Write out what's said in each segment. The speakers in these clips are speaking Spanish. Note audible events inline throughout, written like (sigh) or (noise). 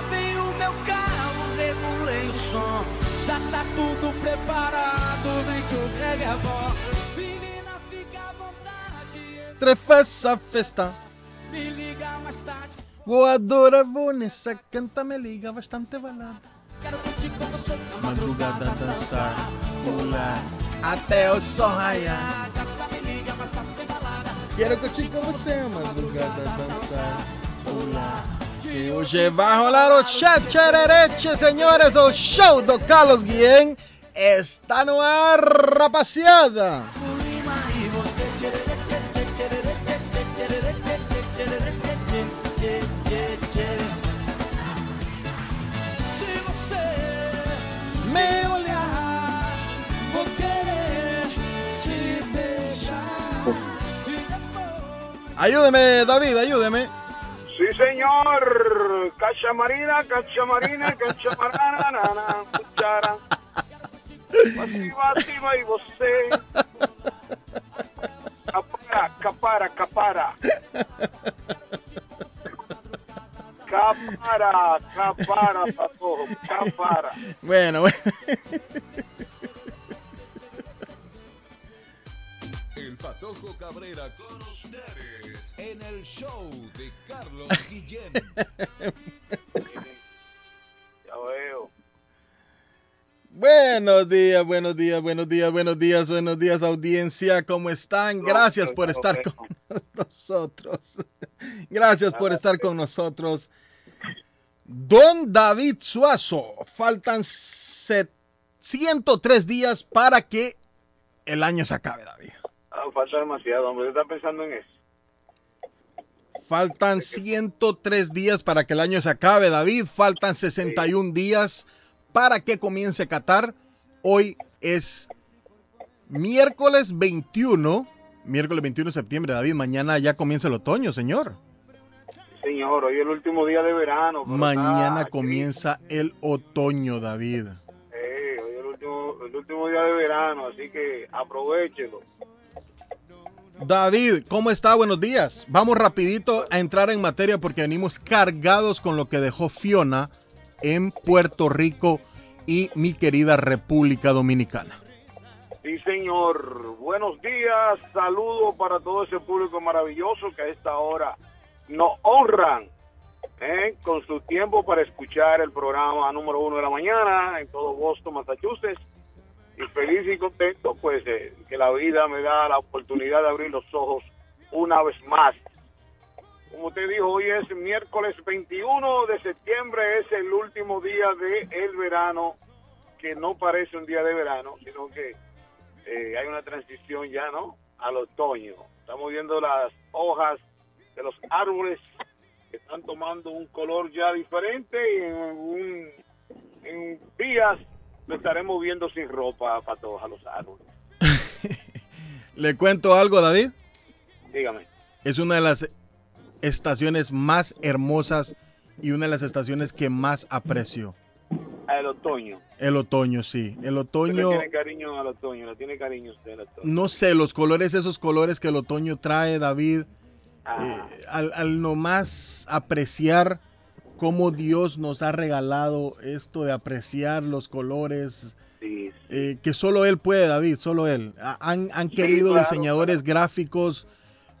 Lavei o meu carro, regulei o som. Já tá tudo preparado, vem que o Greg é bom. Menina, fica à vontade, Trefesa festa. me liga mais tarde. Voadora Vanessa canta me liga bastante balada. Quero curtir com você na Madrugada madrugada, dançar, pular até o sol raiar. Gata, me liga mais tarde, tem balada. Quero curtir com você, madrugada dançar, pular. Que hoje vai rolar o chacharereche, senhores, o show do Carlos Guillén está no ar, rapaziada. Ayúdeme, David, ayúdeme. Sí, señor. Cachamarina, cachamarina, cachamarana, cuchara. Pasiva, activa y você. Capara, capara, capara. Capara, capara, patojo, capara. Bueno, bueno. El Patojo Cabrera con ustedes en el show de Carlos (laughs) Guillén. Ya veo. Buenos días, buenos días, buenos días, buenos días, buenos días, audiencia. ¿Cómo están? Gracias por estar con (laughs) nosotros. Gracias por estar con nosotros. Don David Suazo, faltan set- 103 días para que el año se acabe, David. Ah, falta demasiado, hombre. ¿Usted está pensando en eso? Faltan 103 días para que el año se acabe, David. Faltan 61 días para que comience Qatar. Hoy es miércoles 21, miércoles 21 de septiembre, David. Mañana ya comienza el otoño, señor. Señor, hoy es el último día de verano. Mañana está comienza el otoño, David. Eh, hoy es el último, el último día de verano, así que aprovechelo. David, ¿cómo está? Buenos días. Vamos rapidito a entrar en materia porque venimos cargados con lo que dejó Fiona en Puerto Rico y mi querida República Dominicana. Sí, señor. Buenos días. Saludos para todo ese público maravilloso que a esta hora nos honran ¿eh? con su tiempo para escuchar el programa número uno de la mañana en todo Boston, Massachusetts. Y feliz y contento, pues, eh, que la vida me da la oportunidad de abrir los ojos una vez más. Como usted dijo, hoy es miércoles 21 de septiembre, es el último día del el verano, que no parece un día de verano, sino que eh, hay una transición ya, ¿no? Al otoño. Estamos viendo las hojas de los árboles que están tomando un color ya diferente y en, un, en días lo estaremos viendo sin ropa para todos a los árboles. (laughs) Le cuento algo, David. Dígame. Es una de las estaciones más hermosas y una de las estaciones que más aprecio. El otoño. El otoño, sí. El ¿Usted otoño, le tiene cariño al otoño? ¿Le tiene cariño usted al otoño? no sé, los colores, esos colores que el otoño trae, David, Ah, eh, al, al nomás apreciar cómo Dios nos ha regalado esto de apreciar los colores, sí, sí. eh, que solo Él puede, David, solo Él. Ha- Han, querido claro, diseñadores gráficos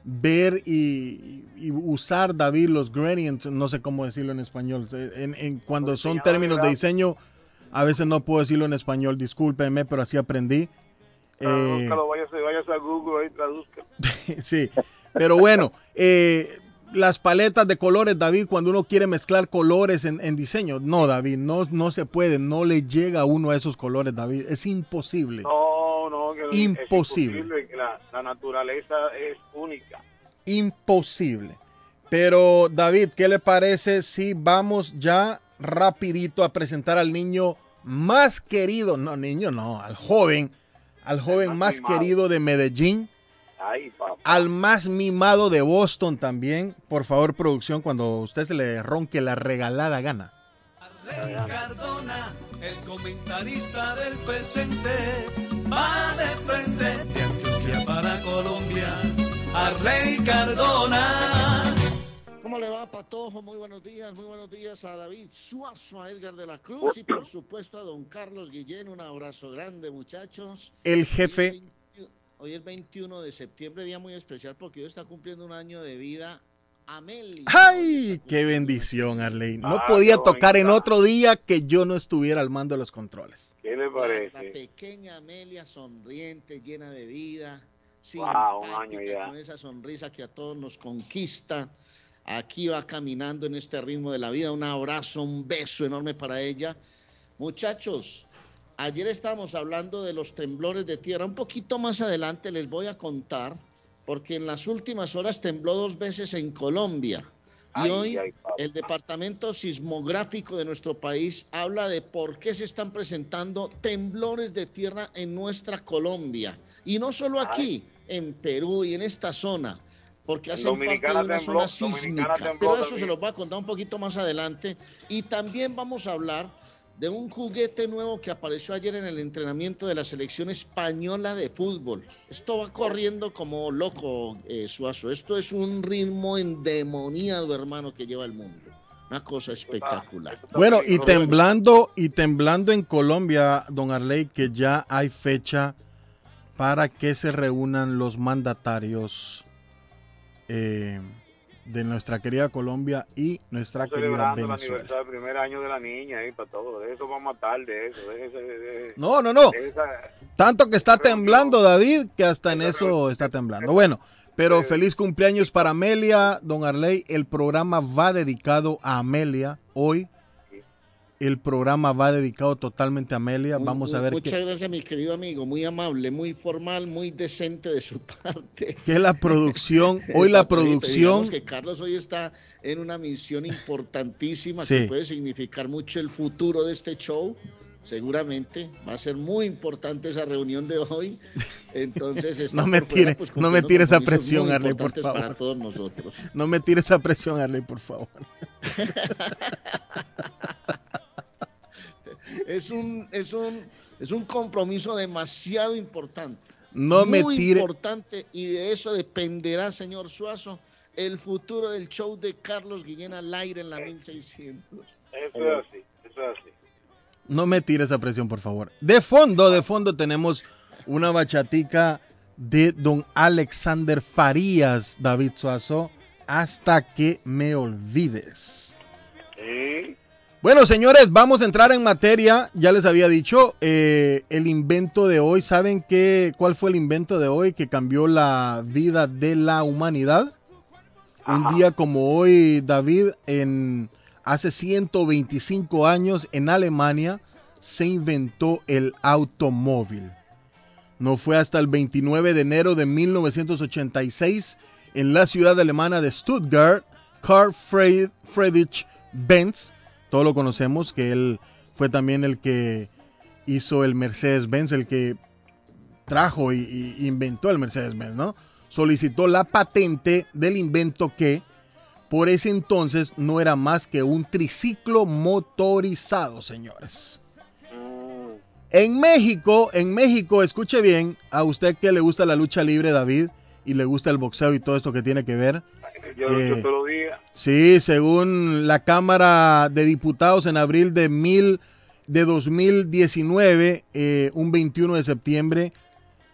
ver y, y usar, David, los gradients, no sé cómo decirlo en español, eh, en, en- cuando son términos de diseño, a veces no puedo decirlo en español, discúlpenme, pero así aprendí. Eh, Tradúzcalo, váyase, váyase a Google ahí, traduzca. (laughs) sí, pero bueno, eh, las paletas de colores, David, cuando uno quiere mezclar colores en, en diseño, no, David, no, no se puede, no le llega a uno a esos colores, David, es imposible. No, no, que es Imposible. imposible, que La, la naturaleza es única. imposible. Pero David, ¿qué le parece si vamos ya rapidito a presentar al niño más querido, no niño, no, al joven, al joven más, querido de Medellín, al más mimado de Boston también. Por favor, producción, cuando usted se le ronque la regalada gana. Arley Cardona, el comentarista del presente, va de frente de Antioquia para Colombia. Arley Cardona. ¿Cómo le va, Patojo? Muy buenos días, muy buenos días a David Suazo, a Edgar de la Cruz y por supuesto a don Carlos Guillén. Un abrazo grande, muchachos. El jefe. Hoy es 21 de septiembre, día muy especial porque hoy está cumpliendo un año de vida Amelia. ¡Ay! ¡Qué bendición, Arley! No ah, podía tocar en otro día que yo no estuviera al mando de los controles. ¿Qué le parece? La, pequeña Amelia sonriente, llena de vida. Wow, un año ya. Con esa sonrisa que a todos nos conquista. Aquí va caminando en este ritmo de la vida. Un abrazo, un beso enorme para ella. Muchachos, ayer estábamos hablando de los temblores de tierra. Un poquito más adelante les voy a contar, porque en las últimas horas tembló dos veces en Colombia. Y hoy el Departamento Sismográfico de nuestro país habla de por qué se están presentando temblores de tierra en nuestra Colombia. Y no solo aquí, en Perú y en esta zona porque hacen parte de una zona sísmica. Pero eso se los va a contar un poquito más adelante. Y también vamos a hablar de un juguete nuevo que apareció ayer en el entrenamiento de la selección española de fútbol. Esto va corriendo como loco, eh, Suazo. Esto es un ritmo endemoniado, hermano, que lleva el mundo. Una cosa espectacular. Bueno, y temblando, y temblando en Colombia, don Arley, que ya hay fecha para que se reúnan los mandatarios eh, de nuestra querida Colombia y nuestra querida Venezuela. el primer año de la niña y para todo. eso vamos a matar de eso. no, no, no. Tanto que está temblando David que hasta en eso está temblando. Bueno, pero feliz cumpleaños para Amelia, don Arley. El programa va dedicado a Amelia hoy el programa va dedicado totalmente a Amelia. Vamos a ver. Muchas gracias, mi querido amigo. Muy amable, muy formal, muy decente de su (laughs) parte. Que la producción, (laughs) hoy la producción. que Carlos hoy está en una misión importantísima que puede significar mucho el futuro de este show. Seguramente va a ser muy importante esa reunión de hoy. Entonces, (laughs) no me tire, pues, no me tire esa presión, Arley, por favor. Para todos nosotros. No me tire esa presión, Arley, por favor. Es un, es un, es un compromiso demasiado importante. No me tire. importante y de eso dependerá, señor Suazo, el futuro del show de Carlos Guillén al aire en la 1600. Eso es así, eso es así. No me tire esa presión, por favor. De fondo, de fondo tenemos una bachatica de don Alexander Farías, David Suazo, hasta que me olvides. Sí. Bueno, señores, vamos a entrar en materia. Ya les había dicho eh, el invento de hoy. ¿Saben qué, cuál fue el invento de hoy que cambió la vida de la humanidad? Un día como hoy, David, en hace 125 años en Alemania se inventó el automóvil. No fue hasta el 29 de enero de 1986 en la ciudad alemana de Stuttgart, Carl Friedrich Benz todos lo conocemos, que él fue también el que hizo el Mercedes-Benz, el que trajo y, inventó el Mercedes-Benz, ¿no? Solicitó la patente del invento que por ese entonces no era más que un triciclo motorizado, señores. En México, en México, escuche bien, a usted que le gusta la lucha libre, David, y le gusta el boxeo y todo esto que tiene que ver, yo, eh, Sí, según la Cámara de Diputados en abril de, mil, de 2019, eh, un 21 de septiembre,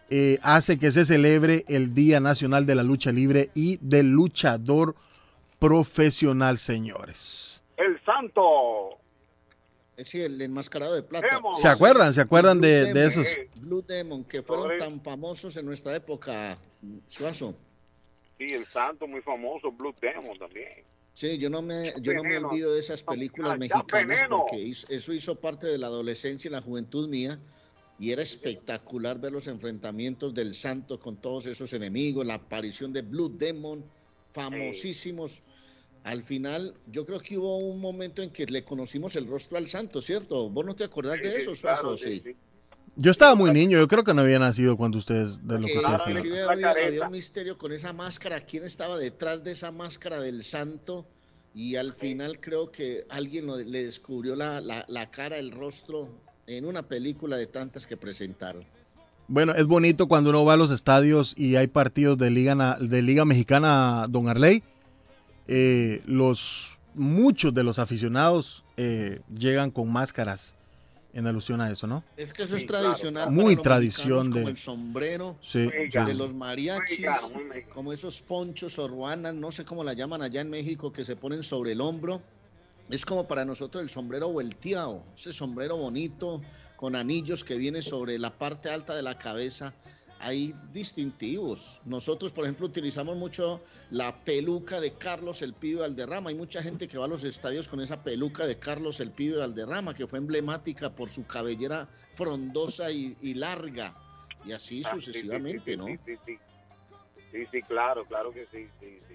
eh, hace que se celebre el Día Nacional de la Lucha Libre y del Luchador Profesional, señores. El Santo. Es el enmascarado de plata. ¿Se acuerdan? ¿Se acuerdan de, de, esos? Blue Demon, que fueron tan famosos en nuestra época, Suazo. Sí, el santo muy famoso, Blue Demon también. Sí, yo no me, yo no me olvido de esas películas mexicanas porque eso hizo parte de la adolescencia y la juventud mía y era espectacular ver los enfrentamientos del santo con todos esos enemigos, la aparición de Blue Demon, famosísimos al final, yo creo que hubo un momento en que le conocimos el rostro al santo, ¿cierto? ¿Vos no te acordás de eso, Suazo? Sí. Yo estaba muy niño, yo creo que no había nacido cuando ustedes de lo que ustedes Claro, había, un misterio con esa máscara. ¿Quién estaba detrás de esa máscara del santo? Y al final creo que alguien lo- le descubrió la, la- la cara, el rostro, en una película de tantas que presentaron. Bueno, es bonito cuando uno va a los estadios y hay partidos de Liga, de Liga Mexicana Don Arley. Eh, los, muchos de los aficionados eh, llegan con máscaras en alusión a eso, ¿no? Es que eso es Sí, claro, tradicional. claro. Muy tradición de- Como el sombrero Sí, de los mariachis, mexicano, muy mexicano. como esos ponchos o ruanas, no sé cómo la llaman allá en México, que se ponen sobre el hombro. Es como para nosotros el sombrero volteado, ese sombrero bonito con anillos que viene sobre la parte alta de la cabeza. Hay distintivos. Nosotros, por ejemplo, utilizamos mucho la peluca de Carlos el Pibe Valderrama. Hay mucha gente que va a los estadios con esa peluca de Carlos el Pibe Valderrama, que fue emblemática por su cabellera frondosa y, y larga. Y así Ah, sí, sucesivamente, sí, ¿no? Sí, sí, sí. Sí, sí, claro, claro que sí, sí, sí.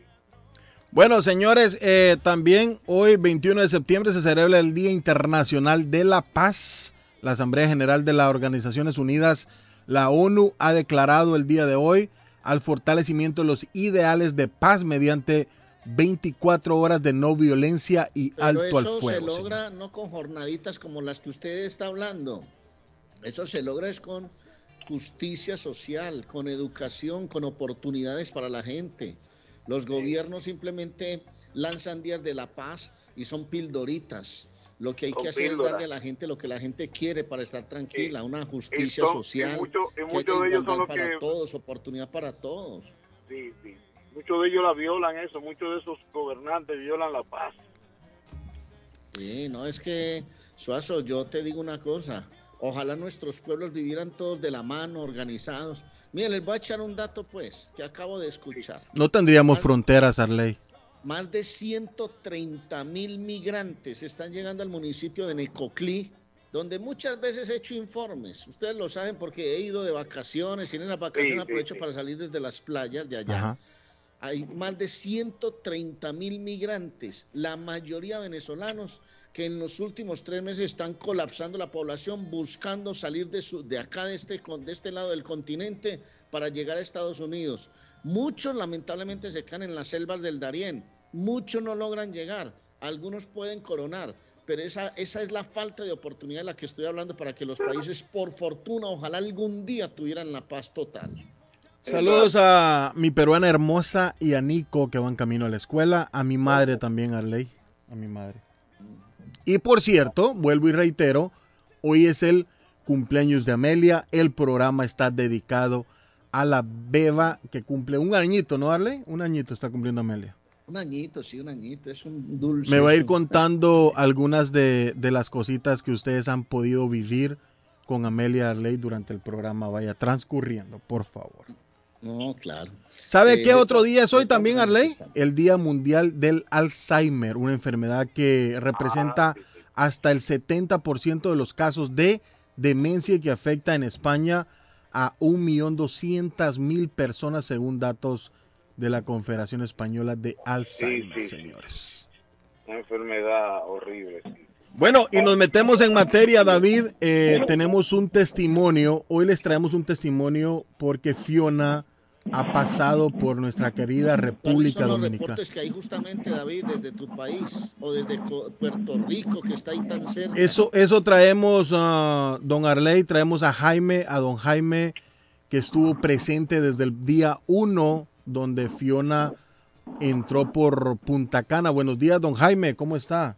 Bueno, señores, eh, también hoy, 21 de septiembre, se celebra el Día Internacional de la Paz. La Asamblea General de las Organizaciones Unidas, la ONU, ha declarado el día de hoy al fortalecimiento de los ideales de paz mediante 24 horas de no violencia y Pero alto al eso fuego. se señor. logra no con jornaditas como las que usted está hablando. Eso se logra es con justicia social, con educación, con oportunidades para la gente. Los gobiernos simplemente lanzan días de la paz y son pildoritas. Lo que hay que hacer píldoras. es darle a la gente lo que la gente quiere para estar tranquila, una justicia son- y social, mucho- y que muchos de ellos son igualdad los para que- todos, oportunidad para todos. Sí, sí. Muchos de ellos la violan eso, muchos de esos gobernantes violan la paz. Sí, no es que, Suazo, yo te digo una cosa. Ojalá nuestros pueblos vivieran todos de la mano, organizados. Miren, les voy a echar un dato, pues, que acabo de escuchar. No tendríamos fronteras, Arley. Más de 130 mil migrantes están llegando al municipio de Necoclí, donde muchas veces he hecho informes. Ustedes lo saben porque he ido de vacaciones y en las vacaciones Sí, sí, aprovecho sí. para salir desde las playas de allá. Ajá. Hay más de 130 mil migrantes, la mayoría venezolanos, que en los últimos tres meses están colapsando la población buscando salir de, su, de acá, de este, con- de este lado del continente, para llegar a Estados Unidos. Muchos lamentablemente se quedan en las selvas del Darién, muchos no logran llegar, algunos pueden coronar, pero esa, esa es la falta de oportunidad de la que estoy hablando para que los países, por fortuna, ojalá algún día tuvieran la paz total. Saludos a mi peruana hermosa y a Nico que van camino a la escuela. A mi madre también, Arley. A mi madre. Y por cierto, vuelvo y reitero, hoy es el cumpleaños de Amelia. El programa está dedicado a la beba que cumple un añito, ¿no, Arley? Un añito está cumpliendo Amelia. Un añito, sí, un añito, es un dulce. Me va a ir contando algunas de, de las cositas que ustedes han podido vivir con Amelia Arley durante el programa. Vaya transcurriendo, por favor. No, claro. ¿Sabe Eh, qué otro día es hoy también, Arley? El Día Mundial del Alzheimer, una enfermedad que representa Ah, sí, sí. hasta el 70% de los casos de demencia que afecta en España a 1.200.000 personas según datos de la Confederación Española de Alzheimer, sí, sí. señores. Una enfermedad horrible. sí. Bueno, y nos metemos en materia, David. Eh, tenemos un testimonio. Hoy les traemos un testimonio porque Fiona ha pasado por nuestra querida ¿Cuáles República son los Dominicana. reportes que hay justamente, David, desde tu país o desde Puerto Rico, que está ahí tan cerca? Eso, eso traemos a don Arley, traemos a Jaime, a don Jaime, que estuvo presente desde el día 1, donde Fiona entró por Punta Cana. Buenos días, don Jaime, ¿cómo está?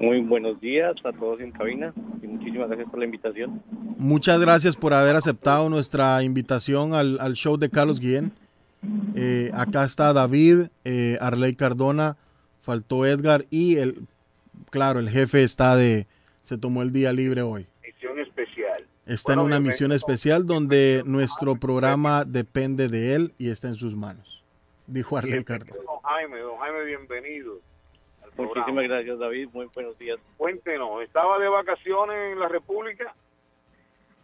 Muy buenos días a todos en cabina y muchísimas gracias por la invitación. Muchas gracias por haber aceptado nuestra invitación al, al show de Carlos Guillén. Eh, acá está David, eh, Arley Cardona, faltó Edgar y el, claro, el jefe está de, se tomó el día libre hoy. Misión especial. Está Bueno, en una misión especial donde nuestro programa depende de él y está en sus manos, dijo Arley Cardona. Don Jaime, don Jaime, bienvenido. Programa. Muchísimas gracias David, muy buenos días. Cuéntenos, ¿estaba de vacaciones en la República?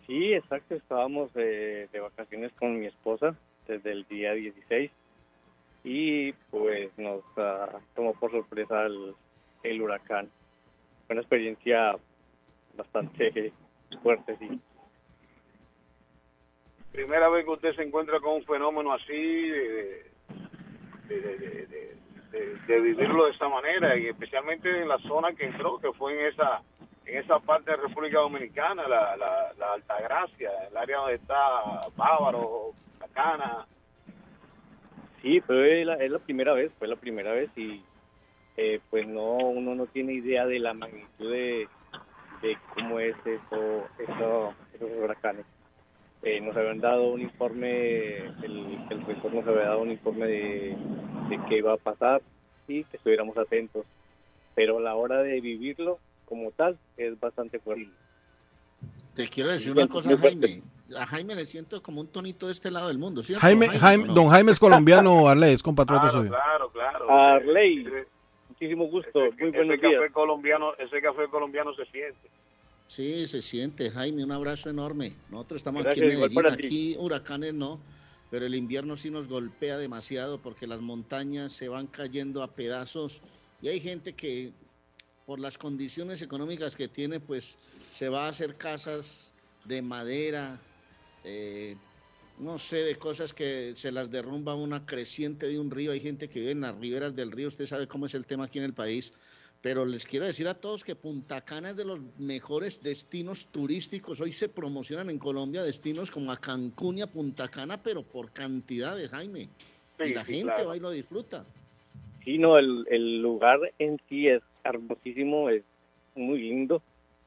Sí, exacto, estábamos eh, de vacaciones con mi esposa desde el día 16 y pues nos ah, tomó por sorpresa el, el huracán. Fue una experiencia bastante (laughs) fuerte, sí. Primera vez que usted se encuentra con un fenómeno así, de, de, de- de- de- vivirlo de esa manera, y especialmente en la zona que entró, que fue en esa en esa parte de República Dominicana, la, la, la Altagracia, el área donde está Bávaro, Bacana. Sí, fue la, es la primera vez, fue la primera vez y eh, pues no, uno no tiene idea de la magnitud de, de cómo es eso, eso, esos huracanes. Eh, nos habían dado un informe, el, el rector nos había dado un informe de, de qué iba a pasar y que estuviéramos atentos. Pero a la hora de vivirlo como tal es bastante fuerte. Te quiero decir una cosa. Jaime. A Jaime le siento como un tonito de este lado del mundo, ¿cierto? Jaime, Jaime, don Jaime es colombiano, (laughs) Arley, es compatriota Claro, suyo. claro, claro. Arley, Ese- muchísimo gusto, ese- muy ese buenos café días. colombiano, ese café colombiano se siente. Sí, se siente, Jaime, un abrazo enorme. Nosotros estamos Gracias, aquí en Medellín, aquí huracanes no, pero el invierno sí nos golpea demasiado porque las montañas se van cayendo a pedazos y hay gente que por las condiciones económicas que tiene, pues se va a hacer casas de madera, eh, no sé, de cosas que se las derrumba una creciente de un río. Hay gente que vive en las riberas del río, usted sabe cómo es el tema aquí en el país. Pero les quiero decir a todos que Punta Cana es de los mejores destinos turísticos. Hoy se promocionan en Colombia destinos como a Cancún y a Punta Cana, pero por cantidad de Jaime. y Sí, la sí, gente claro. va y lo disfruta. Sí, no, el, el lugar en sí es hermosísimo, es muy lindo,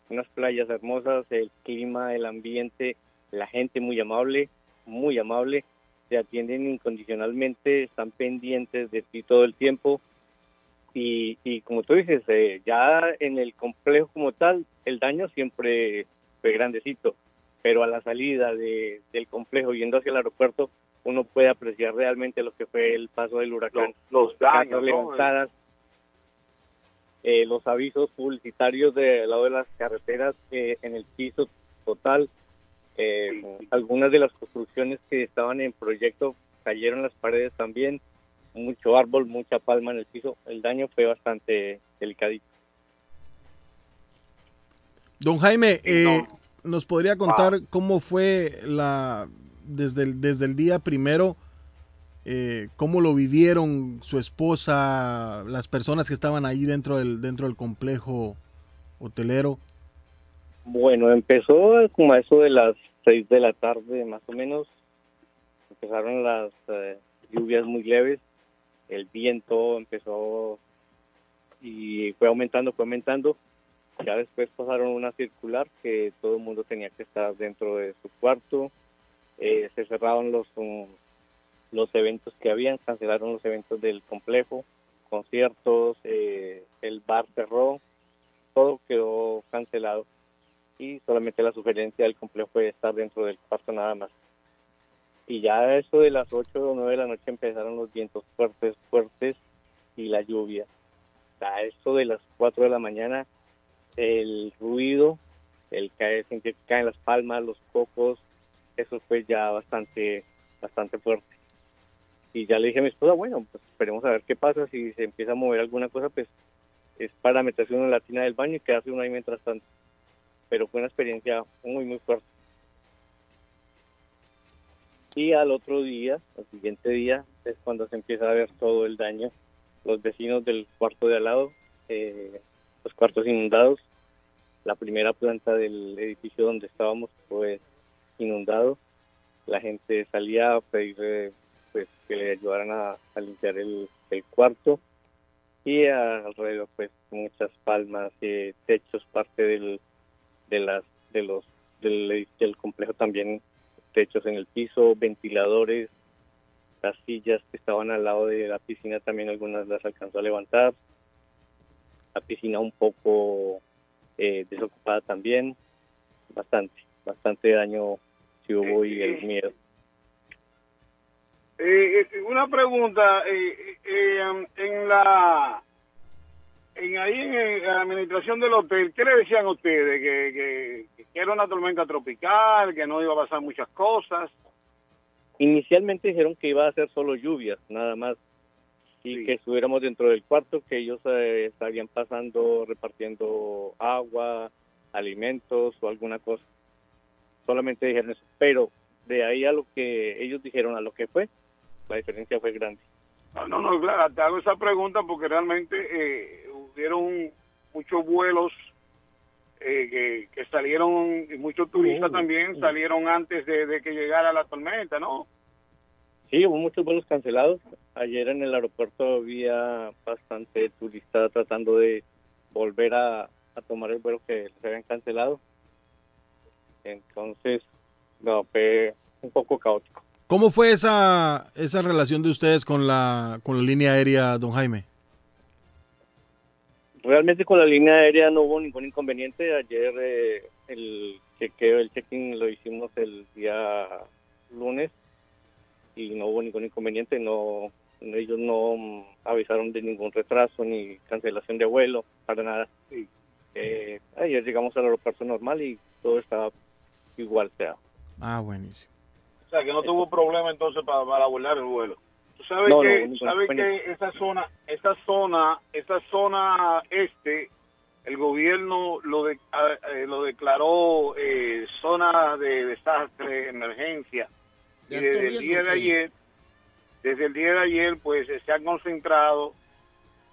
unas playas hermosas, el clima, el ambiente, la gente muy amable, muy amable, te atienden incondicionalmente, están pendientes de ti todo el tiempo y, y como tú dices, eh, ya en el complejo como tal, el daño siempre fue grandecito, pero a la salida de, del complejo yendo hacia el aeropuerto, uno puede apreciar realmente lo que fue el paso del huracán. Los, los daños, levantadas, eh, los avisos publicitarios del lado de las carreteras eh, en el piso total, eh, algunas de las construcciones que estaban en proyecto cayeron las paredes también, mucho árbol, mucha palma en el piso, el daño fue bastante delicadito. Don Jaime, eh, no. ¿nos podría contar cómo fue la desde el, desde el día primero? eh, ¿Cómo lo vivieron su esposa, las personas que estaban ahí dentro del, dentro del complejo hotelero? Bueno, empezó como a eso de las seis de la tarde más o menos, empezaron las eh, lluvias muy leves, el viento empezó y fue aumentando, fue aumentando. Ya después pasaron una circular que todo el mundo tenía que estar dentro de su cuarto. Eh, se cerraron los los eventos que habían, cancelaron los eventos del complejo, conciertos, eh, el bar cerró, todo quedó cancelado y solamente la sugerencia del complejo fue estar dentro del cuarto nada más. Y ya eso de las 8 o 9 de la noche empezaron los vientos fuertes, fuertes y la lluvia. A eso de las 4 de la mañana el ruido, el caer, que caen las palmas, los cocos, eso fue ya bastante, bastante fuerte. Y ya le dije a mi esposa, bueno, pues esperemos a ver qué pasa, si se empieza a mover alguna cosa, pues es para meterse uno en la tina del baño y quedarse uno ahí mientras tanto. Pero fue una experiencia muy, muy fuerte. Y al otro día, al siguiente día, es cuando se empieza a ver todo el daño. Los vecinos del cuarto de al lado, eh, los cuartos inundados, la primera planta del edificio donde estábamos fue inundado. La gente salía a pedir pues, que le ayudaran a, limpiar el, el cuarto y alrededor pues muchas palmas, eh, techos, parte del, de las de los del, del complejo también techos en el piso, ventiladores, las sillas que estaban al lado de la piscina también algunas las alcanzó a levantar, la piscina un poco eh, desocupada también, bastante, bastante daño si hubo y el miedo. Eh, eh, una pregunta, eh, eh, en la en ahí en, la administración del hotel, ¿qué le decían a ustedes? Que, que, que era una tormenta tropical, que no iba a pasar muchas cosas. Inicialmente dijeron que iba a ser solo lluvias, nada más, y Sí. que estuviéramos dentro del cuarto, que ellos eh, estarían pasando, repartiendo agua, alimentos o alguna cosa. Solamente dijeron eso. Pero de ahí a lo que ellos dijeron, a lo que fue, la diferencia fue grande. No, no, no, claro, te hago esa pregunta porque realmente eh, hubieron muchos vuelos eh, que, que salieron, y muchos turistas Oh, también oh. salieron antes de, de que llegara la tormenta, ¿no? Sí, hubo muchos vuelos cancelados. Ayer en el aeropuerto había bastante turista tratando de volver a, a tomar el vuelo que les habían cancelado. Entonces, no, fue un poco caótico. ¿Cómo fue esa, esa relación de ustedes con la, con la línea aérea, don Jaime? Realmente con la línea aérea no hubo ningún inconveniente. Ayer eh, el chequeo, el check-in lo hicimos el día lunes y no hubo ningún inconveniente. No, ellos no avisaron de ningún retraso ni cancelación de vuelo, para nada. Sí. Eh, ayer llegamos al aeropuerto normal y todo estaba igual. Sea, Ah, buenísimo. O sea, que no tuvo problema entonces para, para volar el vuelo. Tú sabes No, que, sabes que esa zona, esa zona, esa zona este, el gobierno lo de- eh, lo declaró eh, zona de desastre, emergencia. ¿De Y desde el día de ayer, desde el día de ayer, pues se ha concentrado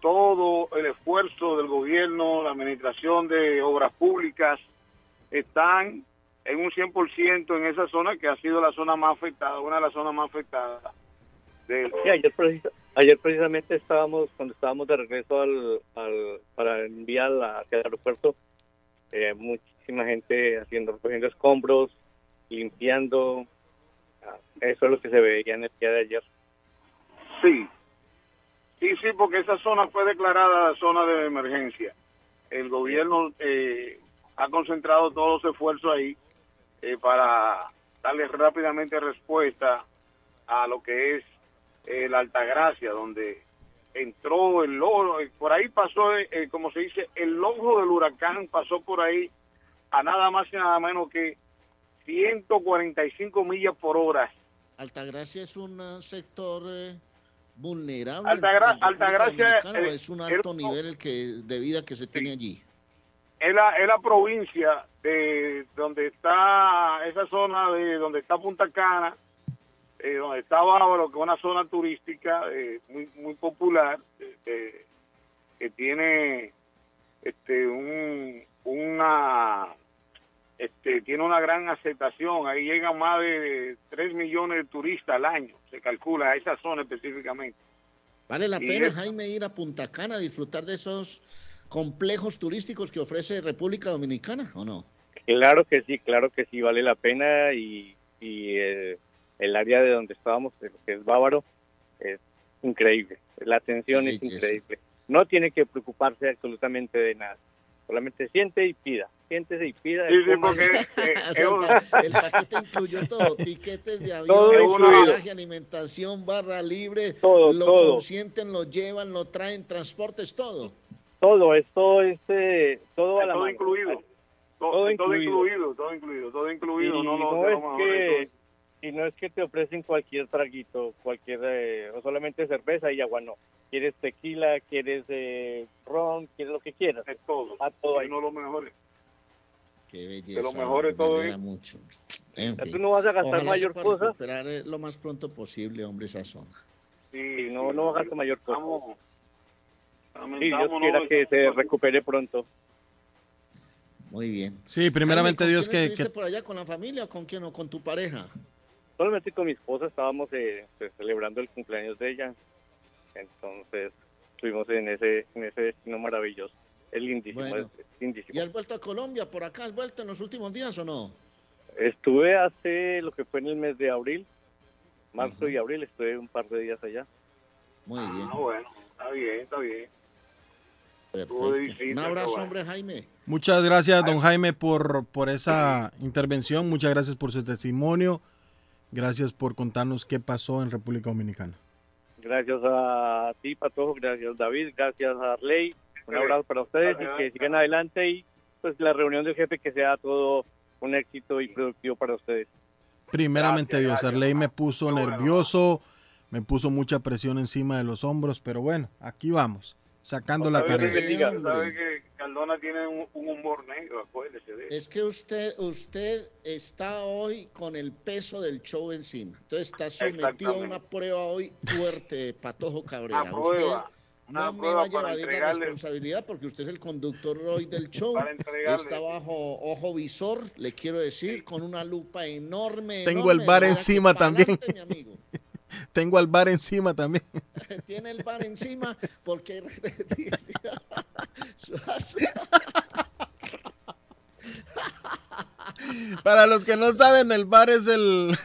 todo el esfuerzo del gobierno, la administración de obras públicas, están en un 100% en esa zona que ha sido la zona más afectada, una de las zonas más afectadas. Sí, ayer, precis- ayer precisamente estábamos, cuando estábamos de regreso al, al- para enviar hacia el aeropuerto, eh, muchísima gente haciendo, recogiendo escombros, limpiando. Ah, Eso es lo que se veía en el día de ayer. Sí, sí, sí, porque esa zona fue declarada zona de emergencia. El gobierno eh, ha concentrado todos los esfuerzos ahí eh, para darle rápidamente respuesta a lo que es eh, la Altagracia, donde entró el ojo, eh, por ahí pasó, eh, eh, como se dice, el ojo del huracán pasó por ahí a nada más y nada menos que 145 millas por hora. Altagracia es un sector eh, vulnerable. Altagra- Altagracia, eh, es un el- alto nivel el que de vida que se tiene allí. es la, es la provincia de donde está esa zona de donde está Punta Cana, eh, donde está Bávaro, que es una zona turística eh, muy muy popular, eh, eh, que tiene este un una este tiene una gran aceptación, ahí llegan más de 3 millones de turistas al año, se calcula a esa zona específicamente. ¿Vale la Y pena, es- Jaime, ir a Punta Cana a disfrutar de esos complejos turísticos que ofrece República Dominicana o no? Claro que sí, claro que sí, vale la pena y, y eh, el área de donde estábamos, eh, que es Bávaro, es increíble. La atención es increíble. No tiene que preocuparse absolutamente de nada. Solamente siente y pida. Siéntese y pida. Sí, sí, porque eh, (laughs) O es sea, un- el, pa- el paquete incluyó todo, tiquetes de avión, Todo incluido. hospedaje, alimentación, barra libre, Todo, lo todo. consienten, lo llevan, lo traen, transportes, todo. Todo, esto es eh, todo a la todo mano. incluido. Todo, Todo todo incluido. todo incluido, todo incluido. y no, no, no, de lo es que y no es que te ofrecen cualquier traguito, cualquier eh, o solamente cerveza y agua, no. Quieres tequila, quieres eh, ron, quieres lo que quieras. es todo. Está todo ahí. Uno de los mejores. Qué belleza. lo mejor de me todo alegra es- mucho. En fin. Tú no vas a gastar Ojalá mayor cosa recuperar eh, lo más pronto posible, hombre, esa zona. Sí, no, no vas a gastar mayor cosa. Estamos- Sí, Dios quiera que se recupere pronto. Muy bien. Sí, primeramente Jaime, ¿con Dios quién que, que- por allá con la familia o con quién o con tu pareja? Solamente con mi esposa estábamos eh, pues, celebrando el cumpleaños de ella. Entonces estuvimos en ese, en ese destino maravilloso. Es lindísimo, Bueno. es lindísimo. ¿Y has vuelto a Colombia por acá? ¿Has vuelto en los últimos días o no? Estuve hace lo que fue en el mes de abril, marzo Ujú. y abril, estuve un par de días allá. Muy bien. Ah, bueno, está bien, está bien. Un abrazo, hombre, Jaime. Muchas gracias, don Jaime, por, por esa intervención. Muchas gracias por su testimonio. Gracias por contarnos qué pasó en República Dominicana. Gracias a ti, Patojo, gracias David, gracias a Arley. Un abrazo para ustedes y que sigan adelante y pues la reunión del jefe que sea todo un éxito y productivo para ustedes. Primeramente Gracias, Dios, gracias. Arley me puso nervioso, me puso mucha presión encima de los hombros, pero bueno, aquí vamos, sacando la Sabe tarea. que diga, Hombre. sabe que Cardona tiene un, un humor negro, acuérdese de eso. Es que usted, usted está hoy con el peso del show encima. Entonces está sometido a una prueba hoy fuerte, Patojo Cabrera. Una prueba, Usted no me vaya a para evadir la responsabilidad porque usted es el conductor hoy del show. Está bajo ojo visor, le quiero decir, con una lupa enorme. Tengo enorme, el bar de encima también. pa'lante, mi amigo. Tengo al bar encima también. (laughs) Tiene el bar encima porque (laughs) Para los que no saben, el bar es el...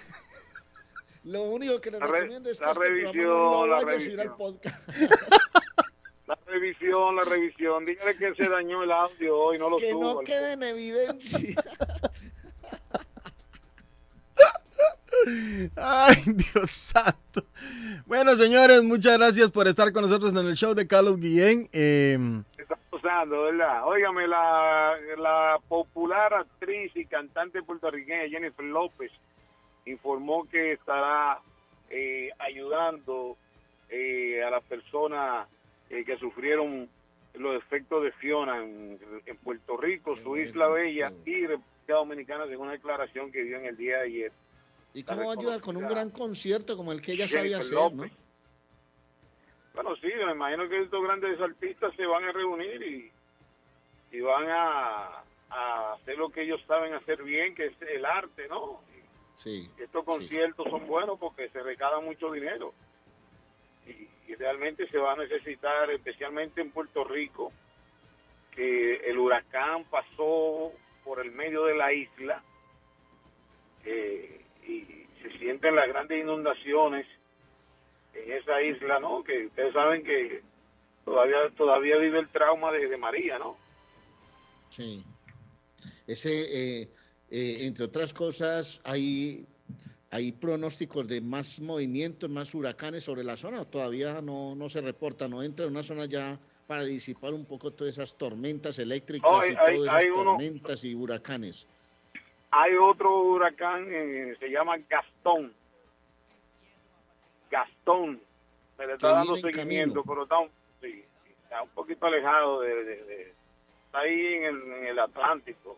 Lo único que le La re- recomiendo es que la revisión, la vaya a subir al revisión. podcast. La revisión, la revisión. Dígale que se dañó el audio hoy, no lo que subo. no quede en evidencia. Ay, (laughs) Dios santo. Bueno, señores, muchas gracias por estar con nosotros en el show de Carlos Guillén. Eh, Está usando, ¿verdad? Óigame, la, la popular actriz y cantante puertorriqueña Jennifer López informó que estará eh, ayudando eh, a las personas eh, que sufrieron los efectos de Fiona en, en Puerto Rico, su isla bella y República Dominicana, según una declaración que dio en el día de ayer. ¿Y cómo va a ayudar con un gran concierto como el que ella sabía hacer, no? Bueno, sí, me imagino que estos grandes artistas se van a reunir y, y van a, a hacer lo que ellos saben hacer bien, que es el arte, ¿no? Sí. Estos conciertos son buenos porque se recada mucho dinero y, y realmente se va a necesitar, especialmente en Puerto Rico, que el huracán pasó por el medio de la isla eh, y se sienten las grandes inundaciones en esa isla, ¿no? Que ustedes saben que todavía todavía vive el trauma de, de María, ¿no? Sí. Ese, eh, eh, entre otras cosas, hay, hay pronósticos de más movimientos, más huracanes sobre la zona, todavía no, no se reporta, no entra en una zona ya para disipar un poco todas esas tormentas eléctricas hay- y hay- todas esas hay uno- tormentas y huracanes. Hay otro huracán, eh, se llama Gastón. Gastón. Se le está dando seguimiento, camino. pero está un, sí, está un poquito alejado de, de- de- está ahí en el, en el Atlántico.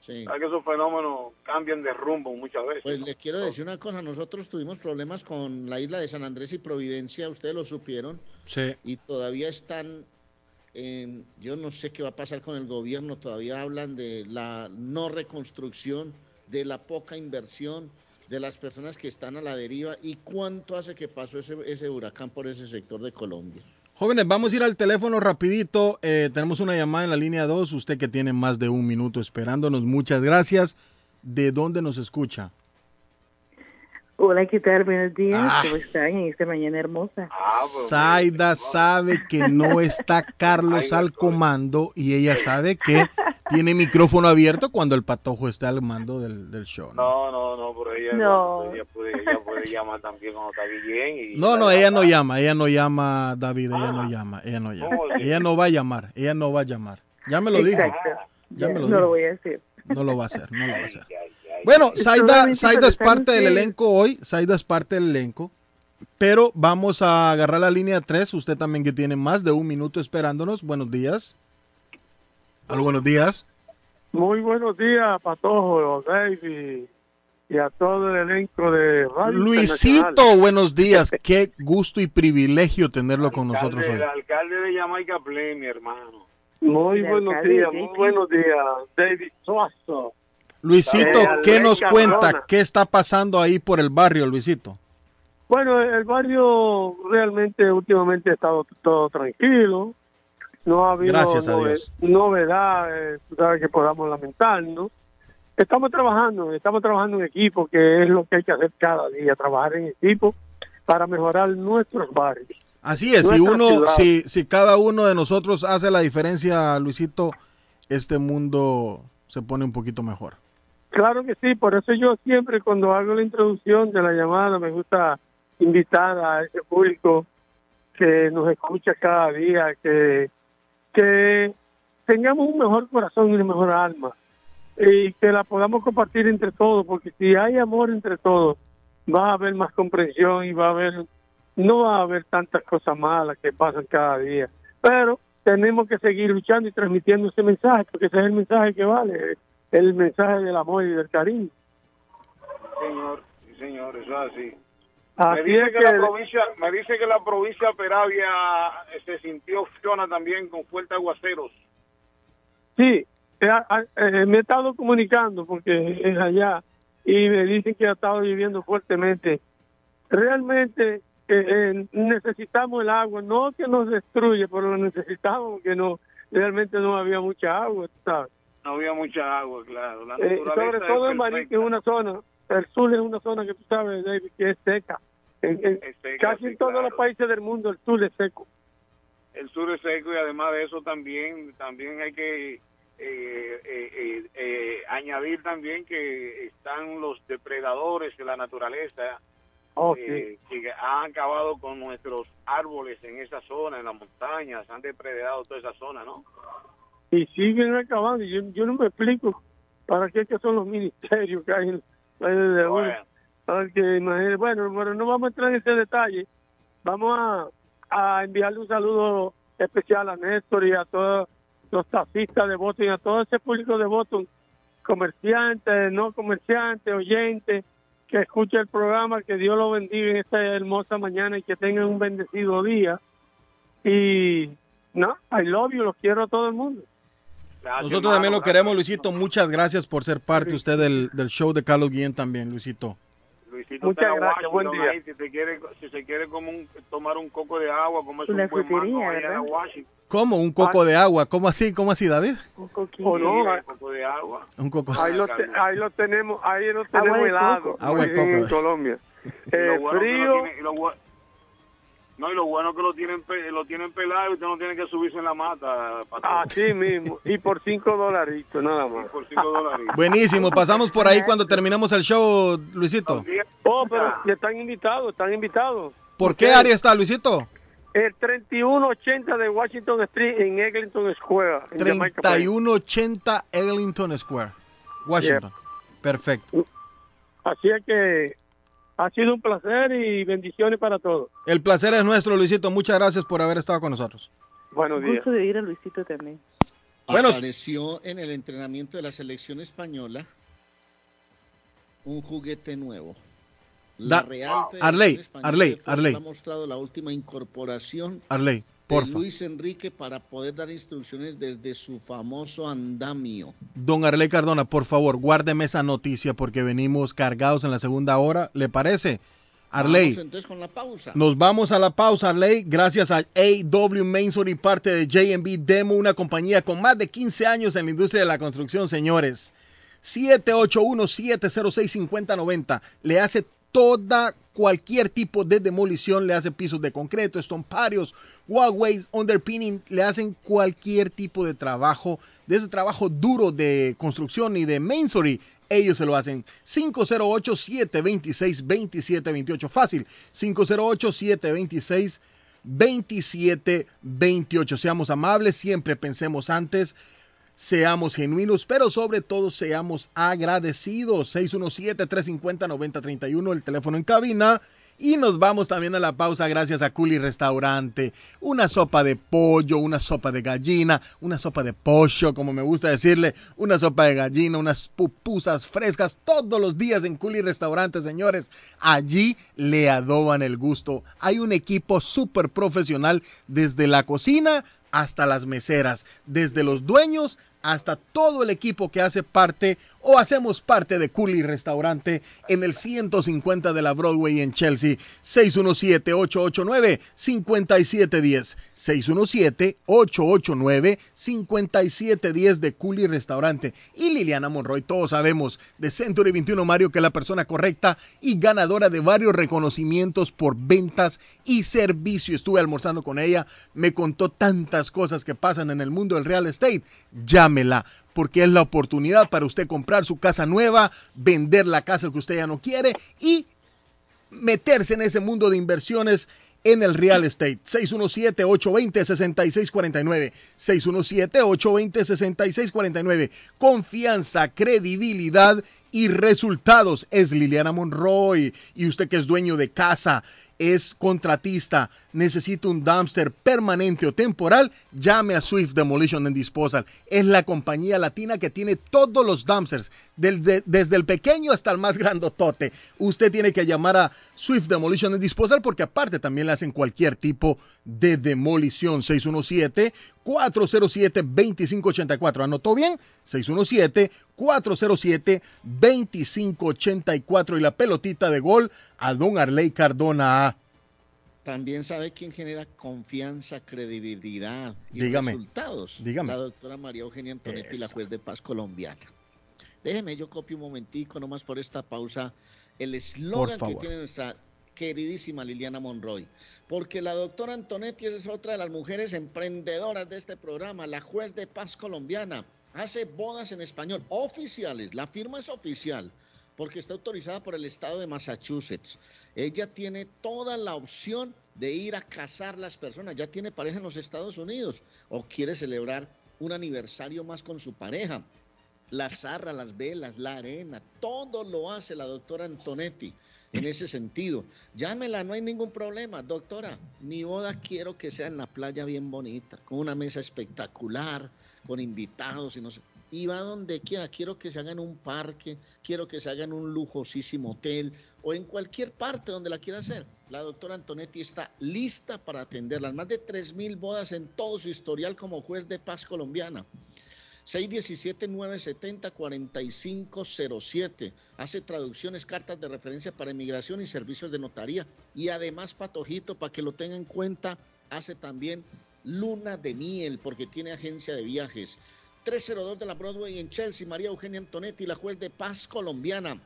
Sí. Sabes que esos fenómenos cambian de rumbo muchas veces. Pues ¿no? le quiero decir una cosa, nosotros tuvimos problemas con la isla de San Andrés y Providencia, ustedes lo supieron, sí. y todavía están en, yo no sé qué va a pasar con el gobierno, todavía hablan de la no reconstrucción, de la poca inversión, de las personas que están a la deriva y cuánto hace que pasó ese, ese huracán por ese sector de Colombia. Jóvenes, vamos a ir al teléfono rapidito. Eh, tenemos una llamada en la línea 2. Usted que tiene más de un minuto esperándonos, muchas gracias. ¿De dónde nos escucha? Hola, ¿qué tal? Buenos días. Ah. ¿Cómo están en esta mañana hermosa? Ah, pues, Zaida mira, sabe que no está (laughs) Carlos al comando y ella sabe que tiene micrófono abierto cuando el patojo está al mando del, del show. ¿no? No, no, no, pero ella, No. ella, puede, ella puede llamar también cuando está bien. Y No, no, la ella no llama. ella no llama, David, ella Ah. no llama, ella no llama. Ella no va a llamar, ella no va a llamar. Ya me lo dijo, Exacto. ya me lo no dijo. lo voy a hacer. No lo va a hacer, no lo va a hacer. Bueno, Zaida para es parte del elenco hoy, Zaida es parte del elenco, pero vamos a agarrar la línea 3, usted también que tiene más de un minuto esperándonos. Buenos días. Aló, buenos días. Muy buenos días, Patojo, David y a todo el elenco de Radio Luisito, buenos días. (laughs) Qué gusto y privilegio tenerlo con nosotros Alcalde- hoy. El alcalde de Jamaica Plain, mi hermano. Muy El buenos días, muy buenos días, David Suazo. Luisito, Eh, ¿qué nos cuenta? ¿Qué está pasando ahí por el barrio, Luisito? Bueno, el barrio realmente últimamente ha estado todo tranquilo. No ha habido Gracias a Dios. novedades, tú sabes, que podamos lamentar, ¿no? Estamos trabajando, estamos trabajando en equipo, que es lo que hay que hacer cada día, trabajar en equipo para mejorar nuestros barrios. Así es, si uno, si, si cada uno de nosotros hace la diferencia, Luisito, este mundo se pone un poquito mejor. Claro que sí, por eso yo siempre cuando hago la introducción de la llamada me gusta invitar a ese público que nos escucha cada día, que, que tengamos un mejor corazón y una mejor alma y que la podamos compartir entre todos, porque si hay amor entre todos, va a haber más comprensión y va a haber, no va a haber tantas cosas malas que pasan cada día. Pero tenemos que seguir luchando y transmitiendo ese mensaje, porque ese es el mensaje que vale, el mensaje del amor y del cariño. Señor, sí, señor, eso es así. Así me, dice es que que- la provincia, me dice que la provincia Peravia eh, se sintió Fiona también con fuertes aguaceros. Sí, eh, ah, eh, me he estado comunicando porque es allá y me dicen que ha estado lloviendo fuertemente. Realmente eh, necesitamos el agua, no que nos destruye, pero lo necesitamos porque no realmente no había mucha agua, ¿sabes? No había mucha agua, claro. La Eh, sobre todo en Marín, que es una zona, el sur es una zona que tú sabes, David, que es seca. En, en Es seca, casi sí, en todos claro. los países del mundo el sur es seco. el sur es seco y además de eso también también hay que eh, eh, eh, eh, añadir también que están los depredadores de la naturaleza Oh, eh, que han acabado con nuestros árboles en esa zona, en las montañas, han depredado toda esa zona, ¿no? Y siguen acabando. y Yo, yo no me explico para qué que son los ministerios que hay en de uno. Bueno, Porque, imagínate, bueno, bueno, no vamos a entrar en ese detalle. Vamos a, a enviarle un saludo especial a Néstor y a todos los taxistas de Boston y a todo ese público de Boston, comerciantes, no comerciantes, oyentes, que escucha el programa, que Dios lo bendiga en esta hermosa mañana y que tengan un bendecido día. Y, no, I love you, los quiero a todo el mundo. Gracias, Nosotros también lo queremos. Luisito. Muchas gracias por ser parte usted del, del show de Carlos Guillén también, Luisito. Luisito Muchas gracias, buen día. ahí, si, se quiere, si se quiere como un- tomar un coco de agua, como es un buen mango Washington. ¿Cómo? ¿Un coco de agua? ¿Cómo así? ¿Cómo así, David? Un coquillo. O no, Sí, un coco de agua. Un coco. Ahí lo, te- ahí lo tenemos, ahí lo tenemos de helado. Agua de coco. en Colombia. Y Eh, lo bueno que frío, lo tiene- y lo no, y lo bueno que lo tienen, lo tienen pelado y usted no tiene que subirse en la mata. patrón. así mismo, y por cinco dolaritos nada más. Por 5 dólares. Buenísimo. Pasamos por ahí cuando terminemos el show, Luisito. Oh, pero ya están invitados, están invitados. ¿Por qué área está, Luisito? El 3180 de Washington Street en Eglinton Square. en Jamaica Plain. 3180 Eglinton Square, Washington. Perfecto. Así es que ha sido un placer y bendiciones para todos. El placer es nuestro, Luisito. Muchas gracias por haber estado con nosotros. Buenos días. Gusto de ir a Luisito también. Bueno, Apareció en el entrenamiento de la selección española un juguete nuevo. La Da- Real Arley, Española Arley, Arley. ha mostrado la última incorporación Arley, de. Luis Enrique para poder dar instrucciones desde su famoso andamio. Don Arley Cardona, por favor, guárdeme esa noticia porque venimos cargados en la segunda hora. ¿Le parece? Arley. Vamos entonces con la pausa. Nos vamos a la pausa, Arley. Gracias a AW Mainsor y parte de JB Demo, una compañía con más de 15 años en la industria de la construcción, señores. 781-706-5090. Le hace toda, cualquier tipo de demolición. Le hace pisos de concreto, estomparios, walkways, underpinning. Le hacen cualquier tipo de trabajo, de ese trabajo duro de construcción y de masonry. Ellos se lo hacen. 508-726-2728. Fácil. 508-726-2728. Seamos amables, siempre pensemos antes. Seamos genuinos, pero sobre todo seamos agradecidos. 617-350-9031, el teléfono en cabina. Y nos vamos también a la pausa gracias a Culi Restaurante. Una sopa de pollo, una sopa de gallina, una sopa de pollo, como me gusta decirle, una sopa de gallina, unas pupusas frescas todos los días en Culi Restaurante, señores. Allí le adoban el gusto. Hay un equipo súper profesional desde la cocina hasta las meseras, desde los dueños hasta todo el equipo que hace parte o hacemos parte de Cooley Restaurante en el 150 de la Broadway en Chelsea. 617-889-5710. 617-889-5710 de Cooley Restaurante. Y Liliana Monroy, todos sabemos de Century 21 Mario que es la persona correcta y ganadora de varios reconocimientos por ventas y servicio. Estuve almorzando con ella, me contó tantas cosas que pasan en el mundo del real estate. Llámela porque es la oportunidad para usted comprar su casa nueva, vender la casa que usted ya no quiere y meterse en ese mundo de inversiones en el real estate. 617-820-6649. 617-820-6649. Confianza, credibilidad y resultados. Es Liliana Monroy y usted que es dueño de casa, es contratista, necesita un dumpster permanente o temporal, llame a Swift Demolition and Disposal. Es la compañía latina que tiene todos los dumpsters, desde, el pequeño hasta el más grandotote. Usted tiene que llamar a Swift Demolition and Disposal porque aparte también le hacen cualquier tipo de demolición. 617-407-2584. ¿Anotó bien? 617-407-2584 y la pelotita de gol a don Arley Cardona. También sabe quién genera confianza, credibilidad y Dígame. resultados. Dígame. La doctora María Eugenia Antonetti, la Eso. juez de paz colombiana. Déjeme, yo copio un momentico nomás por esta pausa el eslogan que tiene nuestra queridísima Liliana Monroy. Porque la doctora Antonetti es otra de las mujeres emprendedoras de este programa, la juez de paz colombiana. Hace bodas en español oficiales, la firma es oficial porque está autorizada por el estado de Massachusetts. Ella tiene toda la opción de ir a casar las personas. Ya tiene pareja en los Estados Unidos o quiere celebrar un aniversario más con su pareja. La zarra, las velas, la arena, todo lo hace la doctora Antonetti en ese sentido. Llámela, no hay ningún problema. Doctora, mi boda quiero que sea en la playa bien bonita, con una mesa espectacular, con invitados y no sé. Y va donde quiera, quiero que se haga en un parque, quiero que se haga en un lujosísimo hotel o en cualquier parte donde la quiera hacer. La doctora Antonetti está lista para atenderlas. Más de 3.000 bodas en todo su historial como juez de paz colombiana. 617-970-4507. Hace traducciones, cartas de referencia para inmigración y servicios de notaría. Y además, Patojito, para que lo tenga en cuenta, hace también luna de miel, porque tiene agencia de viajes. 302 de la Broadway en Chelsea, María Eugenia Antonetti, la juez de paz colombiana.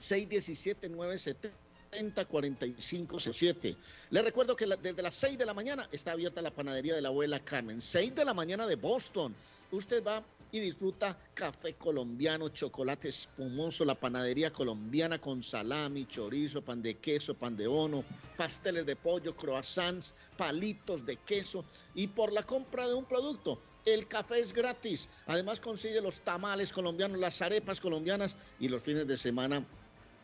617-970-4507. Le recuerdo que desde las 6 de la mañana está abierta la panadería de la abuela Carmen. 6 de la mañana de Boston. Usted va y disfruta café colombiano, chocolate espumoso, la panadería colombiana con salami, chorizo, pan de queso, pan de ono, pasteles de pollo, croissants, palitos de queso y por la compra de un producto. El café es gratis. Además consigue los tamales colombianos, las arepas colombianas y los fines de semana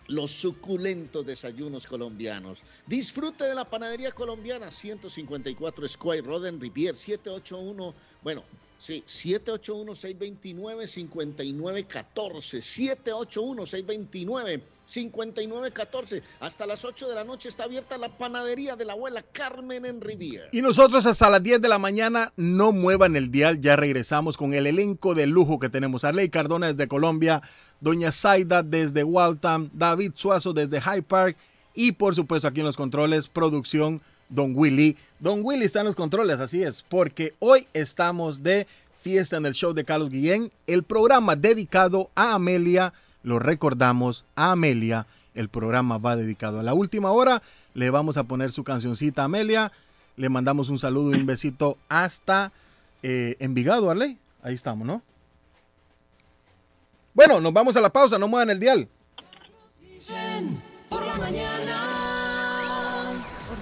los suculentos desayunos colombianos. Disfrute de la panadería colombiana 154 Square Road en Rivier 781, bueno, sí, 781-629-5914, 781-629-5914. Hasta las 8 de la noche está abierta la panadería de la abuela Carmen en Rivier. Y nosotros hasta las 10 de la mañana no muevan el dial, ya regresamos con el elenco de lujo que tenemos. Arley Cardona desde Colombia, Doña Zaida desde Waltham, David Suazo desde High Park y por supuesto aquí en los controles, producción Don Willy. Don Willy está en los controles, así es, porque hoy estamos de fiesta en el show de Carlos Guillén, el programa dedicado a Amelia, lo recordamos, a Amelia, el programa va dedicado a la última hora, le vamos a poner su cancioncita a Amelia, le mandamos un saludo y un besito hasta eh, Envigado, Arley, ahí estamos, ¿no? Bueno, nos vamos a la pausa, no muevan el dial. Por la mañana.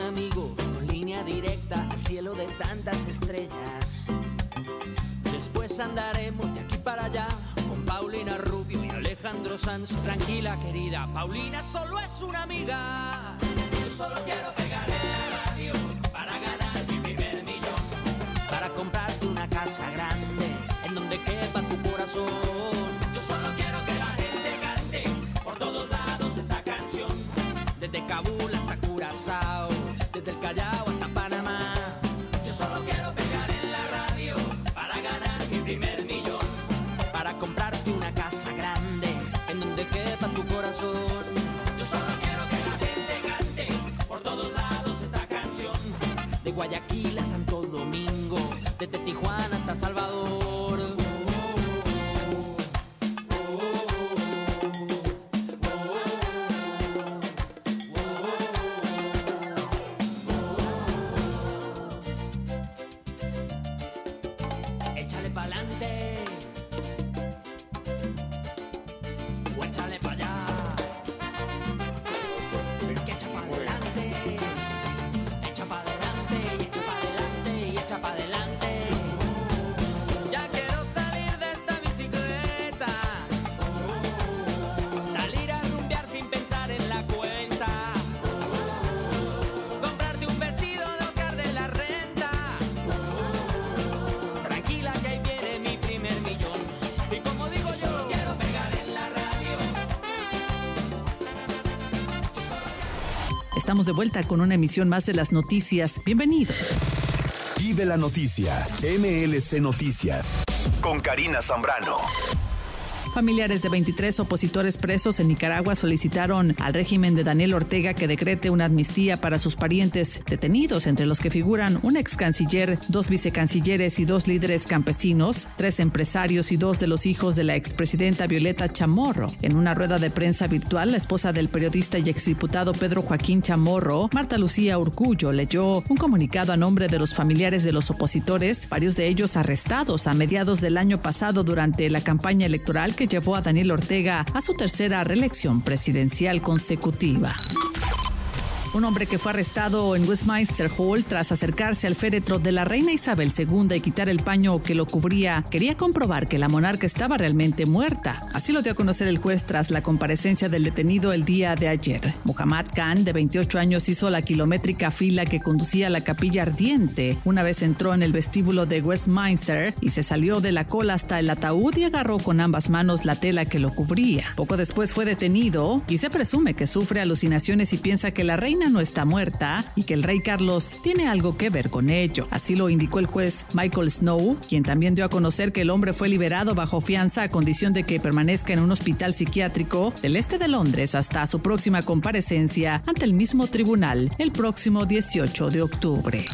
amigo, con línea directa al cielo de tantas estrellas. Después andaremos de aquí para allá con Paulina Rubio y Alejandro Sanz. Tranquila, querida, Paulina solo es una amiga. Yo solo quiero pegar en la radio para ganar mi primer millón. Para comprarte una casa grande en donde quepa tu corazón. De vuelta con una emisión más de las noticias. Bienvenido. Vive la noticia. MLC Noticias. Con Karina Zambrano. Familiares de 23 opositores presos en Nicaragua solicitaron al régimen de Daniel Ortega que decrete una amnistía para sus parientes detenidos, entre los que figuran un ex canciller, dos vicecancilleres y dos líderes campesinos, tres empresarios y dos de los hijos de la expresidenta Violeta Chamorro. En una rueda de prensa virtual, la esposa del periodista y exdiputado Pedro Joaquín Chamorro, Marta Lucía Urcullo, leyó un comunicado a nombre de los familiares de los opositores, varios de ellos arrestados a mediados del año pasado durante la campaña electoral que llevó a Daniel Ortega a su tercera reelección presidencial consecutiva. Un hombre que fue arrestado en Westminster Hall tras acercarse al féretro de la reina Isabel II y quitar el paño que lo cubría, quería comprobar que la monarca estaba realmente muerta. Así lo dio a conocer el juez tras la comparecencia del detenido el día de ayer. Muhammad Khan, de 28 años, hizo la kilométrica fila que conducía a la capilla ardiente. Una vez entró en el vestíbulo de Westminster y se salió de la cola hasta el ataúd y agarró con ambas manos la tela que lo cubría. Poco después fue detenido y se presume que sufre alucinaciones y piensa que la reina no está muerta y que el rey Carlos tiene algo que ver con ello. Así lo indicó el juez Michael Snow, quien también dio a conocer que el hombre fue liberado bajo fianza a condición de que permanezca en un hospital psiquiátrico del este de Londres hasta su próxima comparecencia ante el mismo tribunal el próximo 18 de octubre.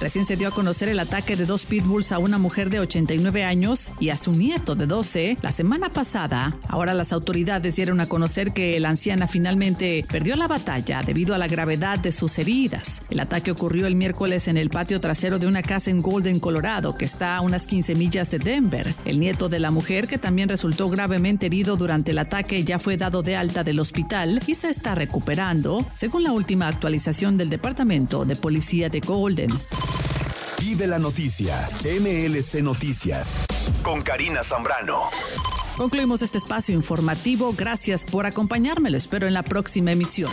Recién se dio a conocer el ataque de dos pitbulls a una mujer de 89 años y a su nieto de 12 la semana pasada. Ahora las autoridades dieron a conocer que la anciana finalmente perdió la batalla debido a la gravedad de sus heridas. El ataque ocurrió el miércoles en el patio trasero de una casa en Golden, Colorado, que está a unas 15 millas de Denver. El nieto de la mujer, que también resultó gravemente herido durante el ataque, ya fue dado de alta del hospital y se está recuperando, según la última actualización del Departamento de Policía de Golden. Vive la noticia. MLC Noticias. Con Karina Zambrano. Concluimos este espacio informativo. Gracias por acompañarme. Lo espero en la próxima emisión.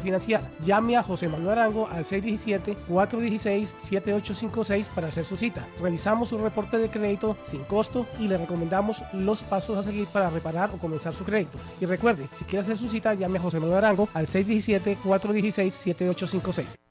refinanciar. Llame a José Manuel Arango al 617-416-7856 para hacer su cita. Revisamos su reporte de crédito sin costo y le recomendamos los pasos a seguir para reparar o comenzar su crédito. Y recuerde, si quiere hacer su cita, llame a José Manuel Arango al 617-416-7856.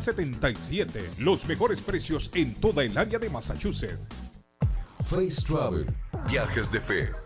77. Los mejores precios en toda el área de Massachusetts. Face Travel. Viajes de fe.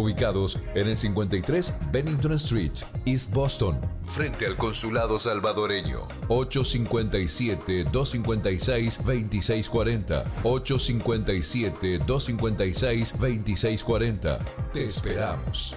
ubicados en el 53 Bennington Street, East Boston, frente al consulado salvadoreño. 857-256-2640. 857-256-2640. Te esperamos.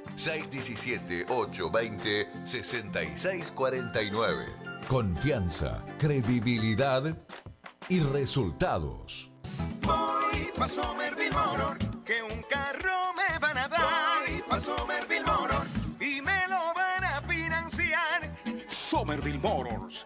617-820-6649. Confianza, credibilidad y resultados. Voy pa' Somerville Motor, que un carro me van a dar. Voy pa' Somerville Motor y me lo van a financiar. Somerville Motors.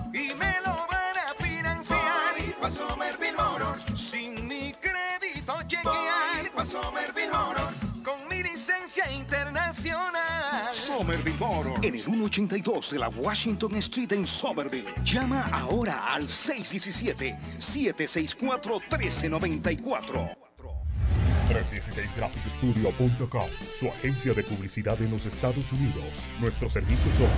Somerville Motor. En el 182 de la Washington Street en Somerville. Llama ahora al 617-764-1394. 316graphicstudio.com, su agencia de publicidad en los Estados Unidos. Nuestros servicios son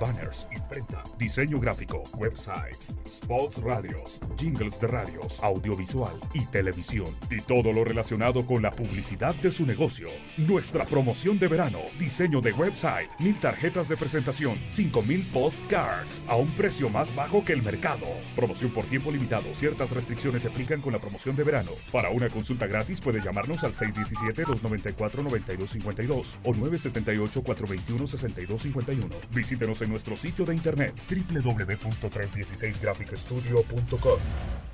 banners, imprenta, diseño gráfico, websites, spots radios, jingles de radios, audiovisual y televisión. Y todo lo relacionado con la publicidad de su negocio. Nuestra promoción de verano, diseño de website, mil tarjetas de presentación, 5000 postcards a un precio más bajo que el mercado. Promoción por tiempo limitado. Ciertas restricciones se aplican con la promoción de verano. Para una consulta gratis puede llamarnos al 617-294-9252 o 978-421-6251. En nuestro sitio de internet www.316graphicstudio.com.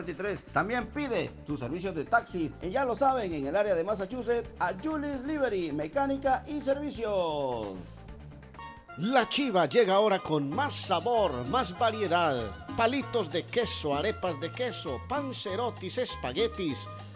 También pide sus servicios de taxi. Y ya lo saben, en el área de Massachusetts, a Julius Livery, mecánica y servicios. La chiva llega ahora con más sabor, más variedad. Palitos de queso, arepas de queso, pancerotis, espaguetis,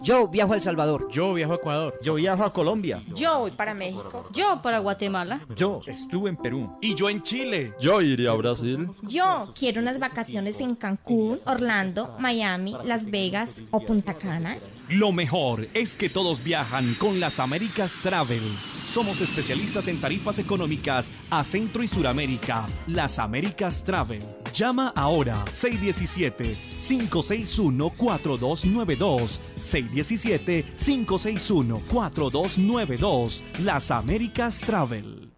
Yo viajo a El Salvador. Yo viajo a Ecuador. Yo viajo a Colombia. Yo voy para México. Yo para Guatemala. Yo estuve en Perú. Y yo en Chile. Yo iría a Brasil. Yo quiero unas vacaciones en Cancún, Orlando, Miami, Las Vegas o Punta Cana. Lo mejor es que todos viajan con las Américas Travel. Somos especialistas en tarifas económicas a Centro y Suramérica. Las Américas Travel. Llama ahora 617-561-4292. 617-561-4292. Las Américas Travel.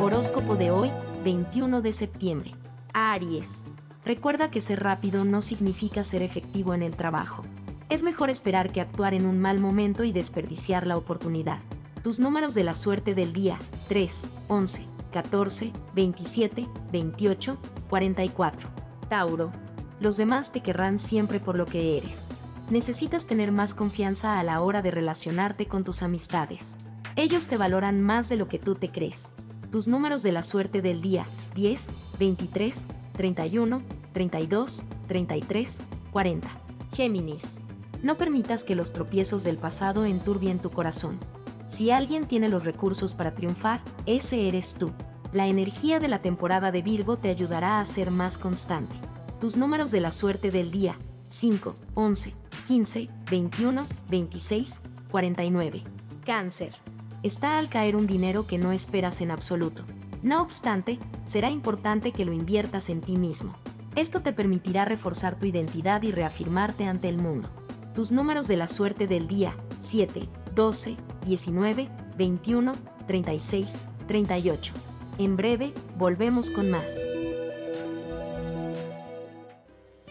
Horóscopo de hoy, 21 de septiembre. Aries. Recuerda que ser rápido no significa ser efectivo en el trabajo. Es mejor esperar que actuar en un mal momento y desperdiciar la oportunidad. Tus números de la suerte del día, 3, 11, 14, 27, 28, 44. Tauro. Los demás te querrán siempre por lo que eres. Necesitas tener más confianza a la hora de relacionarte con tus amistades. Ellos te valoran más de lo que tú te crees. Tus números de la suerte del día, 10, 23, 31, 32, 33, 40. Géminis. No permitas que los tropiezos del pasado enturbien tu corazón. Si alguien tiene los recursos para triunfar, ese eres tú. La energía de la temporada de Virgo te ayudará a ser más constante. Tus números de la suerte del día, 5, 11, 15, 21, 26, 49. Cáncer. Está al caer un dinero que no esperas en absoluto. No obstante, será importante que lo inviertas en ti mismo. Esto te permitirá reforzar tu identidad y reafirmarte ante el mundo. Tus números de la suerte del día 7, 12, 19, 21, 36, 38. En breve, volvemos con más.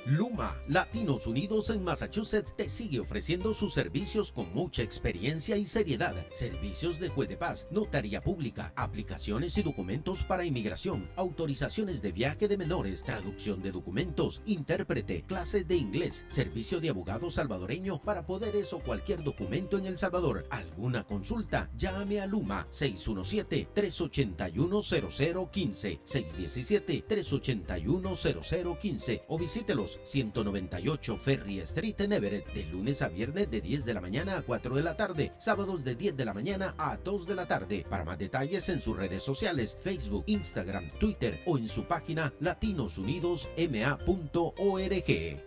Luma, Latinos Unidos en Massachusetts, te sigue ofreciendo sus servicios con mucha experiencia y seriedad. Servicios de juez de paz, notaría pública, aplicaciones y documentos para inmigración, autorizaciones de viaje de menores, traducción de documentos, intérprete, clases de inglés, servicio de abogado salvadoreño para poderes o cualquier documento en El Salvador. ¿Alguna consulta? Llame a Luma 617-381-0015, 617-381-0015 o visítelos 198 Ferry Street en Everett de lunes a viernes de 10 de la mañana a 4 de la tarde, sábados de 10 de la mañana a 2 de la tarde. Para más detalles en sus redes sociales, Facebook, Instagram, Twitter o en su página latinosunidosma.org.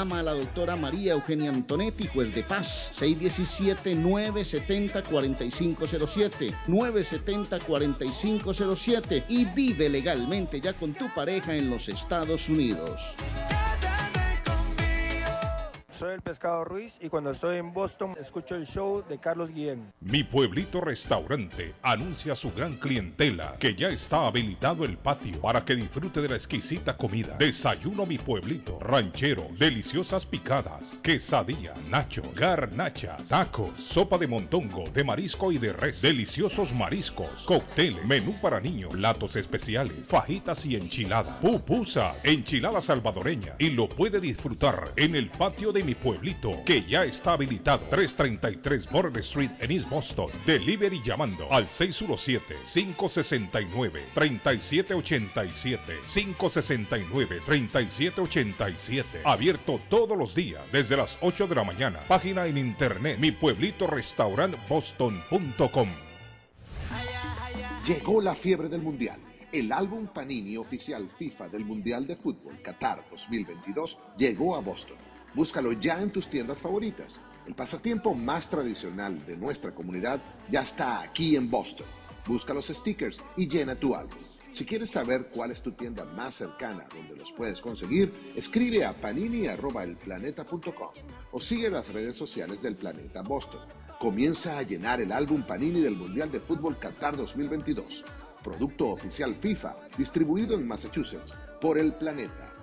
Llama a la doctora María Eugenia Antonetti, juez de paz. 617-970-4507. 970-4507. Y vive legalmente ya con tu pareja en los Estados Unidos. Soy el Pescado Ruiz y cuando estoy en Boston escucho el show de Carlos Guillén. Mi pueblito restaurante anuncia a su gran clientela que ya está habilitado el patio para que disfrute de la exquisita comida. Desayuno mi pueblito, ranchero, deliciosas picadas, quesadillas, nacho, garnachas, tacos, sopa de montongo, de marisco y de res, deliciosos mariscos, cócteles, menú para niños, platos especiales, fajitas y enchiladas, pupusas, enchilada salvadoreña y lo puede disfrutar en el patio de mi pueblito que ya está habilitado 333 Border Street en East Boston. Delivery llamando al 617-569-3787. 569-3787. Abierto todos los días desde las 8 de la mañana. Página en internet mi pueblito restaurant boston.com. Llegó la fiebre del mundial El álbum Panini oficial FIFA del Mundial de Fútbol Qatar 2022 llegó a Boston. Búscalo ya en tus tiendas favoritas. El pasatiempo más tradicional de nuestra comunidad ya está aquí en Boston. Busca los stickers y llena tu álbum. Si quieres saber cuál es tu tienda más cercana donde los puedes conseguir, escribe a panini.elplaneta.com o sigue las redes sociales del Planeta Boston. Comienza a llenar el álbum Panini del Mundial de Fútbol Qatar 2022. Producto oficial FIFA, distribuido en Massachusetts por El Planeta,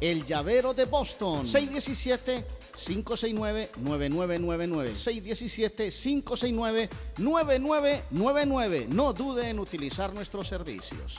el llavero de Boston. 617 569-9999. 617-569-9999. No dude en utilizar nuestros servicios.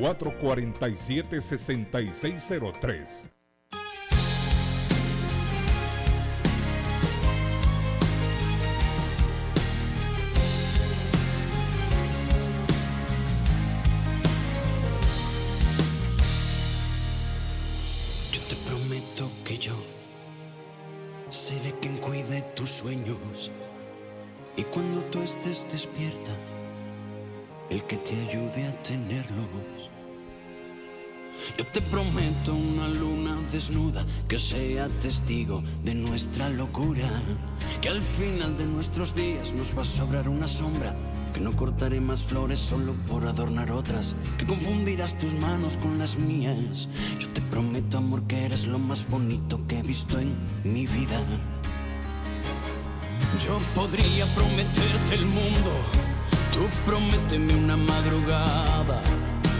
447-6603. Testigo de nuestra locura, que al final de nuestros días nos va a sobrar una sombra, que no cortaré más flores solo por adornar otras, que confundirás tus manos con las mías. Yo te prometo amor que eres lo más bonito que he visto en mi vida. Yo podría prometerte el mundo, tú prométeme una madrugada.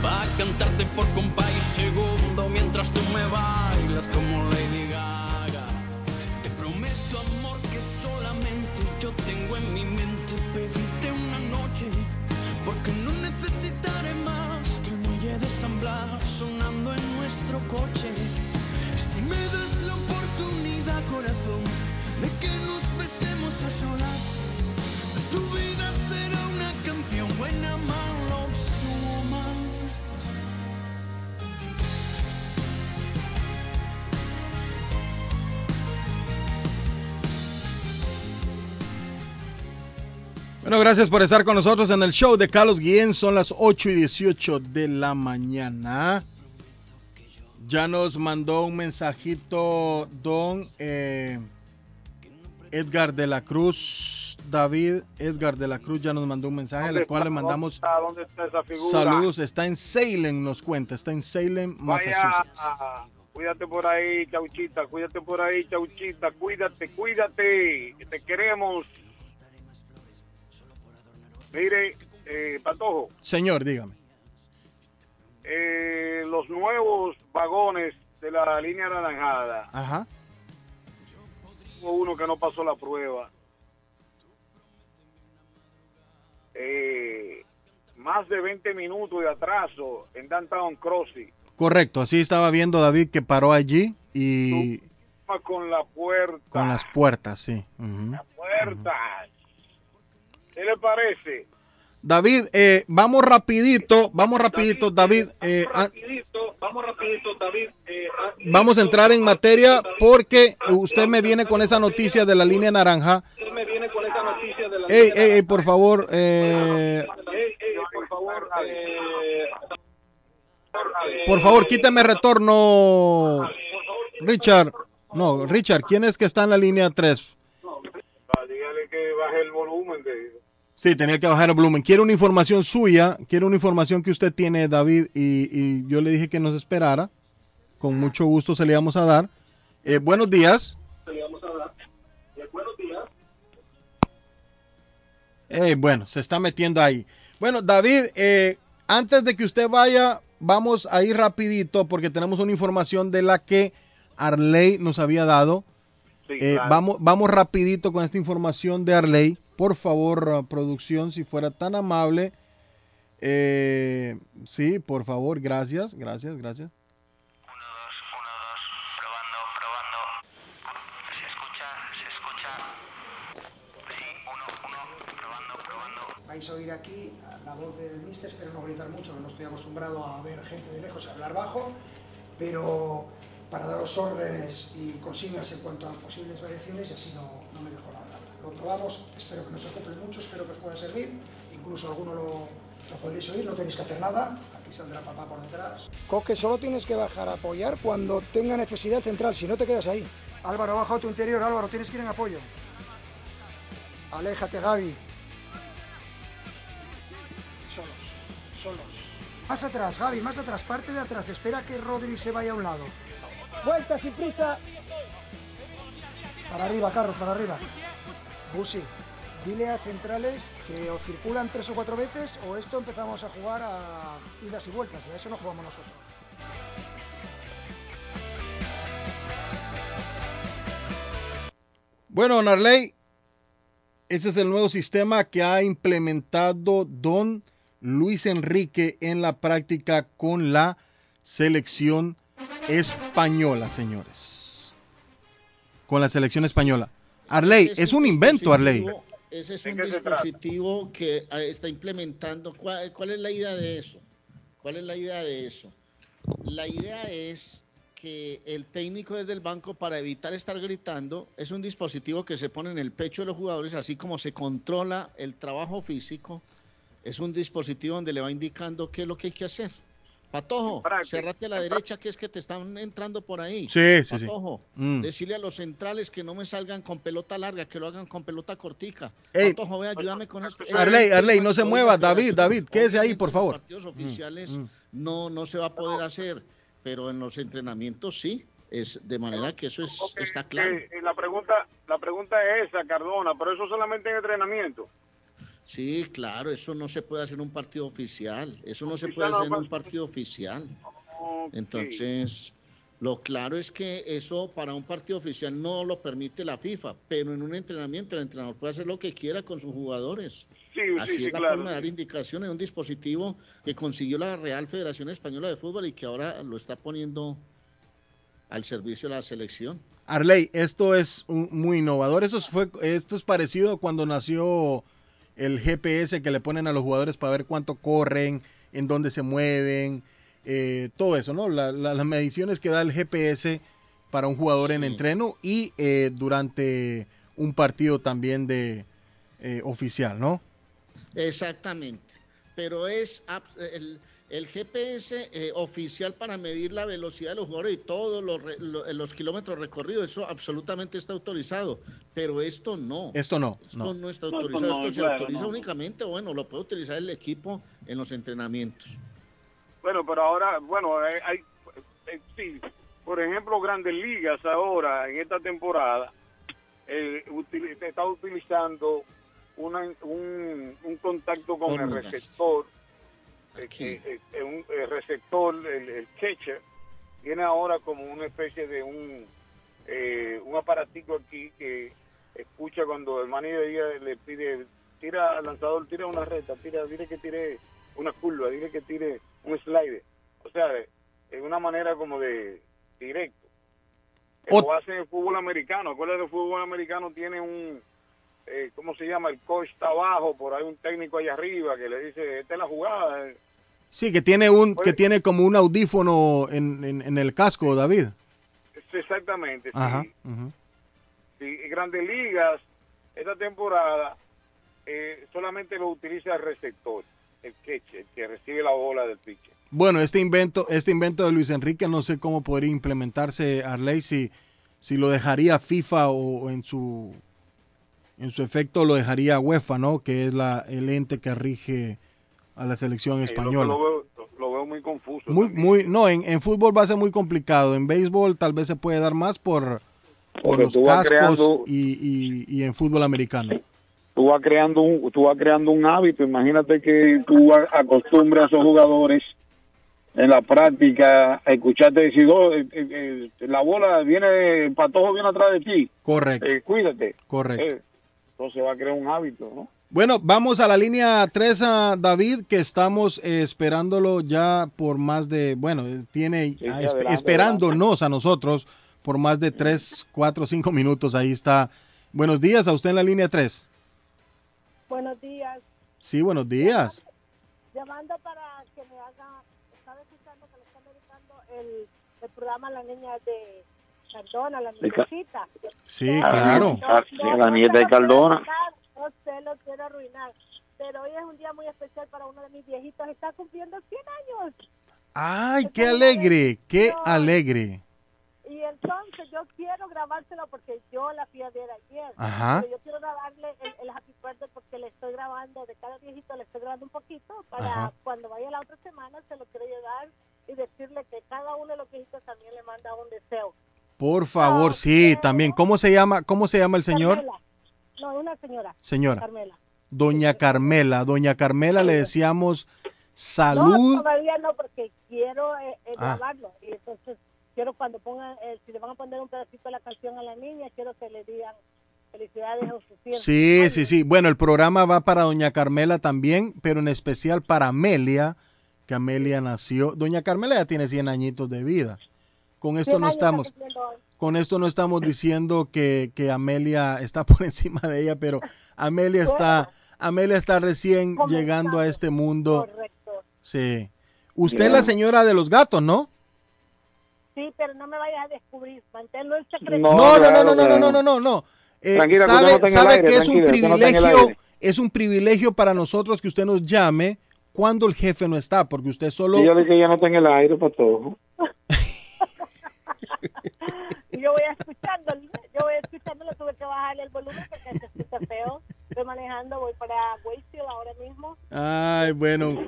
Pa' cantarte por compa y segundo mientras tú me bailas como Lady coche. Si me das la oportunidad, corazón, de que nos besemos a solas, tu vida será una canción buena, malo, mal. Bueno, gracias por estar con nosotros en el show de Carlos Guillén. Son las 8 y 18 de la mañana. Ya nos mandó un mensajito don eh, Edgar de la Cruz. David Edgar de la Cruz ya nos mandó un mensaje, al cual le mandamos ¿Dónde está esa figura? saludos. Está en Salem, nos cuenta. Está en Salem, Vaya, Massachusetts. cuídate por ahí, chauchita, cuídate por ahí, chauchita, cuídate, cuídate, que te queremos. Mire, eh, Patojo, Señor, dígame. Eh, los nuevos vagones de la línea anaranjada, Ajá. hubo uno que no pasó la prueba. Eh, más de 20 minutos de atraso en Downtown Crossing. Correcto, así estaba viendo David que paró allí y Con la puerta. con las puertas, sí. Ujú. puerta. ¿Qué le parece? David, eh, vamos rapidito, vamos rapidito, David. eh, ah, Vamos rapidito, David. vamos a entrar en materia porque usted me viene con esa noticia de la línea naranja. me viene con esa noticia de la Ey, ey, ey, por favor, eh, por favor, eh, por favor, quíteme retorno, Richard. No, Richard, ¿quién es que está en la línea 3? Ah, dígale que baje el volumen de Sí, tenía que bajar el volumen. Quiero una información suya, quiero una información que usted tiene, David, y, y yo le dije que nos esperara. Con mucho gusto se le íbamos a dar. Eh, buenos días. Eh, bueno, se está metiendo ahí. Bueno, David, eh, antes de que usted vaya, vamos a ir rapidito porque tenemos una información de la que Arley nos había dado. Sí, Eh, claro. vamos, vamos rapidito con esta información de Arley. Por favor, uh, producción, si fuera tan amable. Eh, sí, por favor, gracias, gracias, gracias. Vais a oír aquí la voz del mister, espero no gritar mucho, que no estoy acostumbrado a ver gente de lejos hablar bajo, pero para daros órdenes y consignas en cuanto a posibles variaciones y así no, Lo probamos, espero que no se ocupen mucho, espero que os pueda servir, incluso alguno lo, lo podréis oír, no tenéis que hacer nada, aquí saldrá papá por detrás. Coque, solo tienes que bajar a apoyar cuando tenga necesidad central, si no te quedas ahí. Álvaro, baja a tu interior, Álvaro, tienes que ir en apoyo. Aléjate, Gaby. Solos, solos. Más atrás, Gaby, más atrás, parte de atrás. Espera que Rodri se vaya a un lado. Vuelta sin prisa. Para arriba, Carlos, para arriba. Busi, dile a centrales que o circulan tres o cuatro veces o esto empezamos a jugar a idas y vueltas. Y a eso no jugamos nosotros. Bueno, Narley, ese es el nuevo sistema que ha implementado don Luis Enrique en la práctica con la selección española, señores. Con la selección española. Arley, es un invento, Arley. Ese es un dispositivo que eh, está implementando. ¿Cuál, cuál es la idea de eso? ¿Cuál es la idea de eso? La idea es que el técnico desde el banco, para evitar estar gritando, es un dispositivo que se pone en el pecho de los jugadores, así como se controla el trabajo físico. Es un dispositivo donde le va indicando qué es lo que hay que hacer. Patojo, cerrate a la derecha, que es que te están entrando por ahí. Sí, sí, sí. Patojo, Mm. decirle a los centrales que no me salgan con pelota larga, que lo hagan con pelota cortica. Ey. Patojo, ve, ayúdame con esto. Arley, Arley, no se mueva, David, David, quédese ahí, por en favor. los partidos Mm, oficiales mm. no, no se va a poder hacer, pero en los entrenamientos sí. Es de manera que eso es, está claro. Eh, eh, la pregunta la pregunta es esa, Cardona, pero eso solamente en entrenamiento. Sí, claro, eso no se puede hacer en un partido oficial. Eso no se puede hacer en un partido oficial. Entonces, lo claro es que eso para un partido oficial no lo permite la FIFA, pero en un entrenamiento el entrenador puede hacer lo que quiera con sus jugadores. Sí, Así sí, es la claro, forma de dar indicaciones, un dispositivo que consiguió la Real Federación Española de Fútbol y que ahora lo está poniendo al servicio de la selección. Arley, esto es un- muy innovador. Eso fue, esto es parecido cuando nació el GPS que le ponen a los jugadores para ver cuánto corren, en dónde se mueven, eh, todo eso, ¿no? La- la- las mediciones que da el GPS para un jugador en entreno y eh, durante un partido también de eh, oficial, ¿no? Exactamente. Pero es ab- el, el GPS eh, oficial para medir la velocidad de los jugadores y todos los, re- lo- los kilómetros recorridos, eso absolutamente está autorizado. Pero esto no. Esto no, Esto no. no, está No, esto autorizado. no, esto se claro, autoriza no. únicamente, bueno, lo puede utilizar el equipo en los entrenamientos. Bueno, pero ahora, bueno, hay, hay- eh, sí, por ejemplo, Grandes Ligas ahora, en esta temporada, eh, está utilizando una, un, un contacto con el receptor, eh, eh, eh, un el receptor, el, el catcher, tiene ahora como una especie de un, eh, un aparatico aquí que escucha cuando el manager le pide, tira al lanzador, tira una recta, tira, dile que tire una curva, dile que tire un slide. O sea, de una manera como de directo. Lo hace el fútbol americano. Acuérdate, el fútbol americano tiene un, eh, ¿cómo se llama? El coach está abajo, por ahí un técnico allá arriba que le dice, esta es la jugada. Sí, que tiene un que tiene como un audífono en, en- en el casco, David. Exactamente. sí. Ajá. Sí, Grandes Ligas, esta temporada eh, solamente lo utiliza el receptor, el catcher, el que recibe la bola del pitcher. Bueno, este invento, este invento de Luis Enrique no sé cómo podría implementarse Arley si, si lo dejaría FIFA o en su en su efecto lo dejaría UEFA, ¿no? Que es la el ente que rige a la selección española. Lo, veo, lo- veo muy confuso. Muy, muy, no, en, en fútbol va a ser muy complicado. En béisbol tal vez se puede dar más por, por Porque los cascos creando- y, y- y en fútbol americano. tú vas creando un, tú vas creando un hábito. Imagínate que tú a- acostumbres a esos jugadores en la práctica a escucharte decir, "Oh, eh, eh, eh, la bola viene, el patojo viene atrás de ti, Correcto, eh, cuídate. correcto. Entonces va a crear un hábito, ¿no? Bueno, vamos a la línea 3 a David, que estamos eh, esperándolo ya por más de, bueno, eh, tiene Sí, ah, sí, esp- adelante, esperándonos a nosotros por más de 3, 4, 5 minutos. Ahí está. Buenos días a usted en la línea 3. Buenos días. Sí, buenos días. Llamando para que me haga, estaba escuchando que le están dedicando el, el programa a la niña de Cardona, la niñecita. Sí, claro. ah, la nieta de Cardona. No se lo quiero arruinar. Pero hoy es un día muy especial para uno de mis viejitos. Está cumpliendo 100 años. Ay, qué alegre, qué alegre. Y entonces yo quiero grabárselo porque yo la fui a ver ayer. Ajá. Pero yo quiero grabarle el, el Happy Birthday porque le estoy grabando, de cada viejito le estoy grabando un poquito para Ajá. cuando vaya la otra semana se lo quiero llevar y decirle que cada uno de los viejitos también le manda un deseo. Por favor, sí, también. ¿Cómo se llama, cómo se llama el señor? Carmela. No, una señora. Señora. Carmela. Doña Carmela. Doña Carmela le decíamos salud. No, todavía no, porque quiero eh, eh, Ah. grabarlo. Y entonces quiero cuando pongan, eh, si le van a poner un pedacito de la canción a la niña, quiero que le digan felicidades a sus 100 Sí, sí, sí. Bueno, el programa va para Doña Carmela también, pero en especial para Amelia, que Amelia nació. Doña Carmela ya tiene 100 añitos de vida. Con esto 100 no estamos, con esto no estamos diciendo que, que Amelia está (laughs) por encima de ella, pero Amelia está, Amelia está recién llegando a este mundo. Correcto. Sí. Usted es la señora de los gatos, ¿no? Sí, pero no me vayas a descubrir. Manténlo en secreto. No, no, no, no, no, no, no, no, no, no. Eh, que no sabe aire, que es un no privilegio, aire. es un privilegio para nosotros que usted nos llame cuando el jefe no está, porque usted solo Y yo le dije que ya no está en el aire, patojo. Y (laughs) (laughs) yo voy escuchando, yo voy escuchando, le tuve que bajarle el volumen porque se escucha feo. Estoy manejando, voy para Wakefield ahora mismo. Ay, bueno.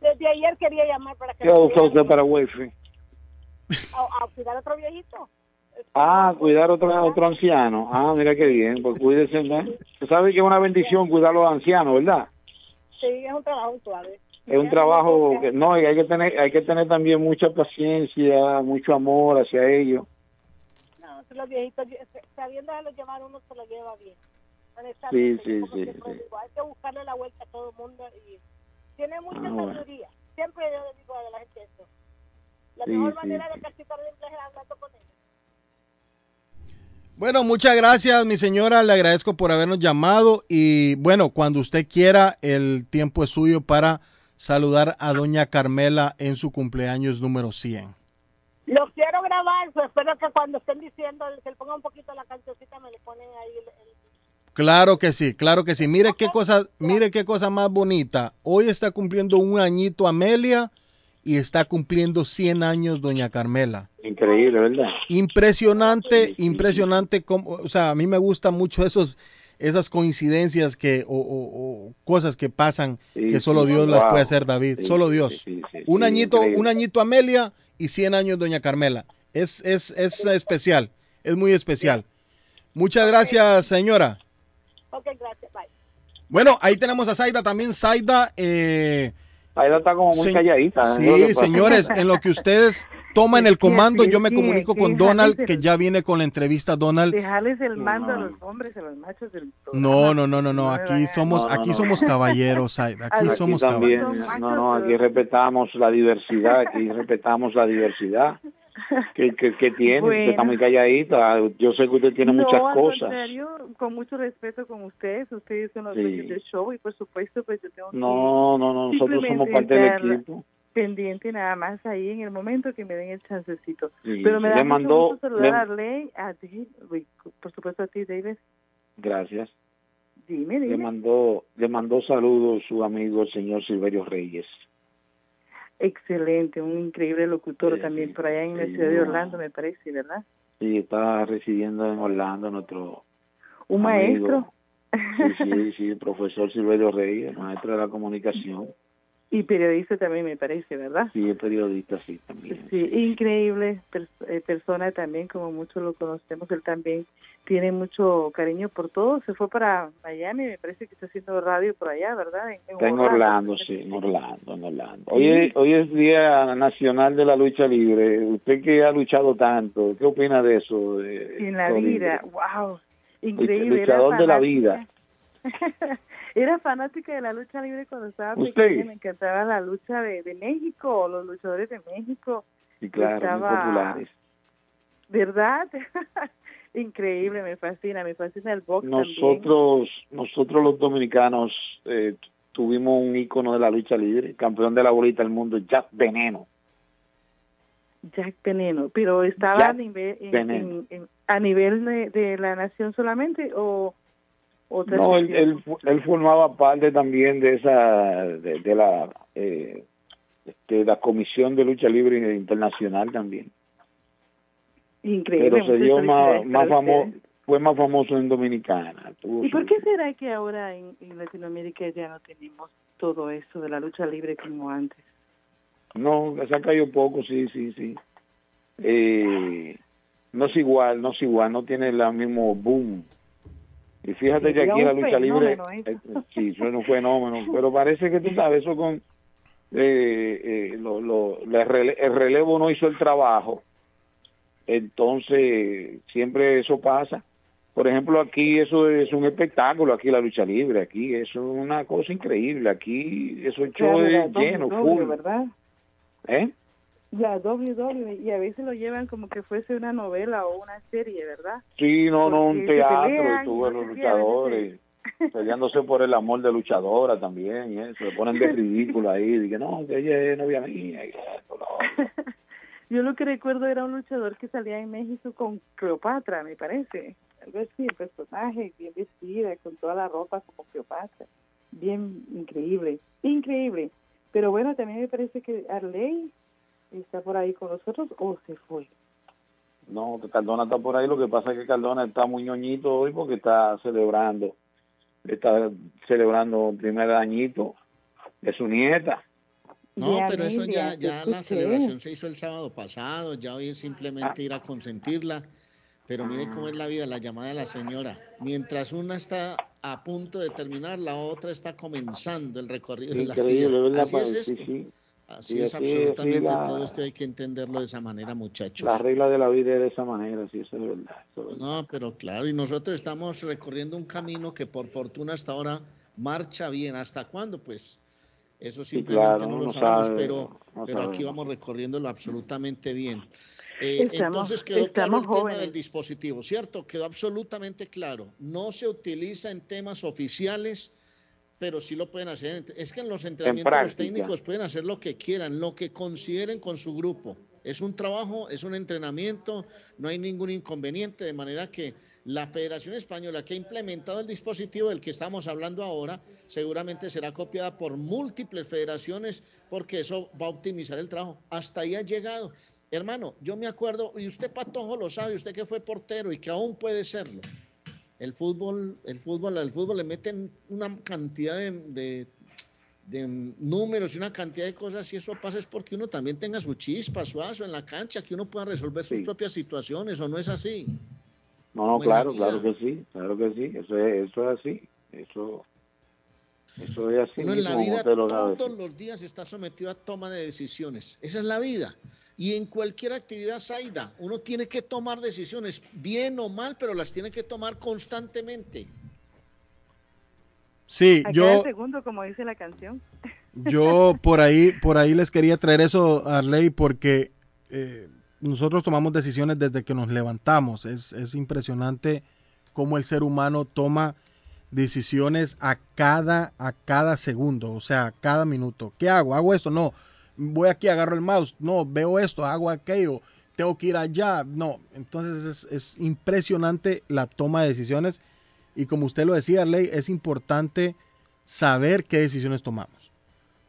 Desde ayer quería llamar para que ¿Qué pudieran usted para wifi? a, a cuidar a otro viejito. Ah, cuidar otro, otro anciano. Ah, mira qué bien, pues cuídese. ¿no? Sabes que es una bendición cuidar a los ancianos, ¿verdad? Sí, es un trabajo suave. Es un trabajo que no, y hay que tener, hay que tener también mucha paciencia, mucho amor hacia ellos. No, los viejitos, sabiendo de los llevar, uno se lo lleva bien. Sí, Honestamente, sí, sí, sí. digo, hay que buscarle la vuelta a todo el mundo y tiene mucha Ah, bueno. sabiduría. Siempre yo le digo a la gente eso. La Sí, mejor sí, manera sí. de practicar el inglés es hablando con ellos. Bueno, muchas gracias, mi señora. Le agradezco por habernos llamado. Y bueno, cuando usted quiera, el tiempo es suyo para saludar a doña Carmela en su cumpleaños número 100. Lo quiero grabar, pues espero que cuando estén diciendo que le ponga un poquito la cancioncita me le ponen ahí el, el- Claro que sí, claro que sí. Mire qué cosa, mire qué cosa más bonita. Hoy está cumpliendo un añito Amelia y está cumpliendo 100 años doña Carmela. Increíble, ¿verdad? Impresionante, impresionante. Como, o sea, a mí me gustan mucho esos, esas coincidencias que, o, o- o cosas que pasan Sí, que solo sí, Dios las puede hacer, David. Sí, solo Dios. un añito, increíble. un añito Amelia y 100 años doña Carmela. Es, es, es especial, es muy especial. Muchas gracias, señora. Ok, gracias, bye. Bueno, ahí tenemos a Zaida también. Zaida. Eh, Zaida está como muy se- calladita. Sí, señores, en lo que ustedes toma en el comando, yo me comunico con jálese Donald, que ya viene con la entrevista. Donald, Dejarles el mando a los hombres, a los machos del no, no, no, no, no, aquí somos, No, no, aquí no. somos caballeros, Said, aquí somos también, caballeros. no, no, aquí respetamos la diversidad, aquí respetamos la diversidad que, que, que tiene, Bueno. usted está muy calladita, yo sé que usted tiene no, muchas al cosas. contrario, con mucho respeto con ustedes, ustedes son los Sí. dueños del show y por supuesto pues yo tengo que No, no, no, nosotros somos parte del equipo. Pendiente nada más ahí en el momento que me den el chancecito. Sí, Pero me le da mandó- gusto saludar le- a Arley, a ti, por supuesto a ti, David. Gracias. Dime, Le dime. mandó, le mandó saludos su amigo el señor Silverio Reyes. Excelente, un increíble locutor Sí, también por allá en la ciudad de. Orlando, me parece, ¿verdad? Sí, está residiendo en Orlando nuestro Un amigo. maestro Sí, sí, (laughs) sí, el profesor Silverio Reyes, maestro de la comunicación. Y periodista también, me parece, ¿verdad? Sí, periodista, sí, también. Sí, increíble eh, persona también, como muchos lo conocemos, él también tiene mucho cariño por todo, se fue para Miami, me parece que está haciendo radio por allá, ¿verdad? En, en Está en Orlando. Orlando, sí, en Orlando, en Orlando. Hoy es, hoy es Día Nacional de la Lucha Libre. Usted que ha luchado tanto, ¿qué opina de eso? de- En la vida, libre? wow, increíble. Luchador de la vida. (laughs) Era fanática de la lucha libre cuando estaba ¿Usted? pequeña, me encantaba la lucha de, de México, los luchadores de México, Sí, claro, muy populares. ¿verdad? (laughs) Increíble, me fascina, me fascina el box también. Nosotros, nosotros los dominicanos eh, tuvimos un ícono de la lucha libre, campeón de la bolita del mundo, Jack Veneno. Jack Veneno, pero estaba Jack a nivel en- Veneno. en- en- a nivel de, de la nación solamente o otra No, él, él, formaba parte también de esa, de, de la, eh, de la Comisión de Lucha Libre Internacional también. increíble. Pero se dio más, más famoso, fue más famoso en Dominicana. Tuvo ¿Y por qué será que ahora en, en Latinoamérica ya no tenemos todo eso de la lucha libre como antes? No, se ha caído poco, sí, sí, sí. Eh, no es igual, no es igual, no tiene el mismo boom. Y fíjate que aquí la lucha libre, fenómeno eh, sí, eso es un fenómeno, pero parece que tú sabes, eso con eh, eh, lo, lo, el relevo no hizo el trabajo, entonces siempre eso pasa. Por ejemplo, aquí eso es un espectáculo, aquí la lucha libre, aquí eso es una cosa increíble, aquí eso es show lleno, full. ¿verdad? ¿Eh? La WWE, y a veces lo llevan como que fuese una novela o una serie, ¿verdad? Sí, no, no, un Porque teatro pelean y y no los a luchadores (laughs) peleándose por el amor de luchadora también y eso, se ponen de (laughs) ridículo ahí, dicen, no, que ella es novia mía y esto, otro. (laughs) Yo lo que recuerdo era un luchador que salía en México con Cleopatra, me parece. Algo así, el personaje, bien vestida, con toda la ropa como Cleopatra. Bien increíble, increíble. Pero bueno, también me parece que Arley está por ahí con nosotros o se fue. No, que Cardona está por ahí, lo que pasa es que Cardona está muy ñoñito hoy porque está celebrando, está celebrando el primer añito de su nieta. No, pero eso ya, ya la celebración se hizo el sábado pasado, ya hoy es simplemente ir a consentirla. Pero mire cómo es la vida, la llamada de la señora. Mientras una está a punto de terminar, la otra está comenzando el recorrido de la Increíble, vida. sí, sí. Así Sí, es absolutamente la- todo esto, hay que entenderlo de esa manera, muchachos. La regla de la vida es de esa manera, sí, eso es verdad. eso es verdad. No, pero claro, y nosotros estamos recorriendo un camino que por fortuna hasta ahora marcha bien. ¿Hasta cuándo? Pues eso Sí, simplemente claro, no lo sabemos, sabe, pero, no pero aquí vamos recorriéndolo absolutamente bien. Eh, Estamos- entonces quedó claro el tema del dispositivo, ¿cierto? Quedó absolutamente claro. No se utiliza en temas oficiales, pero sí lo pueden hacer. Es que en los entrenamientos los técnicos pueden hacer lo que quieran, lo que consideren con su grupo. Es un trabajo, es un entrenamiento, no hay ningún inconveniente, de manera que la Federación Española que ha implementado el dispositivo del que estamos hablando ahora, seguramente será copiada por múltiples federaciones porque eso va a optimizar el trabajo. Hasta ahí ha llegado. Hermano, yo me acuerdo, y usted Patojo lo sabe, usted que fue portero y que aún puede serlo. El fútbol, el fútbol, al fútbol le meten una cantidad de, de- de números y una cantidad de cosas y eso pasa es porque uno también tenga su chispa, su aso en la cancha, que uno pueda resolver sus propias situaciones, o no es así. No, no, Como claro, claro que sí, claro que sí, eso es, eso es así, eso, eso es así Uno en la vida lo todos los días está sometido a toma de decisiones. Esa es la vida. Y en cualquier actividad, Saida, uno tiene que tomar decisiones, bien o mal, pero las tiene que tomar constantemente. Sí, A yo, cada segundo, como dice la canción. (laughs) yo por ahí, por ahí les quería traer eso, Arley, porque eh, nosotros tomamos decisiones desde que nos levantamos. Es, es impresionante cómo el ser humano toma decisiones a cada, a cada segundo, o sea, a cada minuto. ¿Qué hago? ¿Hago esto? No. Voy aquí, agarro el mouse. No, veo esto, hago aquello. Tengo que ir allá. No. Entonces es, es impresionante la toma de decisiones. Y como usted lo decía, Arley, es importante saber qué decisiones tomamos.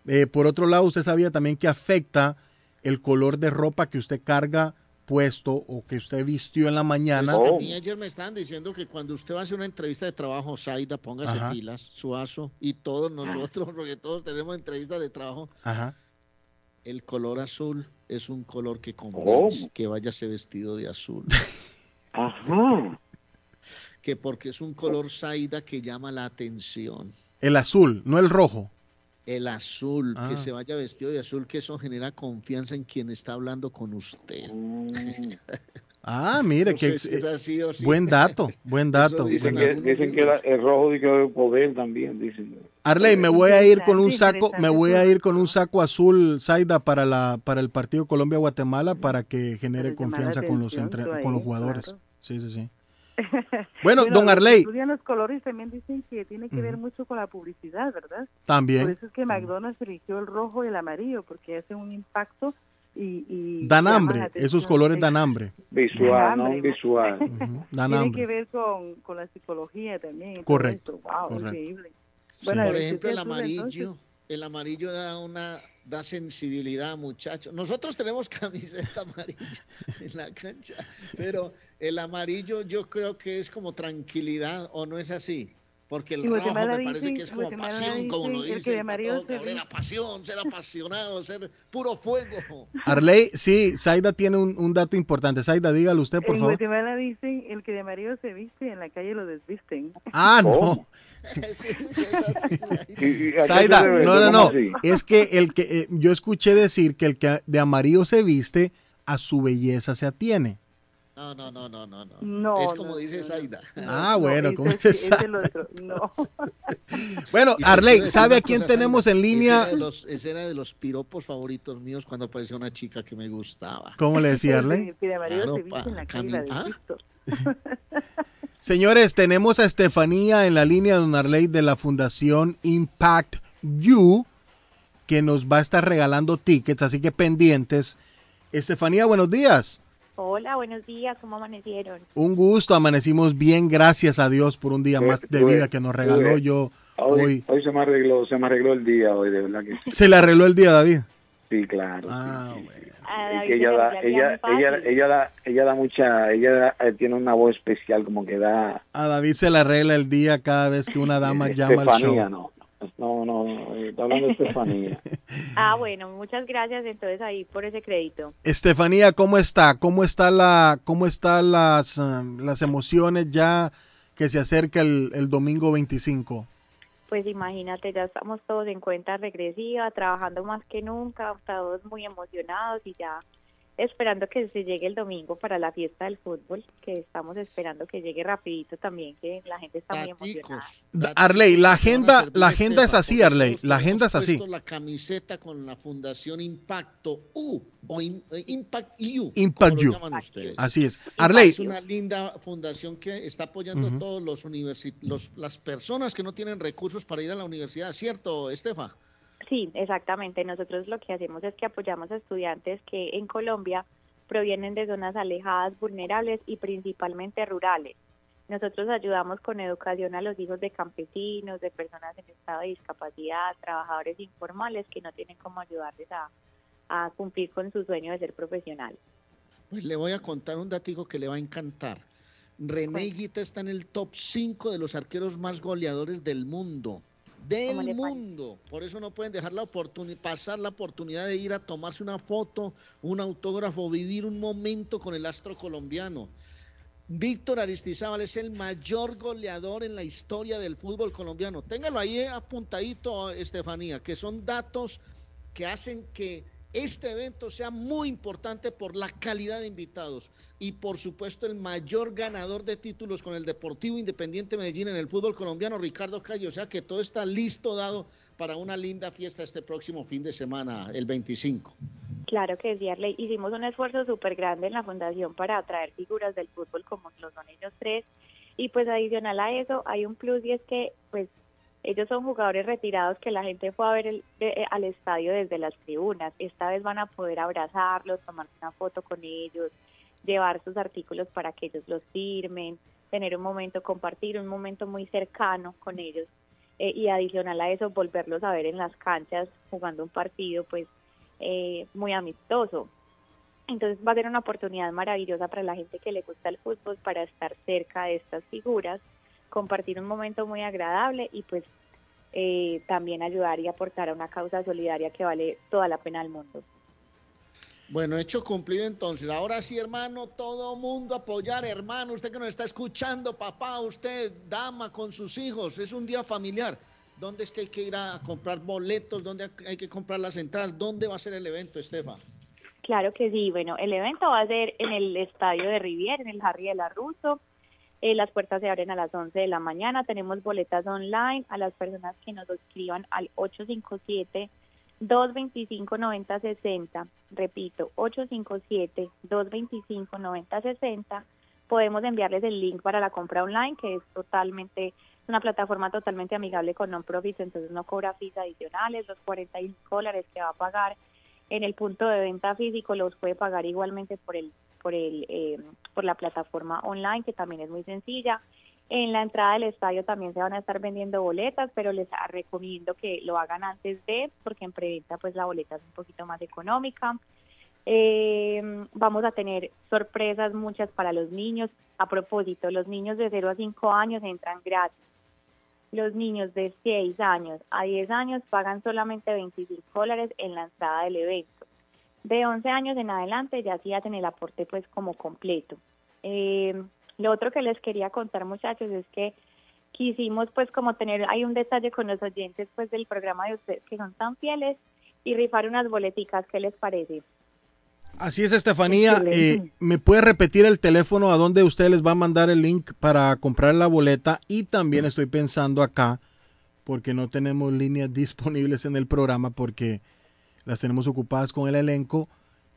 Eh, por otro lado, usted sabía también que afecta el color de ropa que usted carga puesto o que usted vistió en la mañana. Pues a mí ayer me estaban diciendo que cuando usted va a hacer una entrevista de trabajo, Saida, póngase Ajá. pilas, Suazo y todos nosotros, (laughs) porque todos tenemos entrevistas de trabajo, Ajá. El color azul es un color que ¿Cómo? convence, que váyase vestido de azul. (laughs) Ajá. Que porque es un color Saida que llama la atención. El azul, no el rojo. El azul, Ah. que se vaya vestido de azul, que eso genera confianza en quien está hablando con usted. (laughs) Ah, mire, No que si es así o sí. buen dato, buen (laughs) dato. Dicen que, dicen que la- el rojo dice que es poder también, dicen. Arley, me voy a ir con un saco, me voy a ir con un saco azul Saida para la para el partido Colombia Guatemala para que genere confianza con los entre- con los jugadores. claro. Sí, sí, sí. (laughs) Bueno, don los Arley. estudian los colores también dicen que tiene que ver mucho con la publicidad, ¿verdad? También. Por eso es que McDonald's eligió el rojo y el amarillo, porque hace un impacto y... y Dan hambre, esos colores dan hambre. Visual, no visual. Dan Tiene hambre. que ver con, con la psicología también. Correcto, esto. Wow, correcto. increíble. Sí. Bueno, Por ejemplo, el amarillo, el amarillo da una da sensibilidad, muchachos. Nosotros tenemos (laughs) camiseta amarilla en la cancha, pero el amarillo yo creo que es como tranquilidad, ¿o no es así? Porque el En rojo me parece que es en como pasión, como lo se cabrera, pasión, ser apasionado, ser puro fuego. Arley, sí, Saida tiene un, un dato importante. Saida, dígalo usted, por en favor. Guatemala dicen el que de amarillo se viste, en la calle lo desvisten. Ah, no. ¿Y- (laughs) debe no, no, ¿Cómo no. así? Es que el que eh, yo escuché decir que el que de amarillo se viste a su belleza se atiene. No, no, no, no, no, no. No, es no, como dice Saida. Ah, bueno, el otro, No. (laughs) Bueno, Arley, ¿sabe a quién tenemos en línea? Ese era, de los, (laughs) ese era de los piropos favoritos míos cuando aparecía una chica que me gustaba. ¿Cómo le decía Arley? El que de amarillo Claro, se viste pa- en la ¿Ah? Señores, tenemos a Estefanía en la línea de Don Arley de la Fundación Impact You, que nos va a estar regalando tickets, así que pendientes. Estefanía, buenos días. Hola, buenos días, ¿cómo amanecieron? Un gusto, amanecimos bien, gracias a Dios por un día más de vida que nos regaló yo Hoy, hoy. hoy se me arregló, se me arregló el día hoy, de verdad que sí. Se le arregló el día, David. Sí, claro. Ah, sí, sí, Es David que se ella le da, ella, ella, ella da, ella da mucha, ella da- eh, tiene una voz especial, como que da. A David se le arregla el día cada vez que una dama (laughs) llama al show. Estefanía, no. No, no, no, está hablando de Estefanía. (laughs) Ah, bueno, muchas gracias entonces ahí por ese crédito. Estefanía, ¿cómo está? ¿Cómo está la, cómo están las, um, las emociones ya que se acerca el, el domingo 25? Pues imagínate, ya estamos todos en cuenta regresiva, trabajando más que nunca, todos muy emocionados y ya esperando que se llegue el domingo para la fiesta del fútbol, que estamos esperando que llegue rapidito también, que la gente está muy emocionada. Arley, la agenda, la agenda es así, Arley. La agenda es así. la camiseta con la Fundación Impacto U o In- eh, Impact U. Impact U. Así es. Arley, Es una linda fundación que está apoyando Ujú. a todos los, universi- los las personas que no tienen recursos para ir a la universidad, ¿cierto, Estefa? Sí, exactamente. Nosotros lo que hacemos es que apoyamos a estudiantes que en Colombia provienen de zonas alejadas, vulnerables y principalmente rurales. Nosotros ayudamos con educación a los hijos de campesinos, de personas en estado de discapacidad, trabajadores informales que no tienen cómo ayudarles a, a cumplir con su sueño de ser profesional. Pues le voy a contar un datico que le va a encantar. René Higuita está en el top 5 de los arqueros más goleadores del mundo. Del mundo. Por eso no pueden dejar la oportunidad, pasar la oportunidad de ir a tomarse una foto, un autógrafo, vivir un momento con el astro colombiano. Víctor Aristizábal es el mayor goleador en la historia del fútbol colombiano. Téngalo ahí apuntadito, Estefanía, que son datos que hacen que este evento sea muy importante por la calidad de invitados y por supuesto el mayor ganador de títulos con el Deportivo Independiente Medellín en el fútbol colombiano, Ricardo Calle. O sea que todo está listo, dado para una linda fiesta este próximo fin de semana, el 25. Claro que sí, Arley. Hicimos un esfuerzo súper grande en la fundación para atraer figuras del fútbol como los son ellos tres. Y pues adicional a eso hay un plus y es que pues ellos son jugadores retirados que la gente fue a ver el- eh, al estadio desde las tribunas. Esta vez van a poder abrazarlos, tomar una foto con ellos, llevar sus artículos para que ellos los firmen, tener un momento, compartir un momento muy cercano con ellos. Eh, y adicional a eso, volverlos a ver en las canchas jugando un partido, pues eh, muy amistoso. Entonces va a ser una oportunidad maravillosa para la gente que le gusta el fútbol para estar cerca de estas figuras, compartir un momento muy agradable y pues eh, también ayudar y aportar a una causa solidaria que vale toda la pena al mundo. Bueno, hecho cumplido entonces. Ahora sí, hermano, todo mundo apoyar, hermano. Usted que nos está escuchando, papá, usted, dama, con sus hijos. Es un día familiar. ¿Dónde es que hay que ir a comprar boletos? ¿Dónde hay que comprar las entradas? ¿Dónde va a ser el evento, Estefa? Claro que sí, bueno, el evento va a ser en el estadio de Riviera, en el Harry de la Russo. Eh, las puertas se abren a las 11 de la mañana. Tenemos boletas online a las personas que nos escriban al 857 225 9060. Repito, 857 225 9060. Podemos enviarles el link para la compra online, que es totalmente una plataforma totalmente amigable con non-profits, entonces no cobra fees adicionales, los 45 dólares que va a pagar en el punto de venta físico los puede pagar igualmente por el por el eh, por la plataforma online que también es muy sencilla. En la entrada del estadio también se van a estar vendiendo boletas pero les recomiendo que lo hagan antes de porque en preventa pues la boleta es un poquito más económica. Eh, vamos a tener sorpresas muchas para los niños. A propósito los niños de 0 a 5 años entran gratis. Los niños de 6 años a 10 años pagan solamente 25 dólares en la entrada del evento. De 11 años en adelante ya sí hacen el aporte pues como completo. Eh, lo otro que les quería contar muchachos es que quisimos pues como tener, hay un detalle con los oyentes pues del programa de ustedes que son tan fieles y rifar unas boleticas, ¿qué les parece? Así es, Estefanía. Eh, ¿Me puede repetir el teléfono a donde usted les va a mandar el link para comprar la boleta? Y también estoy pensando acá, porque no tenemos líneas (laughs) disponibles en el programa, porque las tenemos ocupadas con el elenco.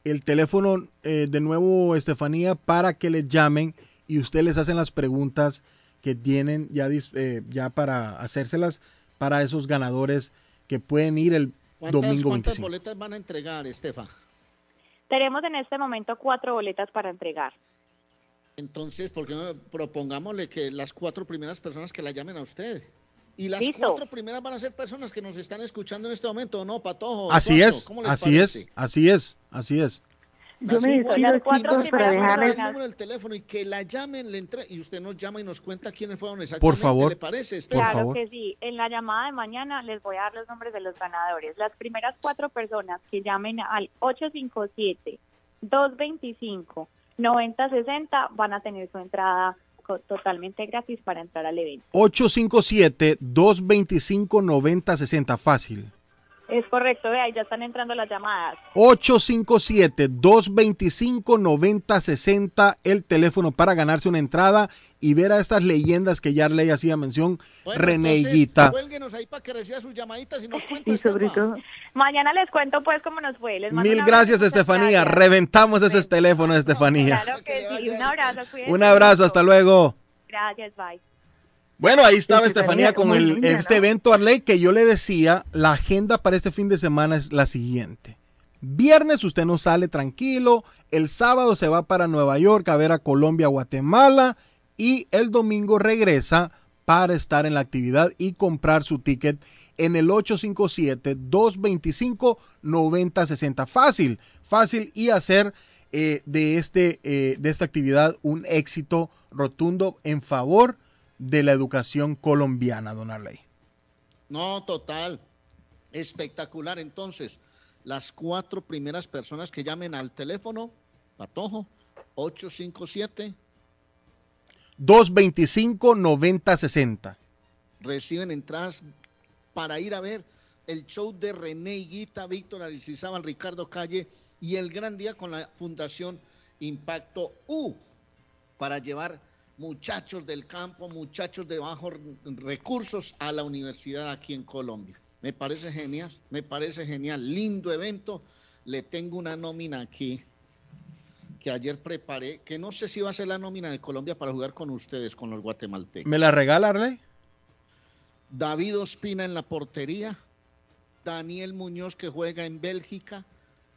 El teléfono, eh, de nuevo, Estefanía, para que les llamen y usted les hacen las preguntas que tienen ya, eh, ya para hacérselas para esos ganadores que pueden ir el ¿Cuántas, domingo cuántas 25. boletas van a entregar, Estefa? Tenemos en este momento cuatro boletas para entregar. Entonces, ¿por qué no propongámosle que las cuatro primeras personas que la llamen a usted? Y las Listo. cuatro primeras van a ser personas que nos están escuchando en este momento, ¿o ¿no, Patojo? Así es, ¿Cómo les así parece? es, así es, así es. Yo me Las despido, chicos, para dejarles... el número del teléfono y que la llamen, le entre y usted nos llama y nos cuenta quiénes fueron exactamente. Por favor, ¿Le parece? Claro favor. que sí. En la llamada de mañana les voy a dar los nombres de los ganadores. Las primeras cuatro personas que llamen al 857-225-9060 van a tener su entrada totalmente gratis para entrar al evento. 857-225-9060, fácil. Es correcto, vea, ahí ya están entrando las llamadas. 857-225-9060, el teléfono para ganarse una entrada y ver a estas leyendas que Yarley hacía mención, Bueno. Cuélguenos ahí para que reciba sus llamaditas y nos Y sobre todo, Mañana les cuento pues cómo nos fue. Les mando Mil gracias, Estefanía. gracias. Reventamos ese teléfono, Estefanía. Claro que sí. Un abrazo. cuídense Un abrazo, hasta luego. Gracias, bye. Bueno, ahí estaba Estefanía, con el, linda, este ¿no? evento Arley que yo le decía, la agenda para este fin de semana es la siguiente. Viernes usted no sale tranquilo, el sábado se va para Nueva York a ver a Colombia, Guatemala y el domingo regresa para estar en la actividad y comprar su ticket en el 857-225-9060. Fácil, fácil y hacer eh, de, este, eh, de esta actividad un éxito rotundo en favor de la educación colombiana, don Arley. No, total. Espectacular. Entonces, las cuatro primeras personas que llamen al teléfono, Patojo, 857, 225-9060. reciben entradas para ir a ver el show de René Higuita, Víctor Aristizábal, Ricardo Calle y el gran día con la Fundación Impacto U para llevar muchachos del campo, muchachos de bajos recursos a la universidad aquí en Colombia. Me parece genial, me parece genial, lindo evento. Le tengo una nómina aquí que ayer preparé, que no sé si va a ser la nómina de Colombia para jugar con ustedes, con los guatemaltecos. ¿Me la regala, Arley? David Ospina en la portería, Daniel Muñoz que juega en Bélgica,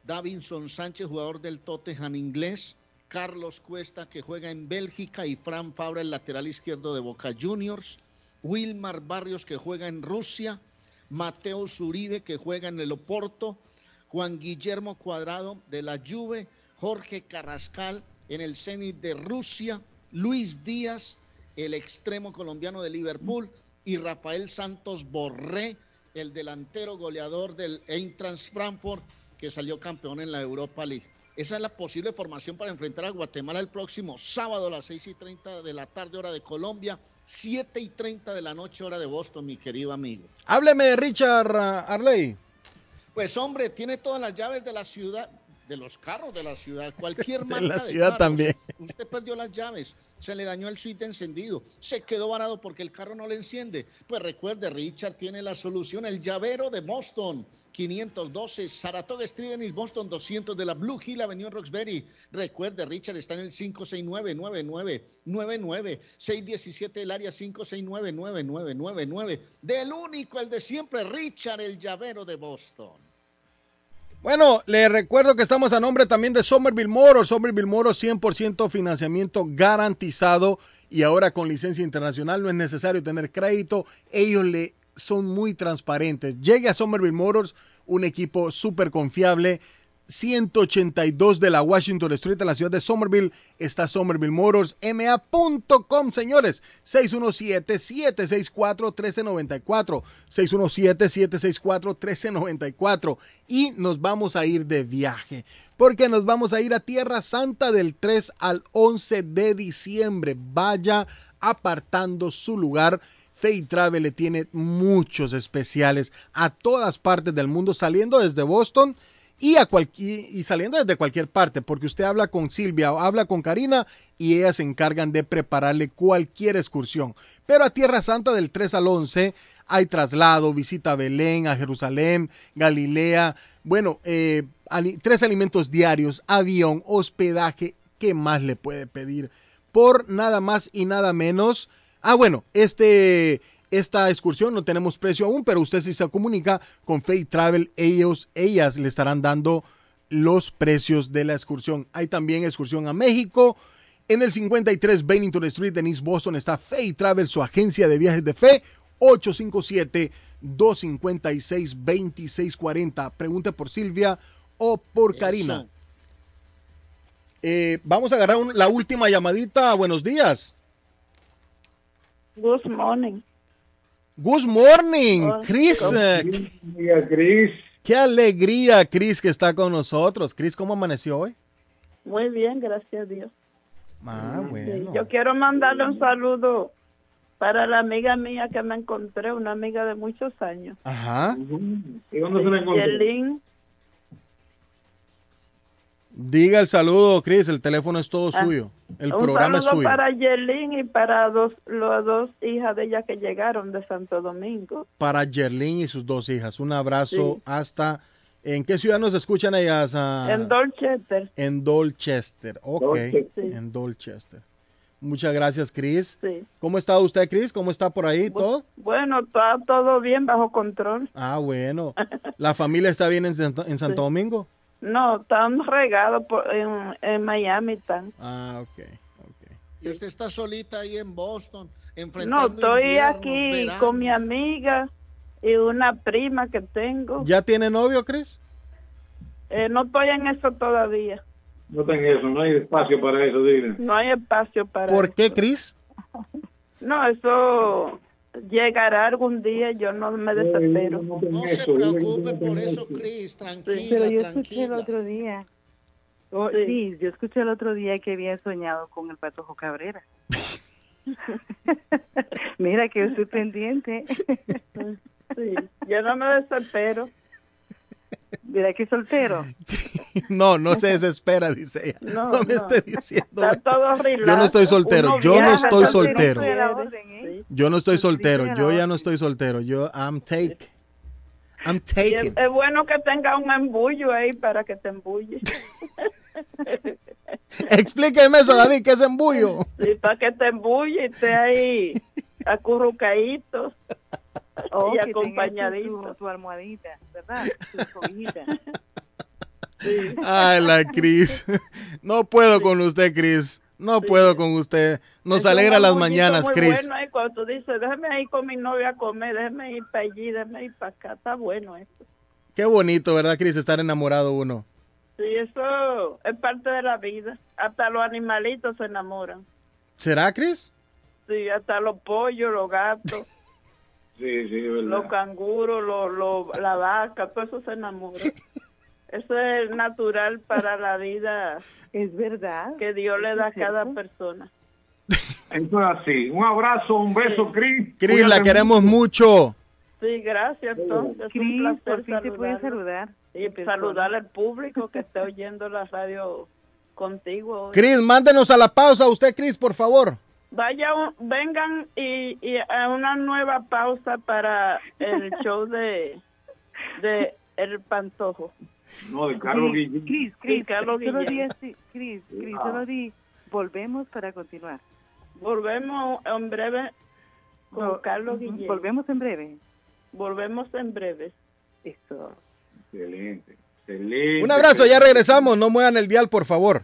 Davinson Sánchez, jugador del Tottenham inglés, Carlos Cuesta que juega en Bélgica y Fran Fabra, el lateral izquierdo de Boca Juniors, Wilmar Barrios que juega en Rusia, Mateo Zuribe que juega en el Oporto, Juan Guillermo Cuadrado de la Juve, Jorge Carrascal en el Zenit de Rusia, Luis Díaz, el extremo colombiano de Liverpool, y Rafael Santos Borré, el delantero goleador del Eintracht Frankfurt, que salió campeón en la Europa League. Esa es la posible formación para enfrentar a Guatemala el próximo sábado a las 6 y 30 de la tarde, hora de Colombia, 7 y 30 de la noche, hora de Boston, mi querido amigo. Hábleme de Richard Arley. Pues hombre, tiene todas las llaves de la ciudad, de los carros de la ciudad, cualquier (laughs) De marca la de ciudad carros. también. Usted perdió las llaves, se le dañó el suite encendido, se quedó varado porque el carro no le enciende. Pues recuerde, Richard tiene la solución, el llavero de Boston. 512 Saratoga Street en Boston, 200 de la Blue Hill Avenue en Roxbury. Recuerde, Richard está en el 569-9999, 617 el área 569-9999. Del único, el de siempre, Richard, el llavero de Boston. Bueno, le recuerdo que estamos a nombre también de Somerville Motors. Somerville Motors 100% financiamiento garantizado y ahora con licencia internacional no es necesario tener crédito. Ellos le son muy transparentes. Llegue a Somerville Motors, un equipo súper confiable. 182 de la Washington Street en la ciudad de Somerville está Somerville Motors, ma.com, señores. 617-764-1394. 617-764-1394. Y nos vamos a ir de viaje. Porque nos vamos a ir a Tierra Santa del 3 al 11 de diciembre. Vaya apartando su lugar. Fay Travel le tiene muchos especiales a todas partes del mundo, saliendo desde Boston y, a y saliendo desde cualquier parte, porque usted habla con Silvia o habla con Karina y ellas se encargan de prepararle cualquier excursión. Pero a Tierra Santa del 3 al 11 hay traslado, visita a Belén, a Jerusalén, Galilea, bueno, eh, tres alimentos diarios, avión, hospedaje, ¿qué más le puede pedir? Por nada más y nada menos. Ah, bueno, este esta excursión no tenemos precio aún, pero usted si se comunica con Fay Travel, ellos, ellas le estarán dando los precios de la excursión. Hay también excursión a México. En el 53 Bennington Street en East Boston está Fay Travel, su agencia de viajes de fe, 857-256-2640. Pregunte por Silvia o por Karina. Eh, vamos a agarrar un- la última llamadita. Buenos días. Good morning. Good morning, Hola. Chris. ¿Cómo- Eh, Chris. Qué alegría, Chris, que está con nosotros. Chris, ¿cómo amaneció hoy? Muy bien, gracias a Dios. Ah, bueno. Yo quiero mandarle un saludo para la amiga mía que me encontré, una amiga de muchos años. Ajá. ¿Y dónde se la encontró? Diga el saludo, Chris. El teléfono es todo Ah, suyo. El un programa es saludo suyo. para Yelin y para dos, las dos hijas de ella que llegaron de Santo Domingo. Para Jerlin y sus dos hijas. Un abrazo Sí. hasta. ¿En qué ciudad nos escuchan ellas? ah? En Dorchester. En Dolchester. Ok. Dorchester. Sí. En Dolchester. Muchas gracias, Chris. Sí. ¿Cómo está usted, Chris? ¿Cómo está por ahí todo? Bueno, está todo bien, bajo control. Ah, bueno. (laughs) ¿La familia está bien en, Santo- en Santo Sí. Domingo? No, están regados por- en, en Miami. Están. Ah, ok. Y usted está solita ahí en Boston, No, enfrentando estoy inviernos, aquí veranos. con mi amiga y una prima que tengo. ¿Ya tiene novio, Chris? Eh, no estoy en eso todavía. No tengo eso, no hay espacio para eso, dile. No hay espacio para ¿Por eso. qué, Chris? (laughs) No, eso llegará algún día. Yo no me desespero. No se preocupe por eso, Chris, tranquila, Pero yo escuché el tranquila. otro día. Oh, sí. yo escuché el otro día que había soñado con el Patojo Cabrera. (laughs) Mira que yo estoy pendiente. Sí, yo no me desespero. Mira que soltero. (laughs) No, no se desespera, dice ella. No, No, me no. esté diciendo. Está todo relax. Yo no estoy soltero, yo no estoy soltero. ¿eh? Yo no estoy soltero, yo ya no estoy soltero. Yo, I'm take. I'm taken. es bueno que tenga un embullo ahí para que te embulle. (laughs) Explíqueme eso, David, ¿qué es embullo? Sí, para que te embulle y esté ahí (laughs) acurrucadito Oh, y tengas tu- acompañadito. Tu, tu almohadita, ¿verdad? Tu (laughs) cobijita. Ay, la Cris. (laughs) No puedo con usted, Cris. No puedo con usted. Nos Es alegra las mañanas, muy Cris. bueno ahí cuando tú dices, déjame ir con mi novia a comer, déjame ir para allí, déjame ir para acá, está bueno eso. Qué bonito, ¿verdad, Cris? Estar enamorado uno. Sí, eso es parte de la vida. Hasta los animalitos se enamoran. ¿Será, Cris? Sí, hasta los pollos, los gatos, Sí, sí, verdad. los canguros, los, los- la vaca, todo eso se enamora. (laughs) Eso es natural para la vida. Es verdad. Que Dios le da a cada persona. Eso es así. Un abrazo, un beso, Cris. Cris, la queremos mucho. Sí, gracias, entonces. Es un Cris, placer por fin te puedes saludar. Y saludar al público que esté oyendo la radio contigo. hoy. Cris, mándenos a la pausa usted, Cris, por favor. Vaya, un- vengan y, y a una nueva pausa para el (laughs) show de, de El Pantojo. No, de Carlos Guillén. Cris, Cris, Carlos solo di Guillén. así, Cris, Cris, Ah. solo di, volvemos para continuar. Volvemos en breve con No, Carlos Guillén. Volvemos en breve. Volvemos en breve. Esto. Excelente, excelente. Un abrazo, ya regresamos. No muevan el dial, por favor.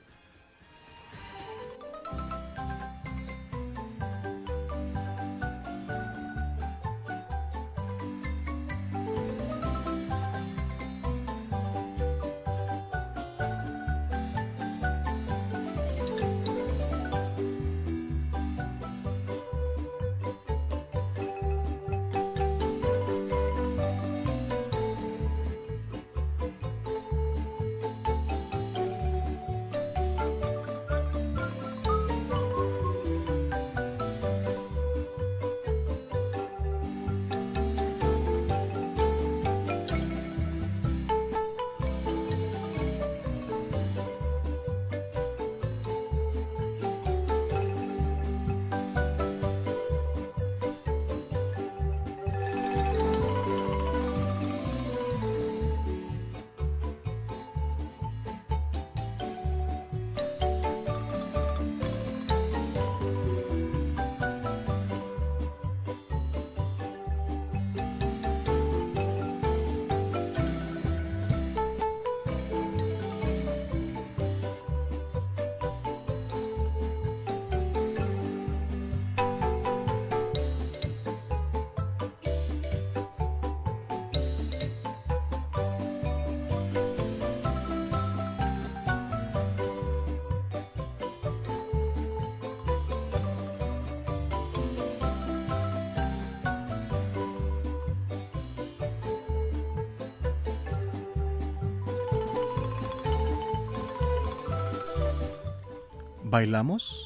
¿Bailamos?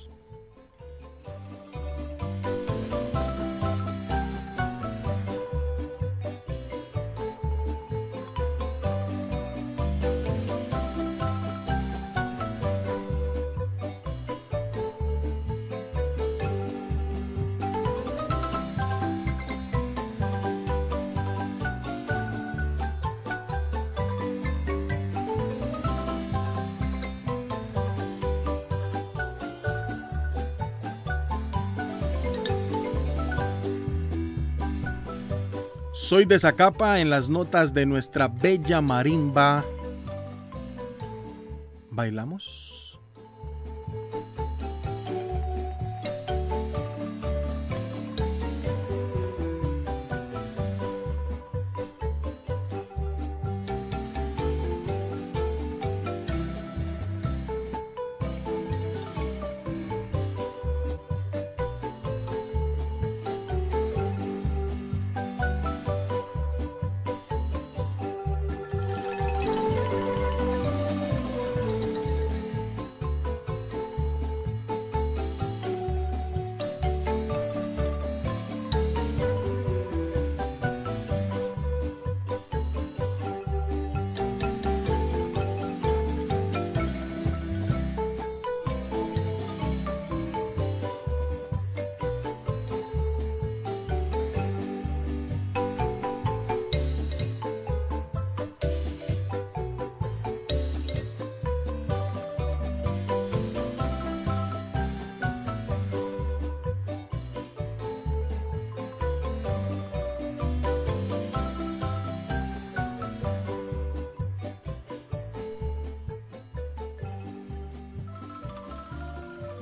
Soy de Zacapa en las notas de nuestra bella marimba. ¿Bailamos?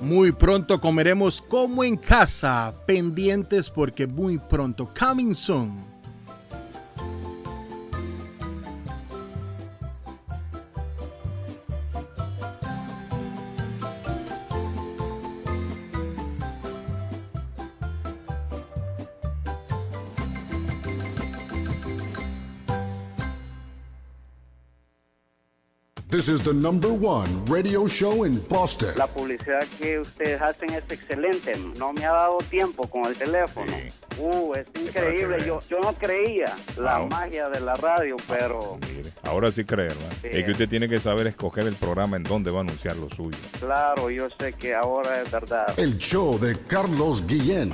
Muy pronto comeremos como en casa, pendientes porque muy pronto, coming soon. This is the number one radio show in Boston. La publicidad que ustedes hacen es excelente. No me ha dado tiempo con el teléfono. Uh, es increíble. Yo, yo no creía la Wow. magia de la radio, pero Ahora sí cree, ¿verdad? Sí. Es que usted tiene que saber escoger el programa en donde va a anunciar lo suyo. claro, yo sé que ahora es verdad. El show de Carlos Guillén.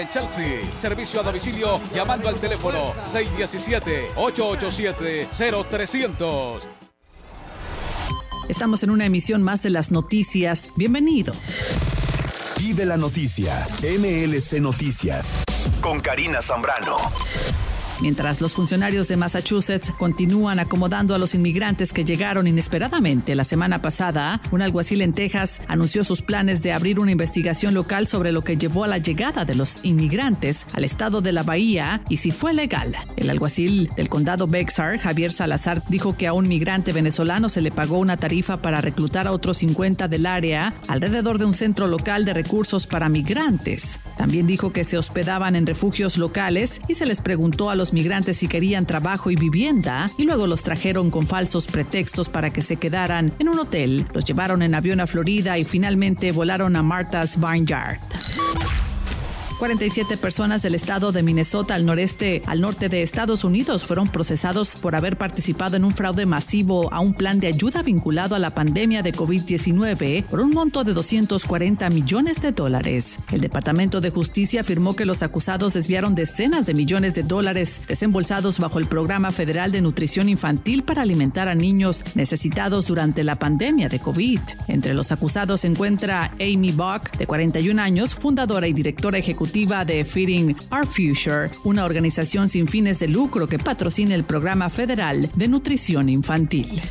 en Chelsea. Servicio a domicilio llamando al teléfono 617-887-0300. Estamos en una emisión más de las noticias. Bienvenido. Vive la noticia. MLC Noticias. Con Karina Zambrano. Mientras los funcionarios de Massachusetts continúan acomodando a los inmigrantes que llegaron inesperadamente la semana pasada, un alguacil en Texas anunció sus planes de abrir una investigación local sobre lo que llevó a la llegada de los inmigrantes al estado de la Bahía y si fue legal. El alguacil del condado Bexar, Javier Salazar, dijo que a un migrante venezolano se le pagó una tarifa para reclutar a otros 50 del área alrededor de un centro local de recursos para migrantes. También dijo que se hospedaban en refugios locales y se les preguntó a los migrantes si querían trabajo y vivienda y luego los trajeron con falsos pretextos para que se quedaran en un hotel, los llevaron en avión a Florida y finalmente volaron a Martha's Vineyard. 47 personas del estado de Minnesota al noreste, al norte de Estados Unidos fueron procesados por haber participado en un fraude masivo a un plan de ayuda vinculado a la pandemia de COVID-19 por un monto de 240 millones de dólares. El Departamento de Justicia afirmó que los acusados desviaron decenas de millones de dólares desembolsados bajo el Programa Federal de Nutrición Infantil para alimentar a niños necesitados durante la pandemia de COVID. Entre los acusados se encuentra Amy Buck, de 41 años, fundadora y directora ejecutiva de Feeding Our Future, una organización sin fines de lucro que patrocina el Programa Federal de Nutrición Infantil.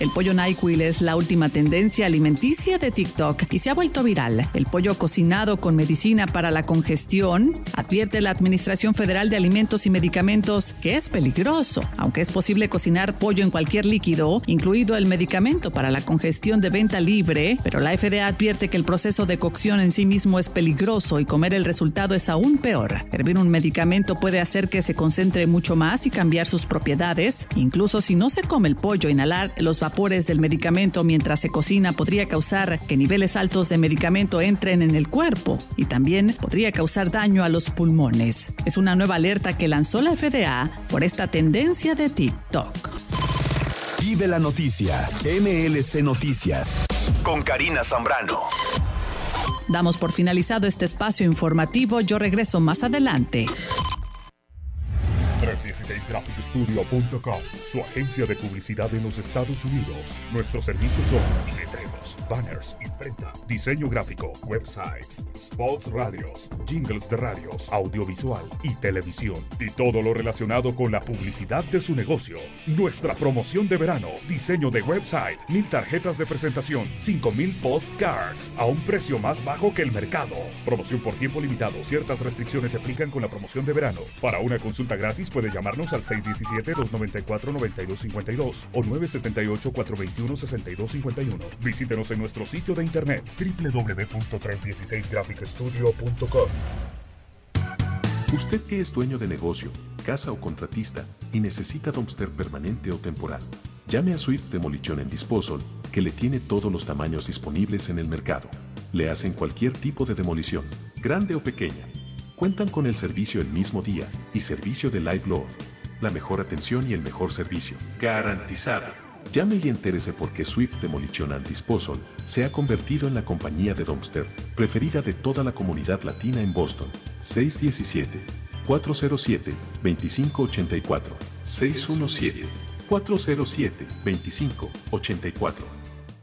El pollo NyQuil es la última tendencia alimenticia de TikTok y se ha vuelto viral. El pollo cocinado con medicina para la congestión advierte la Administración Federal de Alimentos y Medicamentos que es peligroso, aunque es posible cocinar pollo en cualquier líquido, incluido el medicamento para la congestión de venta libre, pero la FDA advierte que el proceso de cocción en sí mismo es peligroso y comer el resultado es aún peor. Hervir un medicamento puede hacer que se concentre mucho más y cambiar sus propiedades. Incluso si no se come el pollo, inhalar los del medicamento mientras se cocina podría causar que niveles altos de medicamento entren en el cuerpo y también podría causar daño a los pulmones. Es una nueva alerta que lanzó la FDA por esta tendencia de TikTok. Vive la noticia. MLC Noticias. Con Karina Zambrano. Damos por finalizado este espacio informativo. Yo regreso más adelante. 316graphicstudio.com, su agencia de publicidad en los Estados Unidos. Nuestros servicios son letreros, banners, imprenta, diseño gráfico, websites, spots radios, jingles de radios, audiovisual y televisión. Y todo lo relacionado con la publicidad de su negocio. Nuestra promoción de verano, diseño de website, mil tarjetas de presentación, 5000 postcards a un precio más bajo que el mercado. Promoción por tiempo limitado. Ciertas restricciones se aplican con la promoción de verano. Para una consulta gratis puede llamarnos al 617-294-9252 o 978-421-6251. Visítenos en nuestro sitio de internet www.316graphicstudio.com. Usted que es dueño de negocio, casa o contratista y necesita dumpster permanente o temporal, llame a Swift Demolition and Disposal, que le tiene todos los tamaños disponibles en el mercado. Le hacen cualquier tipo de demolición, grande o pequeña. Cuentan con el servicio el mismo día y servicio de live load. La mejor atención y el mejor servicio. Garantizado. Llame y entérese por qué Swift Demolition and Disposal se ha convertido en la compañía de dumpster preferida de toda la comunidad latina en Boston. 617-407-2584. 617-407-2584.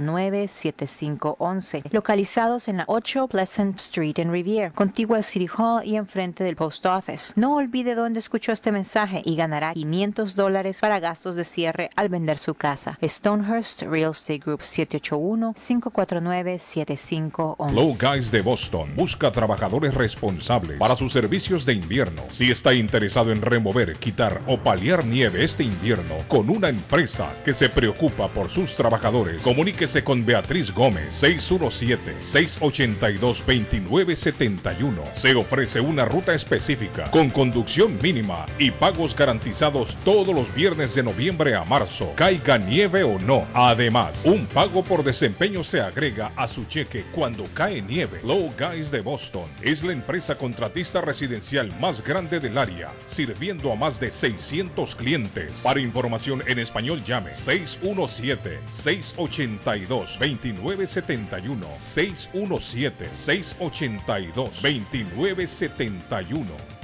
7511 localizados en la 8 Pleasant Street en Rivier, contigua al City Hall y enfrente del Post Office. No olvide dónde escuchó este mensaje y ganará 500 dólares para gastos de cierre al vender su casa. Stonehurst Real Estate Group 781-549-7511. Low Guys de Boston busca trabajadores responsables para sus servicios de invierno. Si está interesado en remover, quitar o paliar nieve este invierno con una empresa que se preocupa por sus trabajadores, comuníquese con Beatriz Gómez 617-682-2971. Se ofrece una ruta específica con conducción mínima y pagos garantizados todos los viernes de noviembre a marzo, caiga nieve o no. Además, un pago por desempeño se agrega a su cheque cuando cae nieve. Low Guys de Boston es la empresa contratista residencial más grande del área, sirviendo a más de 600 clientes. Para información en español llame 617 680 682-2971. 617-682-2971.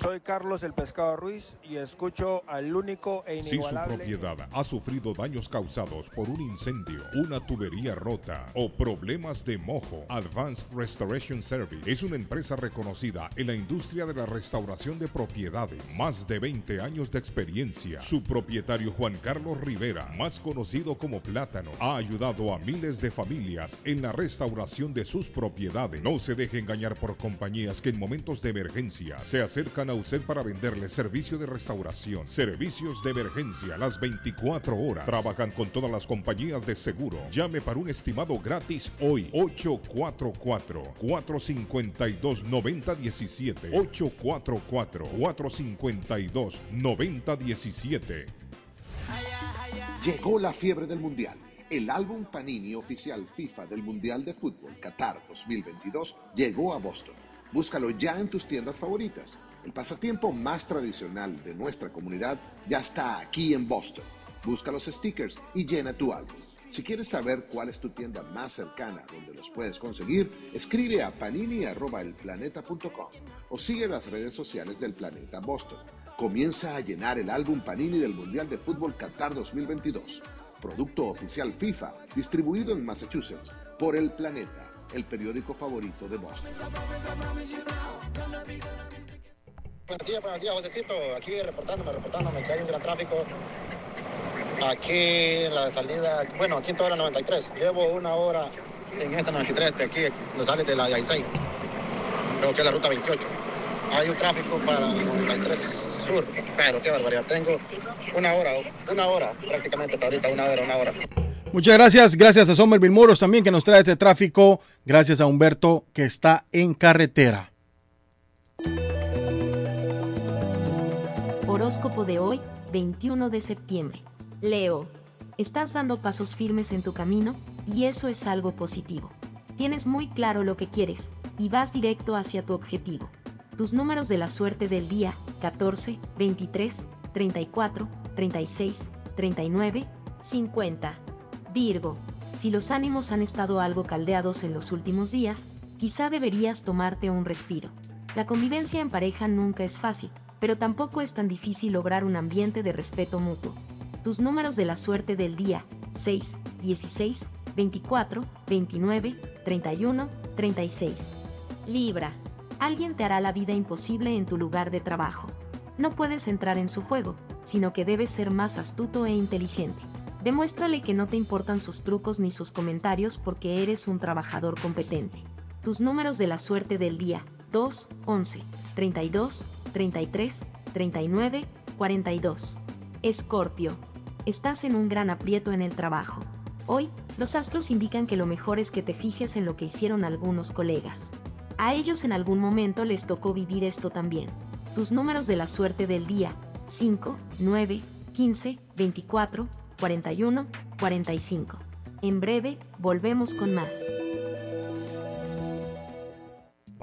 Soy Carlos el Pescado Ruiz y escucho al único e Si su inigualable. propiedad ha sufrido daños causados por un incendio, una tubería rota o problemas de mojo, Advanced Restoration Service es una empresa reconocida en la industria de la restauración de propiedades. Más de 20 años de experiencia. Su propietario Juan Carlos Rivera, más conocido como Plátano, ha ayudado a miles de familias en la restauración de sus propiedades. No se deje engañar por compañías que en momentos de emergencia se acercan a usted para venderle servicio de restauración, servicios de emergencia las 24 horas. Trabajan con todas las compañías de seguro. Llame para un estimado gratis hoy. 844-452-9017. 844-452-9017. Llegó la fiebre del Mundial. El álbum Panini oficial FIFA del Mundial de Fútbol Qatar 2022 llegó a Boston. Búscalo ya en tus tiendas favoritas. El pasatiempo más tradicional de nuestra comunidad ya está aquí en Boston. Busca los stickers y llena tu álbum. Si quieres saber cuál es tu tienda más cercana donde los puedes conseguir, escribe a panini.elplaneta.com o sigue las redes sociales del Planeta Boston. Comienza a llenar el álbum Panini del Mundial de Fútbol Qatar 2022. Producto oficial FIFA, distribuido en Massachusetts por El Planeta, el periódico favorito de Boston. Buenos días, buenos días, Josecito. Aquí reportándome, reportándome que hay un gran tráfico aquí en la salida, bueno, aquí en toda la 93. Llevo una hora en esta 93, de aquí, no sale de la 16. Creo que es la ruta 28. Hay un tráfico para la 93 sur, pero qué barbaridad. Tengo una hora, una hora prácticamente hasta ahorita, una hora, una hora. Muchas gracias, gracias a Somerville Moros también que nos trae este tráfico, gracias a Humberto que está en carretera. Horóscopo de hoy, 21 de septiembre. Leo, estás dando pasos firmes en tu camino y eso es algo positivo. Tienes muy claro lo que quieres y vas directo hacia tu objetivo. Tus números de la suerte del día, 14, 23, 34, 36, 39, 50. Virgo, si los ánimos han estado algo caldeados en los últimos días, quizá deberías tomarte un respiro. La convivencia en pareja nunca es fácil, pero tampoco es tan difícil lograr un ambiente de respeto mutuo. Tus números de la suerte del día, 6, 16, 24, 29, 31, 36. Libra, alguien te hará la vida imposible en tu lugar de trabajo. No puedes entrar en su juego, sino que debes ser más astuto e inteligente. Demuéstrale que no te importan sus trucos ni sus comentarios porque eres un trabajador competente. Tus números de la suerte del día 2, 11, 32, 33, 39, 42. Escorpio. Estás en un gran aprieto en el trabajo. Hoy, los astros indican que lo mejor es que te fijes en lo que hicieron algunos colegas. A ellos en algún momento les tocó vivir esto también. Tus números de la suerte del día 5, 9, 15, 24, 41, 45. En breve, volvemos con más.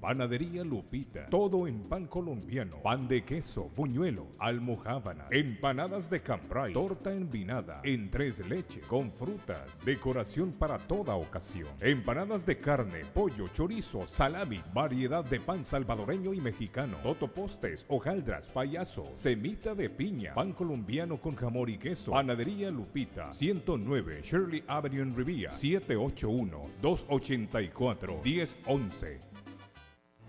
Panadería Lupita. Todo en pan colombiano. Pan de queso, buñuelo, almojábana, empanadas de cambray, torta envinada, en tres leches, con frutas, decoración para toda ocasión. Empanadas de carne, pollo, chorizo, salami, variedad de pan salvadoreño y mexicano, totopostes, hojaldras, payaso, semita de piña, pan colombiano con jamón y queso. Panadería Lupita. 109 Shirley Avenue en Rivia. 781-284-1011.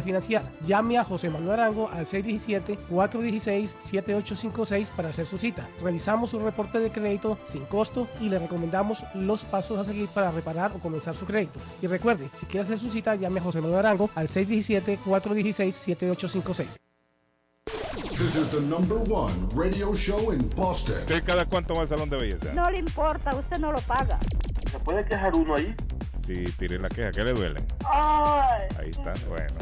refinanciar. Llame a José Manuel Arango al 617-416-7856 para hacer su cita. Revisamos su reporte de crédito sin costo y le recomendamos los pasos a seguir para reparar o comenzar su crédito. Y recuerde, si quiere hacer su cita, llame a José Manuel Arango al 617-416-7856. This is the number one radio show in Boston. ¿Usted cada cuánto va al salón de belleza? No le importa, usted no lo paga. ¿Se puede quejar uno ahí? Sí, tire la queja, ¿qué le duele? Ay, Ahí está, bueno.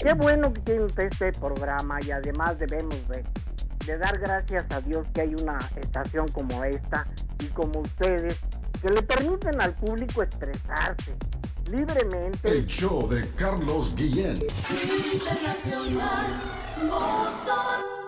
Qué bueno que tiene usted este programa y además debemos de, de dar gracias a Dios que hay una estación como esta y como ustedes que le permiten al público expresarse libremente. El show de Carlos Guillén. Internacional, Boston.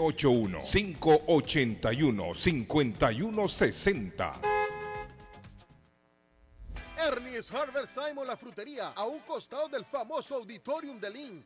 781-581-5160. Ernie's Harvest Time o la frutería, a un costado del famoso Auditorium de Lynn.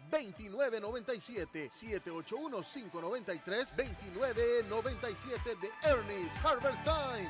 2997 781 593 2997 de Ernest Harvest Time.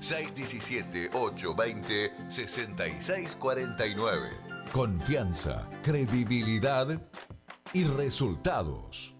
617-820-6649. Confianza, credibilidad y resultados.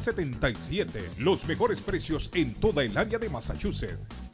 77. Los mejores precios en toda el área de Massachusetts.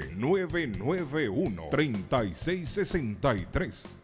991-3663.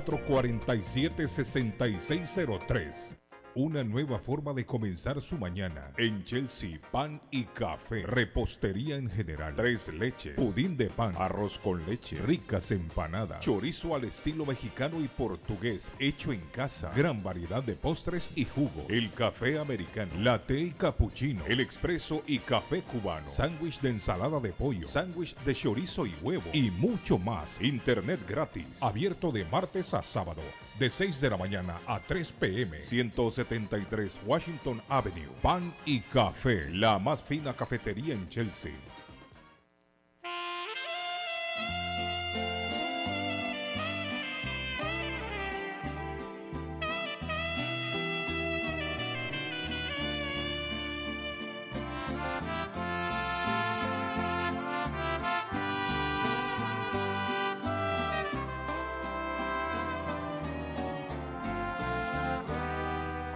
447-6603. Una nueva forma de comenzar su mañana. En Chelsea, pan y café. Repostería en general. Tres leches. Pudín de pan. Arroz con leche. Ricas empanadas. Chorizo al estilo mexicano y portugués. Hecho en casa. Gran variedad de postres y jugo. El café americano. Latte y cappuccino. El expreso y café cubano. Sándwich de ensalada de pollo. Sándwich de chorizo y huevo. Y mucho más. Internet gratis. Abierto de martes a sábado de 6 de la mañana a 3 pm. 173 Washington Avenue. Pan y café, la más fina cafetería en Chelsea.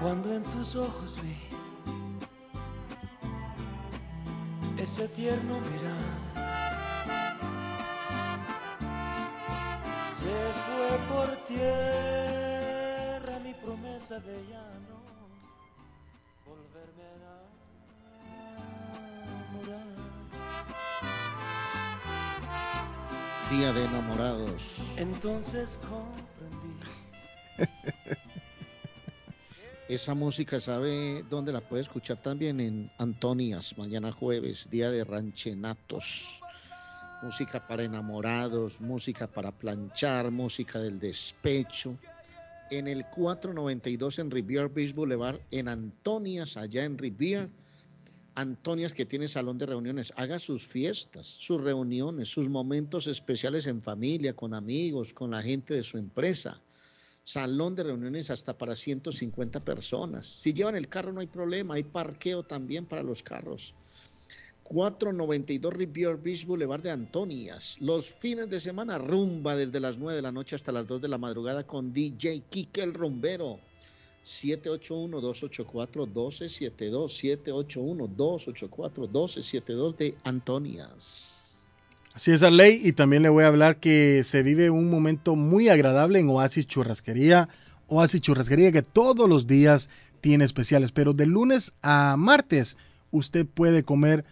Cuando en tus ojos vi ese tierno mirar, se fue por tierra mi promesa de ya no volverme a enamorar. Día de enamorados. Entonces comprendí. (laughs) Esa música, ¿sabe dónde la puede escuchar también? En Antonias, mañana jueves, día de ranchenatos. Música para enamorados, música para planchar, música del despecho. En el 492 en Rivier Beach Boulevard, en Antonias, allá en Rivier. Antonias que tiene salón de reuniones, haga sus fiestas, sus reuniones, sus momentos especiales en familia, con amigos, con la gente de su empresa salón de reuniones hasta para 150 personas. Si llevan el carro no hay problema, hay parqueo también para los carros. 492 Rivier Beach Boulevard de Antonias. Los fines de semana rumba desde las 9 de la noche hasta las 2 de la madrugada con DJ Kike el Rumbero. 781-284-1272. 781-284-1272 de Antonias. Es, ley y también le voy a hablar que se vive un momento muy agradable en Oasis Churrasquería. Oasis Churrasquería que todos los días tiene especiales, pero de lunes a martes usted puede comer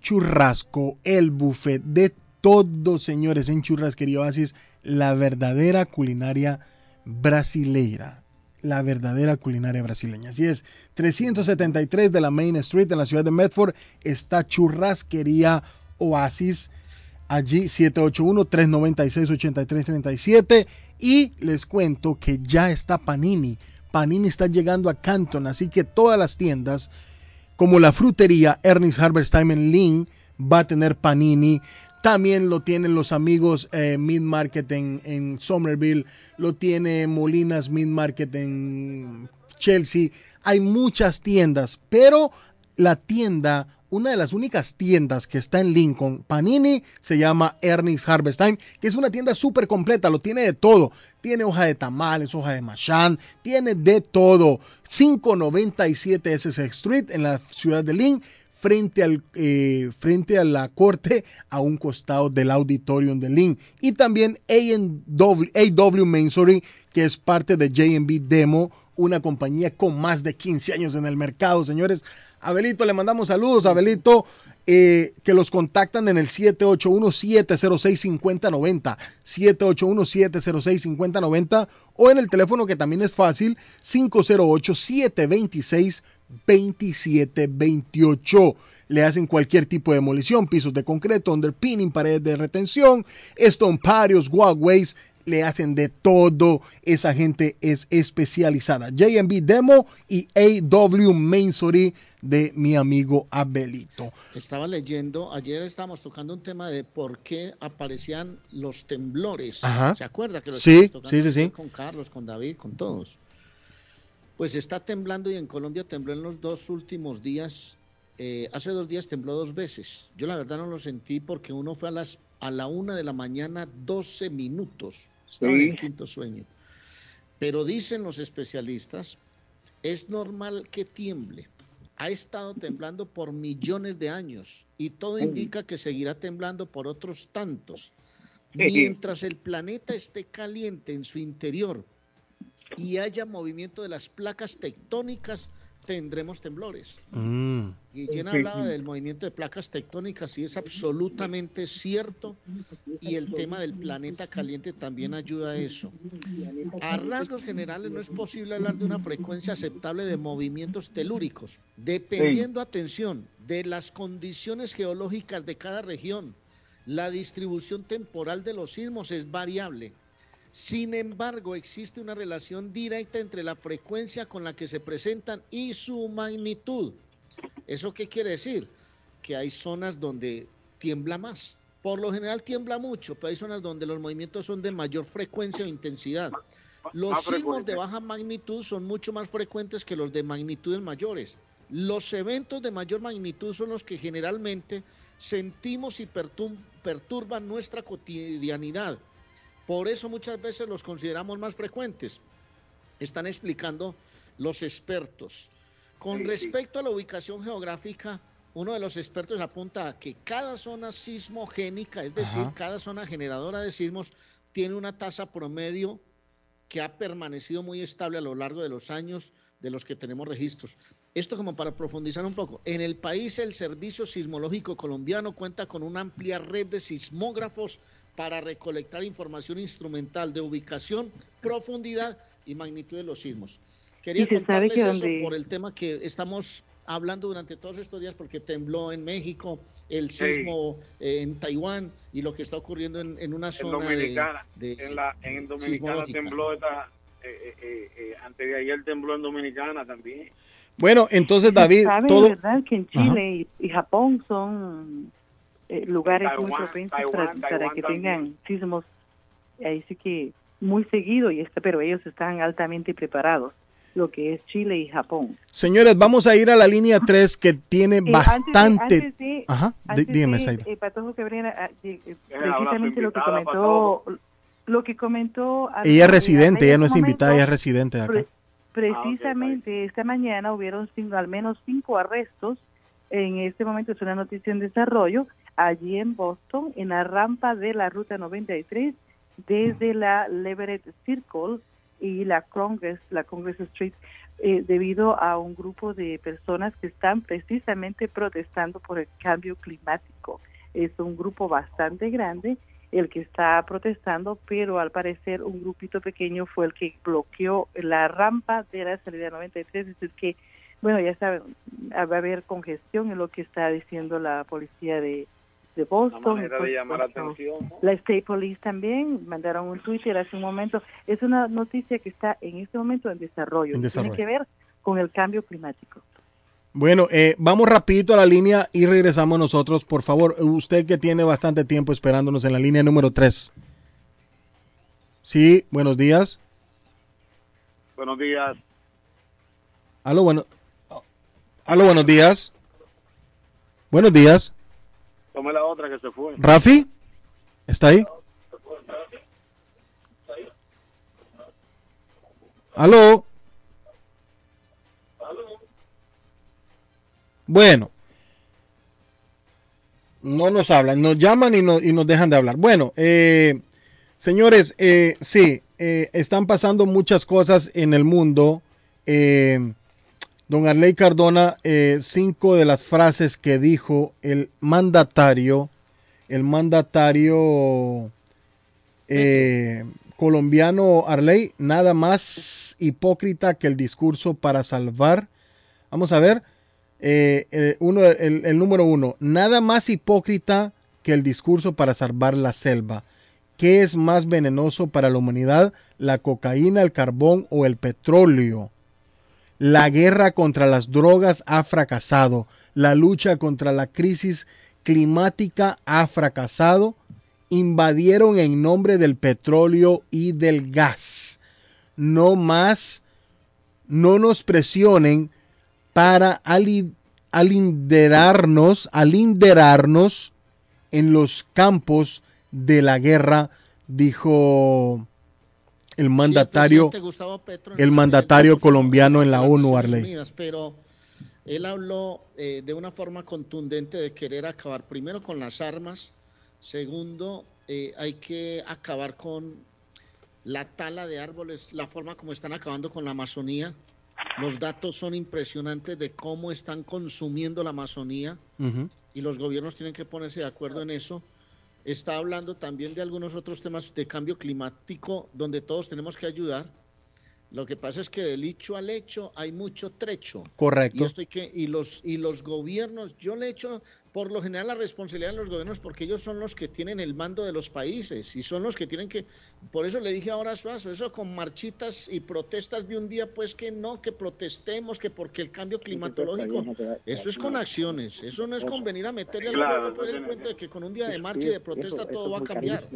churrasco, el buffet de todos, señores, en Churrasquería Oasis, la verdadera culinaria brasileira. La verdadera culinaria brasileña. Así es, 373 de la Main Street en la ciudad de Medford está Churrasquería Oasis. Allí 781-396-8337. Y les cuento que ya está Panini. Panini está llegando a Canton, así que todas las tiendas, como la frutería Ernest Harvest Time en Lynn, va a tener Panini. También lo tienen los amigos eh, Mid Market en, en, Somerville, lo tiene Molinas Mid Market en Chelsea. Hay muchas tiendas, pero la tienda, una de las únicas tiendas que está en Lincoln, Panini, se llama Ernest Harvest que es una tienda súper completa, lo tiene de todo. Tiene hoja de tamales, hoja de machán, tiene de todo. 597 SS Street en la ciudad de Lynn frente, al, eh, frente a la corte a un costado del auditorium de Lynn. Y también AW, AW Mainsory, que es parte de JB Demo, una compañía con más de 15 años en el mercado, señores. Abelito, le mandamos saludos, Abelito. Eh, que los contactan en el 781-706-5090, 781-706-5090 o en el teléfono que también es fácil, 508-726-2728. Le hacen cualquier tipo de demolición, pisos de concreto, underpinning, paredes de retención, stone patios, walkways, le hacen de todo. Esa gente es especializada. JB Demo y AW Mainsory de mi amigo Abelito. Estaba leyendo, ayer estábamos tocando un tema de por qué aparecían los temblores. Ajá. ¿Se acuerda que lo Sí, tocando sí, sí. con Carlos, con David, con todos? Pues está temblando y en Colombia tembló en los dos últimos días. Eh, hace dos días tembló dos veces. Yo la verdad no lo sentí porque uno fue a las a la una de la mañana 12 minutos. Estaba en el quinto sueño. Pero dicen los especialistas, es normal que tiemble. Ha estado temblando por millones de años y todo indica que seguirá temblando por otros tantos. Mientras el planeta esté caliente en su interior y haya movimiento de las placas tectónicas, tendremos temblores. Mm. Guillén hablaba del movimiento de placas tectónicas y es absolutamente cierto y el tema del planeta caliente también ayuda a eso. A rasgos generales no es posible hablar de una frecuencia aceptable de movimientos telúricos, dependiendo, atención, de las condiciones geológicas de cada región. La distribución temporal de los sismos es variable. Sin embargo, existe una relación directa entre la frecuencia con la que se presentan y su magnitud. ¿Eso qué quiere decir? Que hay zonas donde tiembla más. Por lo general tiembla mucho, pero hay zonas donde los movimientos son de mayor frecuencia o intensidad. Los Más sismos frecuente. de baja magnitud son mucho más frecuentes que los de magnitudes mayores. Los eventos de mayor magnitud son los que generalmente sentimos y pertur- perturban nuestra cotidianidad. Por eso muchas veces los consideramos más frecuentes. Están explicando los expertos. Con Sí, sí. respecto a la ubicación geográfica, uno de los expertos apunta a que cada zona sismogénica, es decir, Ajá. cada zona generadora de sismos, tiene una tasa promedio que ha permanecido muy estable a lo largo de los años de los que tenemos registros. Esto como para profundizar un poco. En el país el Servicio Sismológico Colombiano cuenta con una amplia red de sismógrafos para recolectar información instrumental de ubicación, profundidad y magnitud de los sismos. Quería contarles que eso donde- por el tema que estamos hablando durante todos estos días porque tembló en México, el Sí. sismo eh, en Taiwán y lo que está ocurriendo en, en una En zona de- Dominicana, de, en, la, en Dominicana sismológica. tembló esta, eh, eh, eh, eh, antes de ayer tembló en Dominicana también. Bueno, entonces David, todo... ¿verdad? Que en. Chile y, y Japón son eh, lugares muy propensos Taiwán, para, que también. tengan sismos ahí sí que muy seguido y este pero ellos están altamente preparados lo que es Chile y Japón. Señores, vamos a ir a la línea 3 que tiene Eh, bastante... Antes de, antes de- Ajá, dígame, eh, Patojo Cabrera, ah, eh, eh, precisamente lo que comentó, lo que comentó. Ella es residente, en ella no es este invitada, ella es residente de acá. pre- precisamente esta mañana hubieron cinco- al menos cinco arrestos. En este momento es una noticia en desarrollo allí en Boston, en la rampa de la ruta 93, desde la Leverett Circle y la Congress, la Congress Street, eh, debido a un grupo de personas que están precisamente protestando por el cambio climático. Es un grupo bastante grande el que está protestando, pero al parecer un grupito pequeño fue el que bloqueó la rampa de la salida 93, es decir que, bueno, ya saben, va a haber congestión, es lo que está diciendo la policía de, de Boston. Una manera y, por de llamar la supuesto, atención. ¿no? la State Police también mandaron un Twitter hace un momento. Es una noticia que está en este momento en desarrollo. En desarrollo. Tiene que ver con el cambio climático. Bueno, eh, vamos rapidito a la línea y regresamos nosotros. Por favor, usted que tiene bastante tiempo esperándonos en la línea número 3. Sí, buenos días. Buenos días. Aló, bueno. Aló, buenos días. Buenos días. Tome la otra que se fue. Rafi, ¿está ahí? Aló. Bueno. No nos hablan, nos llaman y, no- y nos dejan de hablar. Bueno, eh, señores, eh, sí, eh, están pasando muchas cosas en el mundo. Eh, don Arley Cardona, eh, cinco de las frases que dijo el mandatario, el mandatario eh, colombiano Arley, nada más hipócrita que el discurso para salvar. Vamos a ver, eh, uno, el número uno, nada más hipócrita que el discurso para salvar la selva. ¿Qué es más venenoso para la humanidad, la cocaína, el carbón o el petróleo? La guerra contra las drogas ha fracasado. La lucha contra la crisis climática ha fracasado. Invadieron en nombre del petróleo y del gas. No más, no nos presionen para ali- alinderarnos, alinderarnos en los campos de la guerra, dijo el mandatario, Petro en el mandatario colombiano en la ONU, Arley. Pero él habló eh, de una forma contundente de querer acabar primero con las armas, segundo, eh, hay que acabar con la tala de árboles, la forma como están acabando con la Amazonía. Los datos son impresionantes de cómo están consumiendo la Amazonía y los gobiernos tienen que ponerse de acuerdo en eso. Está hablando también de algunos otros temas de cambio climático donde todos tenemos que ayudar. Lo que pasa es que del hecho al hecho hay mucho trecho. Correcto. Y, esto hay que, y, los, y los gobiernos, yo le echo por lo general la responsabilidad a los gobiernos porque ellos son los que tienen el mando de los países y son los que tienen que, por eso le dije ahora a Suazo, eso con marchitas y protestas de un día, pues que no, que protestemos, que porque el cambio climatológico, eso es con acciones, eso no es con venir a meterle al Claro, pueblo el cuento de que con un día de marcha y de protesta todo va a cambiar.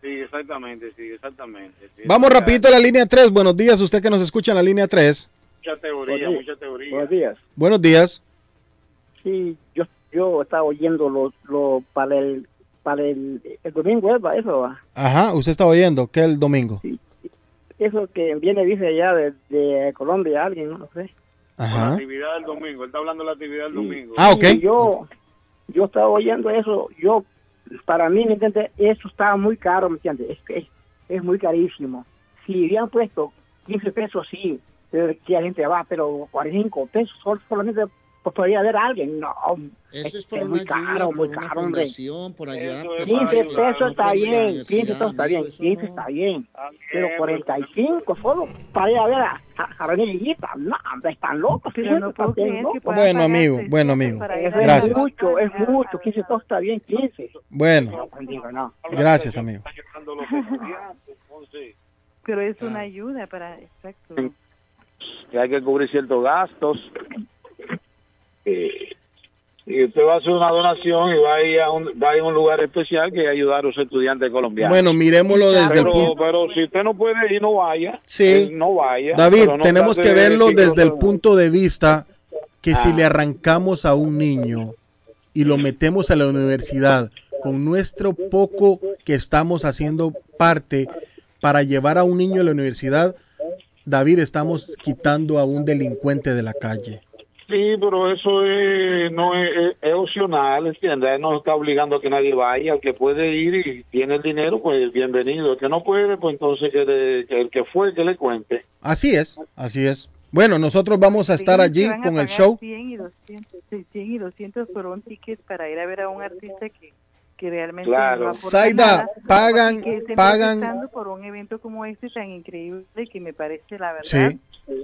Sí, exactamente, sí, exactamente. sí. Vamos rapidito a la línea 3. Buenos días, usted que nos escucha en la línea 3. Mucha teoría, Buenos mucha teoría. Buenos días. Buenos días. Sí, yo estaba oyendo lo, lo para el para el, el domingo. Eso, va. Ajá, usted está oyendo que el domingo. eso que viene dice allá de, de Colombia alguien, no sé. La Ajá. actividad del domingo, él está hablando de la actividad del domingo. Ah, ok. Y yo yo estaba oyendo eso, yo para mí, ¿me entiendes? Eso estaba muy caro, ¿me entiendes? Es, que es, es muy carísimo. Si hubieran puesto 15 pesos, sí, que la gente va, pero 45 pesos sol- solamente pues, podría haber alguien. No, Eso es que por muy una caro, ayuda, muy por una caro, fundación, por ayudar a 15 personas que pesos está bien, 15 pesos está bien, universidad, 15 está bien. Pero 45 solo para ir a ver a, a, a. No, hombre, están locos. ¿sí? no Bueno, pagar amigo, 600 bueno, amigo. Gracias. Es mucho, es mucho. 15 pesos está bien, 15. Bueno, Digo, no. gracias, amigo. Pero es una ayuda para, exacto. que hay que cubrir ciertos gastos. Eh, Y usted va a hacer una donación y va a ir a un, va a, ir a un lugar especial que ayudar a los estudiantes colombianos. Bueno, miremoslo desde el pero, punto. pero si usted no puede ir, no vaya. Sí. Eh, No vaya. David, no tenemos que de verlo que desde el punto de vista que si Ah. le arrancamos a un niño y lo metemos a la universidad con nuestro poco que estamos haciendo parte para llevar a un niño a la universidad, David, estamos quitando a un delincuente de la calle. Sí, pero eso es, no es, es- opcional, ¿entiendes? No está obligando a que nadie vaya. El que puede ir y tiene el dinero, pues bienvenido. El que no puede, pues entonces que, le- que el que fue, que le cuente. Así es, así es. Bueno, nosotros vamos a estar allí a con el show. 100 y 200, sí, 100 y 200 por un ticket para ir a ver a un artista que, que realmente Claro. no nada, pagan- pagan- por un evento como este tan increíble que me parece la verdad Sí.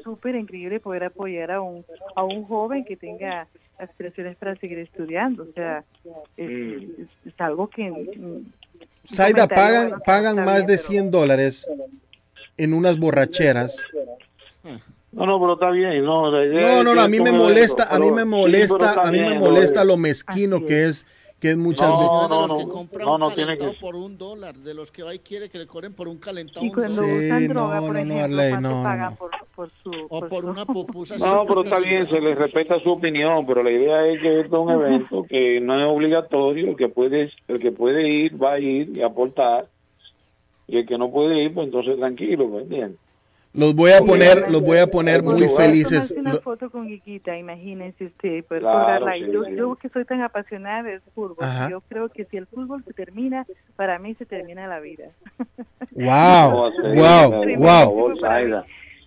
Súper increíble poder apoyar a un a un joven que tenga aspiraciones para seguir estudiando o sea es, es- es algo que mm, Saida, pagan, bueno pagan más de pero- 100 dólares en unas borracheras. No, no, pero está bien. No, la idea No, no, a mí me molesta, a mí me molesta, a mí me molesta lo mezquino que es, que es muchas No, veces. no, los no, que compran no, un no tiene calentado que- por un dólar, de los que va y quiere que le cobren por un calentado y cuando dólar. usan droga por no, no, ejemplo Arley, ¿cuánto no, no, pagan no. por, por su O por una pupusa. (laughs) No, pero está bien, se le respeta su opinión, pero la idea es que esto es un evento que no es obligatorio, el que puede, el que puede ir va a ir y aportar, y el que no puede ir, pues entonces tranquilo, ¿me entiendes? Los voy a poner, los voy a poner muy felices. una foto con Guiquita, imagínense usted, poder Claro, sí, yo, sí. yo que soy tan apasionada del fútbol, Ajá. yo creo que si el fútbol se termina, para mí se termina la vida. Wow, wow, wow. favor,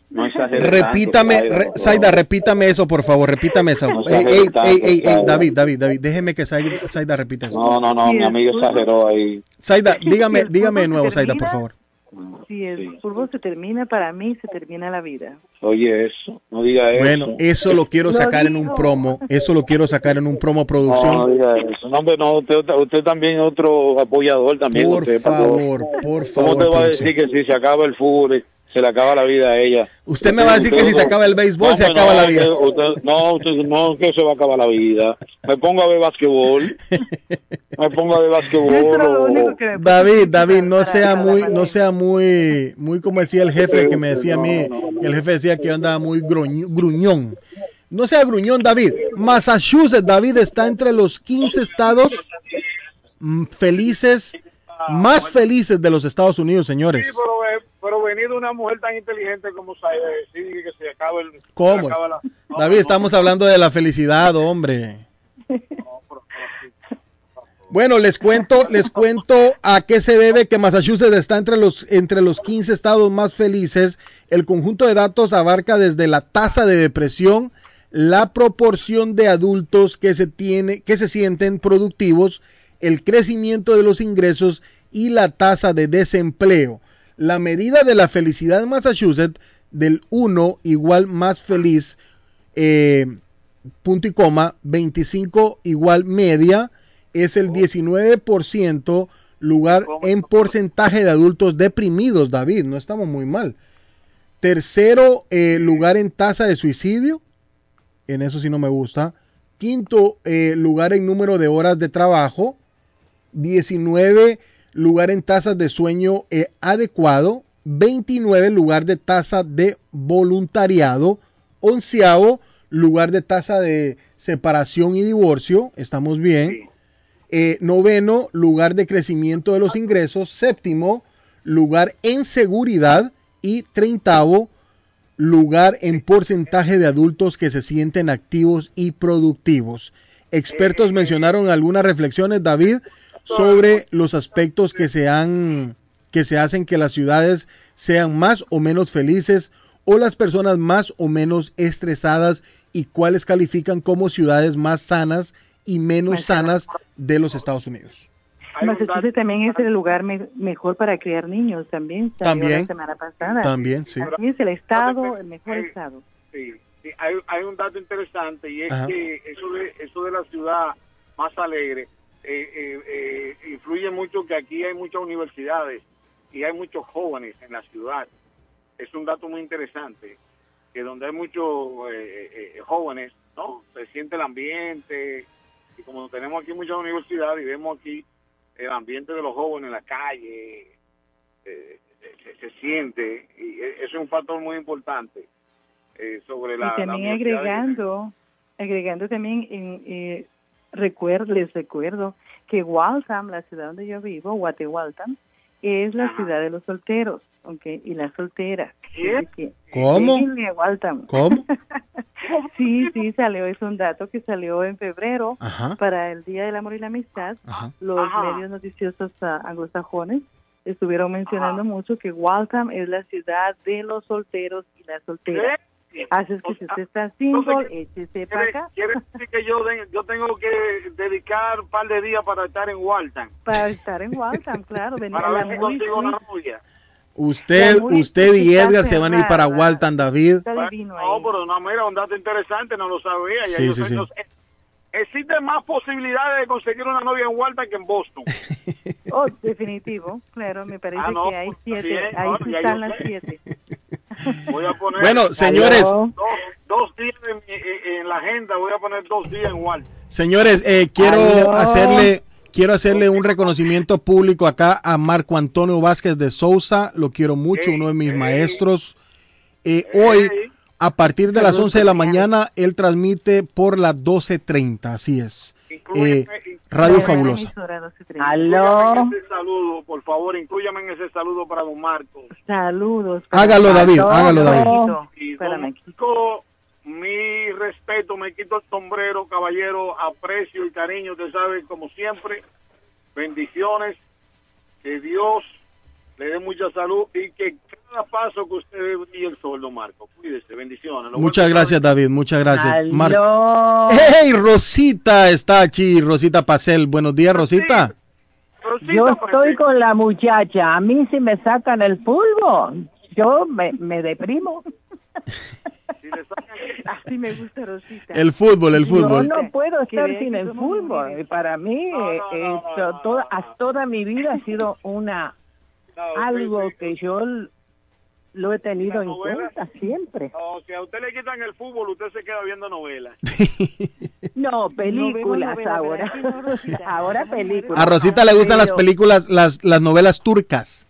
no tanto, Repítame, Zaida, re- favor. repítame eso, por favor, repítame eso. No Ey, ey, tanto, ey, ey, ey, Zaida. David, David, David, déjeme que Zaida, Zaida repita eso. No, no, no, mi amigo exageró ahí. Zaida, (laughs) Si dígame, dígame de nuevo, se Zaida, por termina, favor. Si el fútbol se termina, para mí se termina la vida. Oye, eso, no diga eso. Bueno, eso lo quiero Lo sacar en un promo, eso lo quiero sacar en un promo No, no producción. diga eso. No, hombre, no, usted, usted también es otro apoyador también. Por usted, favor, por ¿Cómo favor. te va a producción. decir que si se acaba el fútbol, se le acaba la vida a ella? Usted me va a decir que si se acaba el béisbol, se acaba no, la vida. usted- no, usted, no, que se va a acabar la vida. Me pongo a ver basquetbol. me pongo a ver basquetbol. o- David, David, no sea muy, no sea muy, muy como decía el jefe que me decía a mí, que el jefe decía que yo andaba muy gruñ- gruñón. No sea gruñón, David. Massachusetts, David, está entre los 15 estados mm, felices, más felices de los Estados Unidos, señores. Pero, eh, venir de una mujer tan inteligente como Saida, decir que se acaba el. ¿Cómo? se acaba la- no, David, no, estamos hablando de la felicidad, hombre. Bueno, les cuento, les cuento a qué se debe que Massachusetts está entre los, entre los 15 estados más felices. El conjunto de datos abarca desde la tasa de depresión, la proporción de adultos que se tiene, que se sienten productivos, el crecimiento de los ingresos y la tasa de desempleo. La medida de la felicidad en Massachusetts del 1 igual más feliz, eh, punto y coma, 25 igual media, es el 19% lugar en porcentaje de adultos deprimidos, David, no estamos muy mal. Tercero eh, lugar en tasa de suicidio, en eso sí no me gusta. Quinto eh, lugar en número de horas de trabajo. 19 lugar en tasas de sueño eh, adecuado. 29 lugar de tasa de voluntariado. Onceavo lugar de tasa de separación y divorcio. Estamos bien. Eh, noveno, lugar de crecimiento de los ingresos. Séptimo, lugar en seguridad. Y treintavo, lugar en porcentaje de adultos que se sienten activos y productivos. Expertos mencionaron algunas reflexiones, David, sobre los aspectos que se han que se hacen que las ciudades sean más o menos felices o las personas más o menos estresadas y cuáles califican como ciudades más sanas y menos sanas de los Estados Unidos. Massachusetts también es el lugar me- mejor para criar niños, también. También. La semana pasada. También, sí. Así es el estado, el mejor estado. Sí, sí, hay, hay un dato interesante y es Ajá. que eso de, eso de la ciudad más alegre eh, eh, eh, influye mucho que aquí hay muchas universidades y hay muchos jóvenes en la ciudad. Es un dato muy interesante, que donde hay muchos eh, jóvenes, ¿no? Se siente el ambiente, Y como tenemos aquí muchas universidades y vemos aquí el ambiente de los jóvenes en la calle, eh, se, se siente, y eso es un factor muy importante eh, sobre la, y también agregando, agregando también, en, eh, recuerdo, les recuerdo que Waltham, la ciudad donde yo vivo, Guatemaltam, es la ciudad de los solteros, ¿ok? Y las solteras. ¿Cómo? ¿Cómo? (laughs) sí, sí, salió, es un dato que salió en febrero Ajá. para el Día del Amor y la Amistad. Ajá. Los medios noticiosos ah, anglosajones estuvieron mencionando mucho que Waltham es la ciudad de los solteros y las solteras. Así es que si usted está single, échese para Quiere, acá quiere (laughs) decir que yo, de- yo tengo que dedicar un par de días para estar en Walton, para estar en Waltham, claro. Venir para a ver si consigo una novia. Usted, usted y Edgar se van a ir para. Walton, David. No, pero no, mira, un dato interesante, no lo sabía. Sí, sí, sí. no sé. Existen más posibilidades de conseguir una novia en Walton que en Boston. Oh, definitivo, claro, me parece Ah, no, que hay pues, siete, bien, ahí no, sí están las siete. Voy a poner. Bueno, señores. Dos, dos días en, mi- en la agenda, voy a poner dos días en Walton. Señores, eh, quiero hacerle quiero hacerle un reconocimiento público acá a Marco Antonio Vázquez de Sousa. Lo quiero mucho, uno de mis maestros. Eh, hoy, a partir de las 11 de la mañana, él transmite por las 12.30, así es. Eh, Radio Fabulosa. Aló. Ese saludo, por favor, inclúyame en ese saludo para don Marcos. Saludos. Hágalo, David, hágalo, David. Y don Marco, mi respeto, me quito el sombrero, caballero, aprecio y cariño, usted sabe, como siempre, bendiciones, que Dios le dé mucha salud y que paso que usted dé brille el sol, don Marco. Cuídese, bendiciones. Muchas gracias, David. Muchas gracias. Mar- ¡Hey, Rosita! Está aquí, Rosita Pacel. Buenos días, Rosita. Yo estoy con la muchacha. A mí si me sacan el fútbol, yo me, me deprimo. Así me gusta, Rosita. El fútbol, el fútbol. Yo no puedo estar sin el fútbol. Y Para mí, eh, toda, a- toda mi vida ha sido una algo que yo lo he tenido en cuenta siempre. O si a usted le quitan el fútbol, usted se queda viendo novelas. (laughs) No, películas novela, ahora. (laughs) ahora películas. A Rosita le gustan las películas, las, las novelas turcas.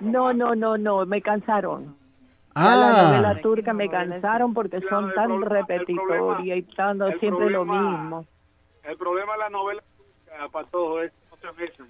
No, no, no, no, me cansaron. Ah. las novelas turcas me cansaron porque son tan repetitorias y tan siempre lo problema- mismo. El problema de la novela para todos es que no se besan.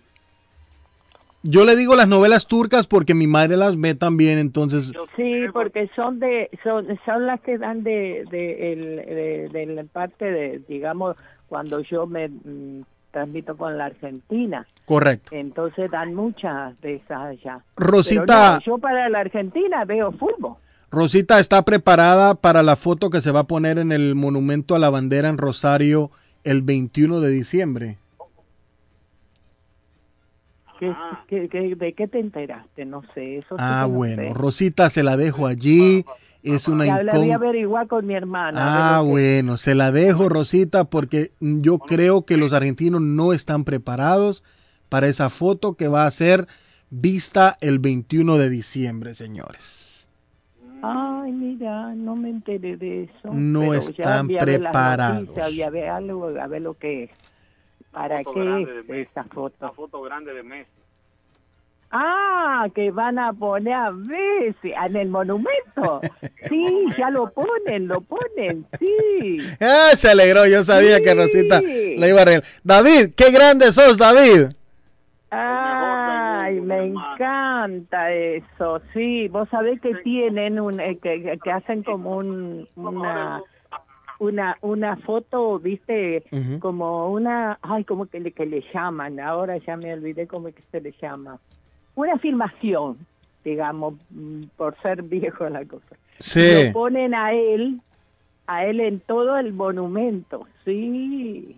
Yo le digo las novelas turcas porque mi madre las ve también, entonces... Sí, porque son de son son las que dan de de, el, de, de la parte de digamos cuando yo me mm, transmito con la Argentina. Correcto. Entonces dan muchas de esas allá. Rosita- Pero no, yo para la Argentina veo fútbol. Rosita está preparada para la foto que se va a poner en el monumento a la bandera en Rosario el 21 de diciembre. ¿Qué, qué- qué- de qué te enteraste? No sé. Eso sí Ah, no bueno, sé. Rosita se la dejo allí. Es una incógnita. averiguar con mi hermana. Ah, bueno, se la dejo, Rosita, porque yo creo que los argentinos no están preparados para esa foto que va a ser vista el 21 de diciembre, señores. Ay, mira, no me enteré de eso. No están preparados. noticias, a ver algo, a ver lo que es. ¿Para qué es esa foto? Una foto grande de Messi. Ah, que van a poner a Messi en el monumento. (laughs) Sí, ya lo ponen, lo ponen, sí. Ah, se alegró, yo sabía que Rosita la iba a arreglar. David, qué grande sos, David. Ay, me encanta eso, sí. Vos sabés que tienen un, eh, que, que hacen como un, una, una, una foto, viste, como una, ay, como que le, que le llaman, ahora ya me olvidé cómo es que se le llama. Una filmación, digamos, mm, por ser viejo la cosa. Sí. Lo ponen a él, a él en todo el monumento, sí.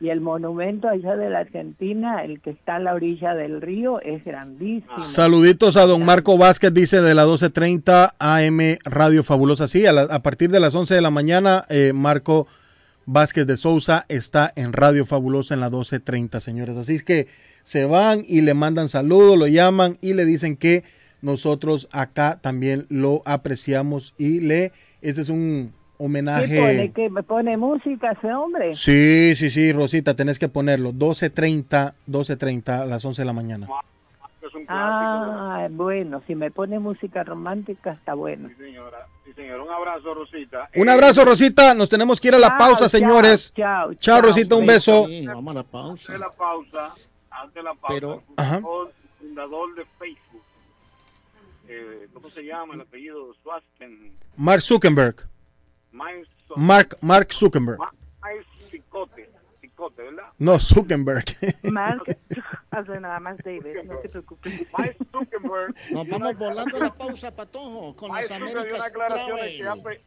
Y el monumento allá de la Argentina, el que está a la orilla del río, es grandísimo. Saluditos a don Marco Vázquez, dice de la 12.30 AM Radio Fabulosa. Sí, a, la- a partir de las 11 de la mañana, eh, Marco Vázquez de Sousa está en Radio Fabulosa en la 12.30, señores. Así es que se van y le mandan saludos, lo llaman y le dicen que nosotros acá también lo apreciamos y le, ese es un, ¿Qué homenaje. me pone música ese hombre? Sí, sí, sí, Rosita, tenés que ponerlo. 12.30, 12.30 a las 11 de la mañana. Ah, bueno, si me pone música romántica está bueno. Sí, señor. Un abrazo, Rosita. Un abrazo, Rosita. Nos tenemos que ir a la Chao, pausa, chao, señores. chao, Chao, chao. Rosita, un beso. Sí, vamos a la pausa. Antes de la pausa, antes de la pausa, Pero- fundador, fundador de Facebook, eh, ¿cómo se llama el apellido? Swasten, Mark Zuckerberg. Mark, Mark Zuckerberg. Cicote, Cicote, ¿verdad? No, Zuckerberg. Mark, (laughs) hace nada más David, no te preocupes. Zuckerberg. Nos vamos volando a la pausa, Patojo, con las Américas Travel.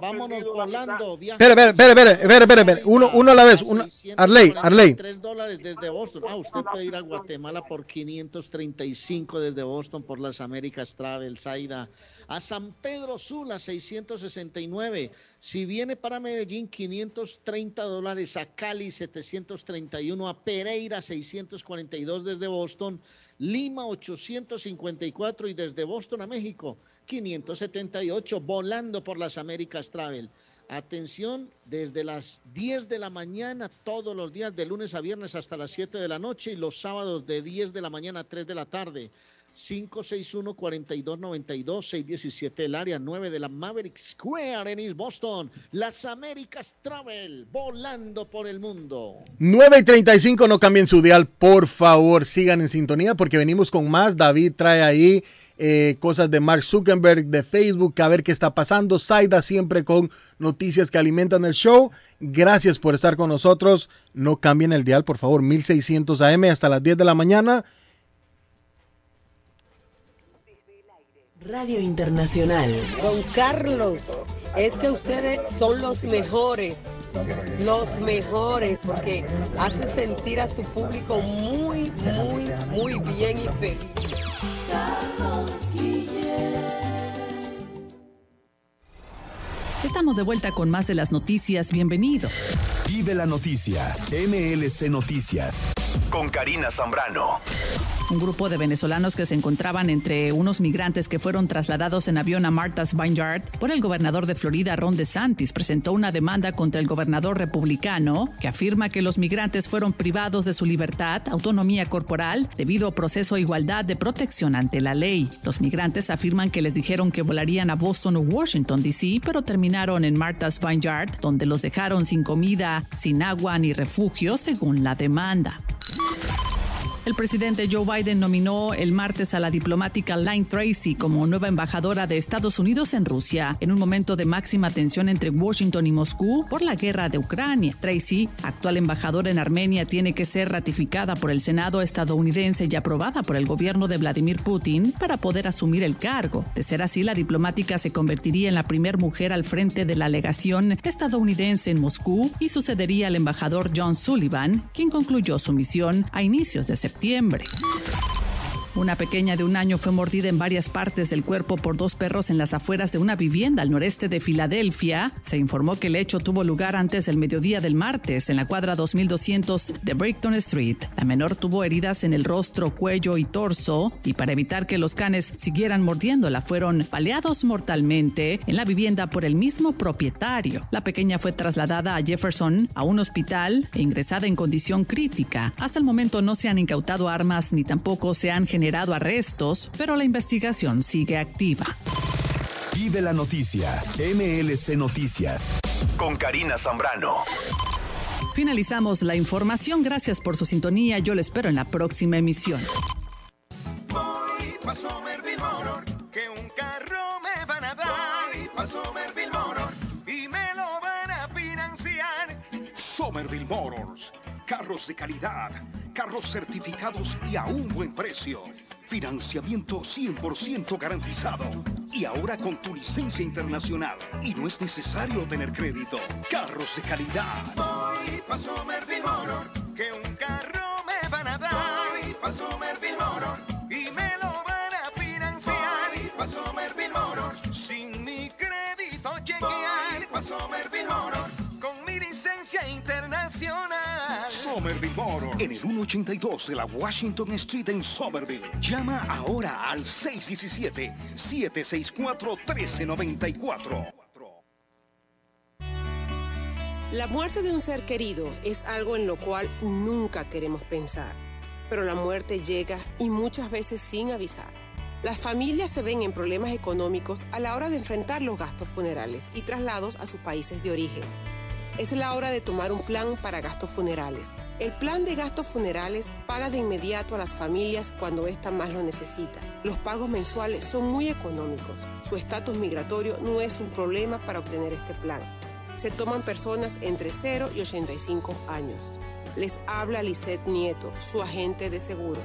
Vámonos volando. espere, espere, espere, espere, espere. Uno, uno a la vez. Uno. Arley, Arley. 3 dólares desde Boston. Ah, usted puede ir a Guatemala por 535 desde Boston por las Américas Travel, Saida. A San Pedro Sula, 669. Si viene para Medellín, 530 dólares. A Cali, 731. A Pereira, 642 desde Boston. Lima, 854. Y desde Boston a México, 578. Volando por las Américas Travel. Atención, desde las 10 de la mañana todos los días, de lunes a viernes hasta las 7 de la noche y los sábados de 10 de la mañana a 3 de la tarde. 561-4292-617 el área 9 de la Maverick Square en East Boston. Las Américas Travel, volando por el mundo. 9 y 35, no cambien su dial, por favor, sigan en sintonía porque venimos con más. David trae ahí eh, cosas de Mark Zuckerberg, de Facebook, a ver qué está pasando. Saida siempre con noticias que alimentan el show. Gracias por estar con nosotros. No cambien el dial, por favor, 1600 AM hasta las 10 de la mañana. Radio Internacional. Don Carlos, es que ustedes son los mejores, los mejores, porque hacen sentir a su público muy, muy, muy bien y feliz. Estamos de vuelta con más de las noticias. Bienvenido. Vive la noticia. MLC Noticias. Con Karina Zambrano. Un grupo de venezolanos que se encontraban entre unos migrantes que fueron trasladados en avión a Martha's Vineyard por el gobernador de Florida, Ron DeSantis, presentó una demanda contra el gobernador republicano que afirma que los migrantes fueron privados de su libertad, autonomía corporal, debido a proceso de igualdad de protección ante la ley. Los migrantes afirman que les dijeron que volarían a Boston o Washington, D.C., pero terminaron en Martha's Vineyard, donde los dejaron sin comida, sin agua ni refugio, según la demanda. El presidente Joe Biden nominó el martes a la diplomática Line Tracy como nueva embajadora de Estados Unidos en Rusia, en un momento de máxima tensión entre Washington y Moscú por la guerra de Ucrania. Tracy, actual embajadora en Armenia, tiene que ser ratificada por el Senado estadounidense y aprobada por el gobierno de Vladimir Putin para poder asumir el cargo. De ser así, la diplomática se convertiría en la primer mujer al frente de la legación estadounidense en Moscú y sucedería al embajador John Sullivan, quien concluyó su misión a inicios de septiembre septiembre. Una pequeña de un año fue mordida en varias partes del cuerpo por dos perros en las afueras de una vivienda al noreste de Filadelfia. Se informó que el hecho tuvo lugar antes del mediodía del martes en la cuadra 2200 de Brighton Street. La menor tuvo heridas en el rostro, cuello y torso y para evitar que los canes siguieran mordiéndola fueron paleados mortalmente en la vivienda por el mismo propietario. La pequeña fue trasladada a Jefferson a un hospital e ingresada en condición crítica. Hasta el momento no se han incautado armas ni tampoco se han generado arrestos, pero la investigación sigue activa. Vive la noticia. MLC Noticias. Con Karina Zambrano. Finalizamos la información. Gracias por su sintonía. Yo lo espero en la próxima emisión. Voy pa' Somerville Motor, que un carro me van a dar. Voy pa' Somerville Motor y me lo van a financiar. Somerville Motors. Carros de calidad, carros certificados y a un buen precio. Financiamiento 100% garantizado. Y ahora con tu licencia internacional. Y no es necesario tener crédito. Carros de calidad. Voy pa' Somerville Motor, que un carro me van a dar. Voy pa' Somerville Motor y me lo van a financiar. Voy pa' Somerville Motor, sin mi crédito chequear. Voy pa' Somerville Motor, con mi licencia internacional. Somerville Motors. En el 182 de la Washington Street en Somerville. Llama ahora al 617-764-1394. La muerte de un ser querido es algo en lo cual nunca queremos pensar, pero la muerte llega y muchas veces sin avisar. Las familias se ven en problemas económicos a la hora de enfrentar los gastos funerales y traslados a sus países de origen. Es la hora de tomar un plan para gastos funerales. El plan de gastos funerales paga de inmediato a las familias cuando ésta más lo necesita. Los pagos mensuales son muy económicos. Su estatus migratorio no es un problema para obtener este plan. Se toman personas entre 0 y 85 años. Les habla Lisette Nieto, su agente de seguros.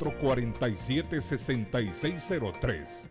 447-6603.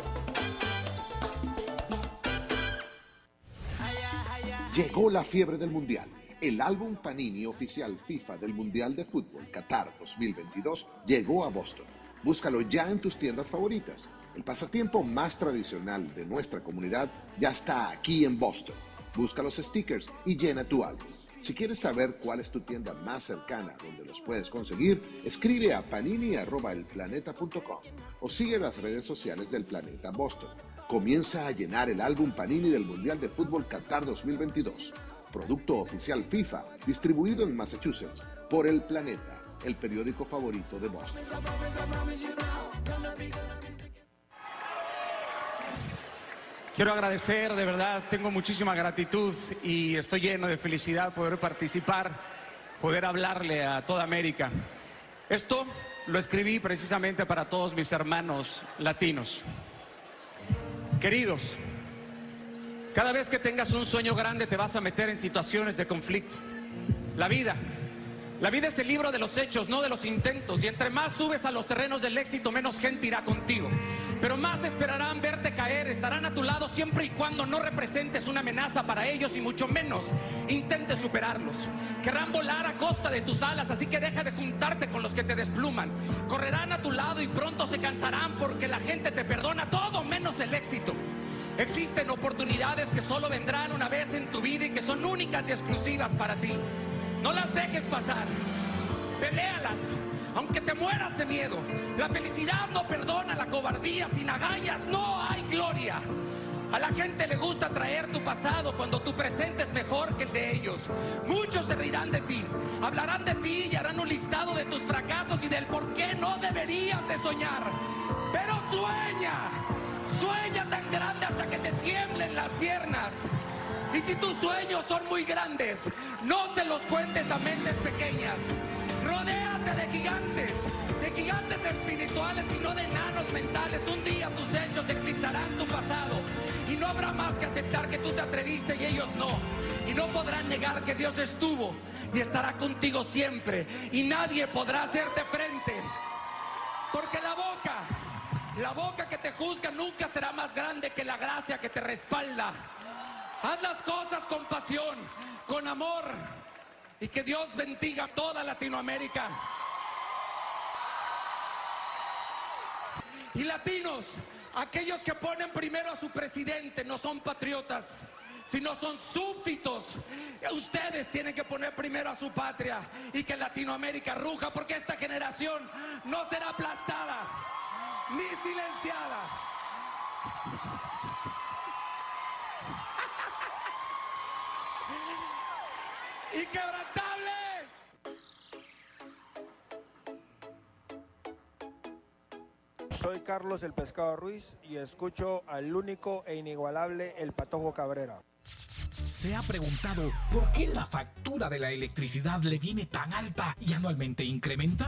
Llegó la fiebre del Mundial. El álbum Panini oficial FIFA del Mundial de Fútbol Qatar 2022 llegó a Boston. Búscalo ya en tus tiendas favoritas. El pasatiempo más tradicional de nuestra comunidad ya está aquí en Boston. Busca los stickers y llena tu álbum. Si quieres saber cuál es tu tienda más cercana donde los puedes conseguir, escribe a panini.elplaneta.com o sigue las redes sociales del Planeta Boston. Comienza a llenar el álbum Panini del Mundial de Fútbol Qatar 2022. Producto oficial FIFA, distribuido en Massachusetts por El Planeta, el periódico favorito de Boston. Quiero agradecer, de verdad, tengo muchísima gratitud y estoy lleno de felicidad poder participar, poder hablarle a toda América. Esto lo escribí precisamente para todos mis hermanos latinos. Queridos, cada vez que tengas un sueño grande te vas a meter en situaciones de conflicto. La vida, la vida es el libro de los hechos, no de los intentos. Y entre más subes a los terrenos del éxito, menos gente irá contigo. Pero más esperarán verte caer, estarán a tu lado siempre y cuando no representes una amenaza para ellos y mucho menos intentes superarlos. Querrán volar a costa de tus alas, así que deja de juntarte con los que te despluman. Correrán a tu lado y pronto se cansarán porque la gente te perdona todo menos el éxito. Existen oportunidades que solo vendrán una vez en tu vida y que son únicas y exclusivas para ti. No las dejes pasar. Peléalas, aunque te mueras de miedo. La felicidad no perdona la cobardía. Sin agallas no hay gloria. A la gente le gusta traer tu pasado cuando tu presente es mejor que el de ellos. Muchos se reirán de ti, hablarán de ti y harán un listado de tus fracasos y del por qué no deberías de soñar. Pero sueña, sueña tan grande hasta que te tiemblen las piernas. Y si tus sueños son muy grandes, no se los cuentes a mentes pequeñas. Rodéate de gigantes, de gigantes espirituales y no de enanos mentales. Un día tus hechos eclipsarán tu pasado. Y no habrá más que aceptar que tú te atreviste y ellos no. Y no podrán negar que Dios estuvo y estará contigo siempre. Y nadie podrá hacerte frente. Porque la boca, la boca que te juzga nunca será más grande que la gracia que te respalda. Haz las cosas con pasión, con amor. Y que Dios bendiga a toda Latinoamérica. Y latinos, aquellos que ponen primero a su presidente no son patriotas, sino son súbditos. Ustedes tienen que poner primero a su patria y que Latinoamérica ruja porque esta generación no será aplastada ni silenciada. ¡Inquebrantables! Soy Carlos el Pescado Ruiz y escucho al único e inigualable El Patojo Cabrera. ¿Se ha preguntado por qué la factura de la electricidad le viene tan alta y anualmente incrementa?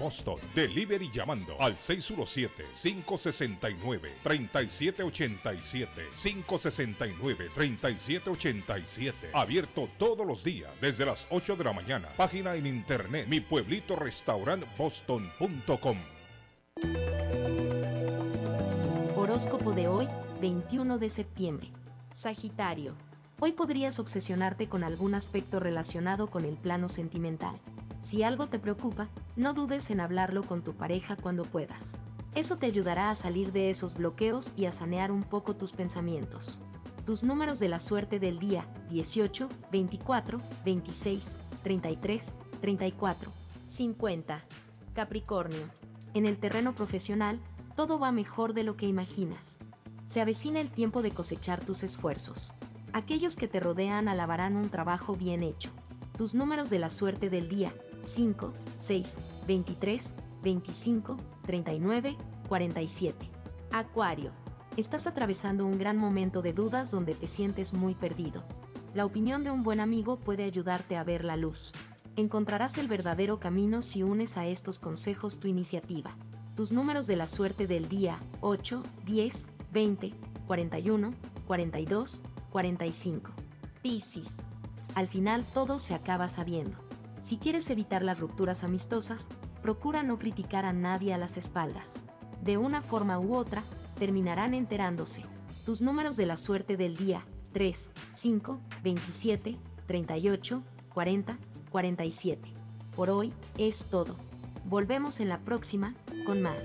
Boston. Delivery llamando al 617-569-3787. 569-3787. Abierto todos los días desde las 8 de la mañana. Página en internet mi pueblito boston.com. Horóscopo de hoy, 21 de septiembre. Sagitario. Hoy podrías obsesionarte con algún aspecto relacionado con el plano sentimental. Si algo te preocupa, no dudes en hablarlo con tu pareja cuando puedas. Eso te ayudará a salir de esos bloqueos y a sanear un poco tus pensamientos. Tus números de la suerte del día 18, 24, 26, 33, 34, 50. Capricornio. En el terreno profesional, todo va mejor de lo que imaginas. Se avecina el tiempo de cosechar tus esfuerzos. Aquellos que te rodean alabarán un trabajo bien hecho. Tus números de la suerte del día 5, 6, 23, 25, 39, 47. Acuario. Estás atravesando un gran momento de dudas donde te sientes muy perdido. La opinión de un buen amigo puede ayudarte a ver la luz. Encontrarás el verdadero camino si unes a estos consejos tu iniciativa. Tus números de la suerte del día 8, 10, 20, 41, 42, 45. Piscis. Al final todo se acaba sabiendo. Si quieres evitar las rupturas amistosas, procura no criticar a nadie a las espaldas. De una forma u otra, terminarán enterándose. Tus números de la suerte del día 3, 5, 27, 38, 40, 47. Por hoy es todo. Volvemos en la próxima, con más.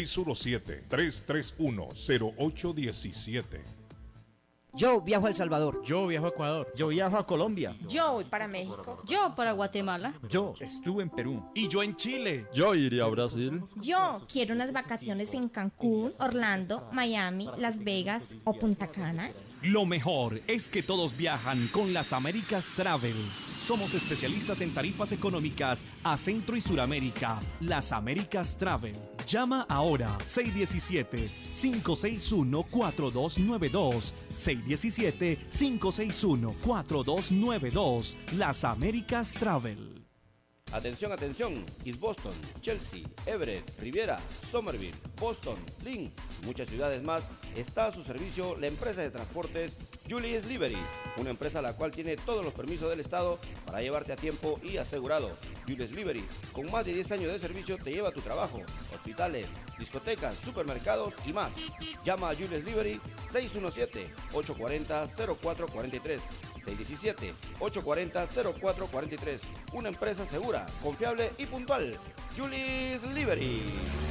617-331-0817. Yo viajo a El Salvador. Yo viajo a Ecuador. Yo viajo a Colombia. Yo voy para México. Yo para Guatemala. Yo estuve en Perú. Y yo en Chile. Yo iría a Brasil. Yo quiero unas vacaciones en Cancún, Orlando, Miami, Las Vegas o Punta Cana. Lo mejor es que todos viajan con las Américas Travel. Somos especialistas en tarifas económicas a Centro y Suramérica. Las Américas Travel. Llama ahora 617-561-4292. 617-561-4292. Las Américas Travel. Atención, atención. East Boston, Chelsea, Everett, Riviera, Somerville, Boston, Lynn y muchas ciudades más está a su servicio la empresa de transportes Julius Liberty, una empresa la cual tiene todos los permisos del Estado para llevarte a tiempo y asegurado. Julius Liberty, con más de 10 años de servicio, te lleva a tu trabajo, hospitales, discotecas, supermercados y más. Llama a Julius Liberty 617-840-0443. 617-840-0443. Una empresa segura, confiable y puntual. Julius Liberty.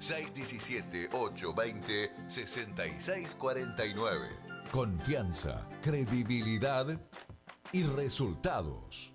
617-820-6649. Confianza, credibilidad y resultados.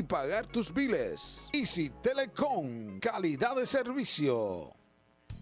pagar tus biles. Easy Telecom, calidad de servicio.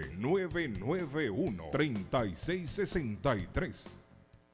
991-3663.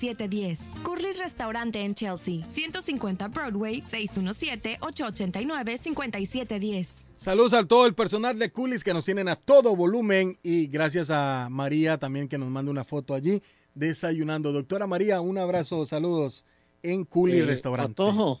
617-889-5710. Curly's Restaurante en Chelsea, 150 Broadway, 617-889-5710. Saludos a todo el personal de Coolies que nos tienen a todo volumen y gracias a María también que nos manda una foto allí desayunando. Doctora María, un abrazo, saludos en Coolies Eh, Restaurante. Patojo.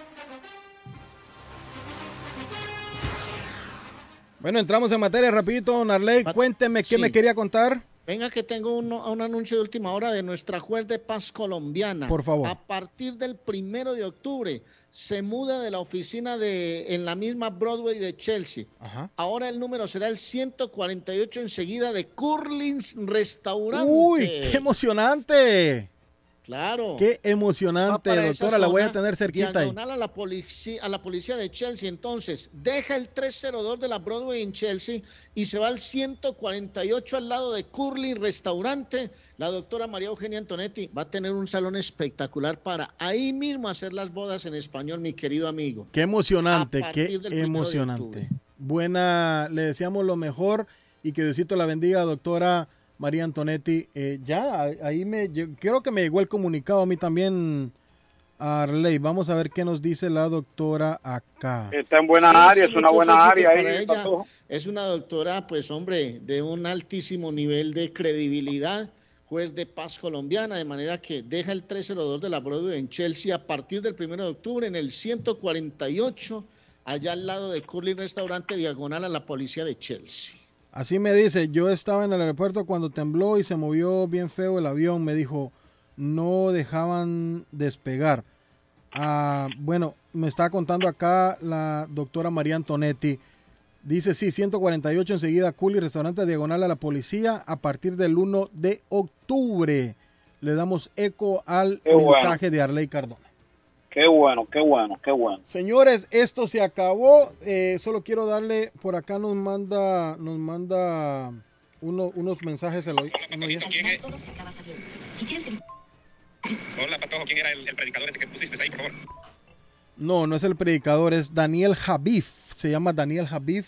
Bueno, entramos en materia rapidito, don Arley. Cuénteme qué sí. me quería contar. Venga que tengo un anuncio de última hora de nuestra juez de paz colombiana. Por favor. A partir del primero de octubre se muda de la oficina de en la misma Broadway de Chelsea. Ahora el número será el 148 enseguida de Curlins Restaurante. Uy, qué emocionante. Claro. Qué emocionante, doctora. La voy a tener cerquita ahí. a la policía, a la policía de Chelsea. Entonces, deja el 302 de la Broadway en Chelsea y se va al 148 al lado de Curly Restaurante. La doctora María Eugenia Antonetti va a tener un salón espectacular para ahí mismo hacer las bodas en español, mi querido amigo. Qué emocionante, qué emocionante. Buena, le deseamos lo mejor y que Diosito la bendiga, doctora María Antonetti. Eh, ya, ahí- me, yo creo que me llegó el comunicado a mí también, Arley. Vamos a ver qué nos dice la doctora acá. Está en buena Sí, área, sí, es una buena área ahí, ella. Es una doctora, pues hombre, de un altísimo nivel de credibilidad, juez de paz colombiana, de manera que deja el 302 de la Broadway en Chelsea a partir del 1 de octubre en el 148, allá al lado de Curly Restaurante, diagonal a la policía de Chelsea. Así me dice, yo estaba en el aeropuerto cuando tembló y se movió bien feo el avión. Me dijo, no dejaban despegar. Ah, bueno, me está contando acá la doctora María Antonetti. Dice, sí, 148 enseguida, Culi, restaurante diagonal a la policía, a partir del 1 de octubre. Le damos eco al Qué bueno. mensaje de Arley Cardona. Qué bueno, qué bueno, qué bueno. Señores, esto se acabó. Eh, solo quiero darle, por acá nos manda, nos manda uno- unos mensajes. Hola, Patojo, ¿quién era el, el predicador ese que pusiste ahí, por favor? No, no es el predicador, es Daniel Javif. Se llama Daniel Javif,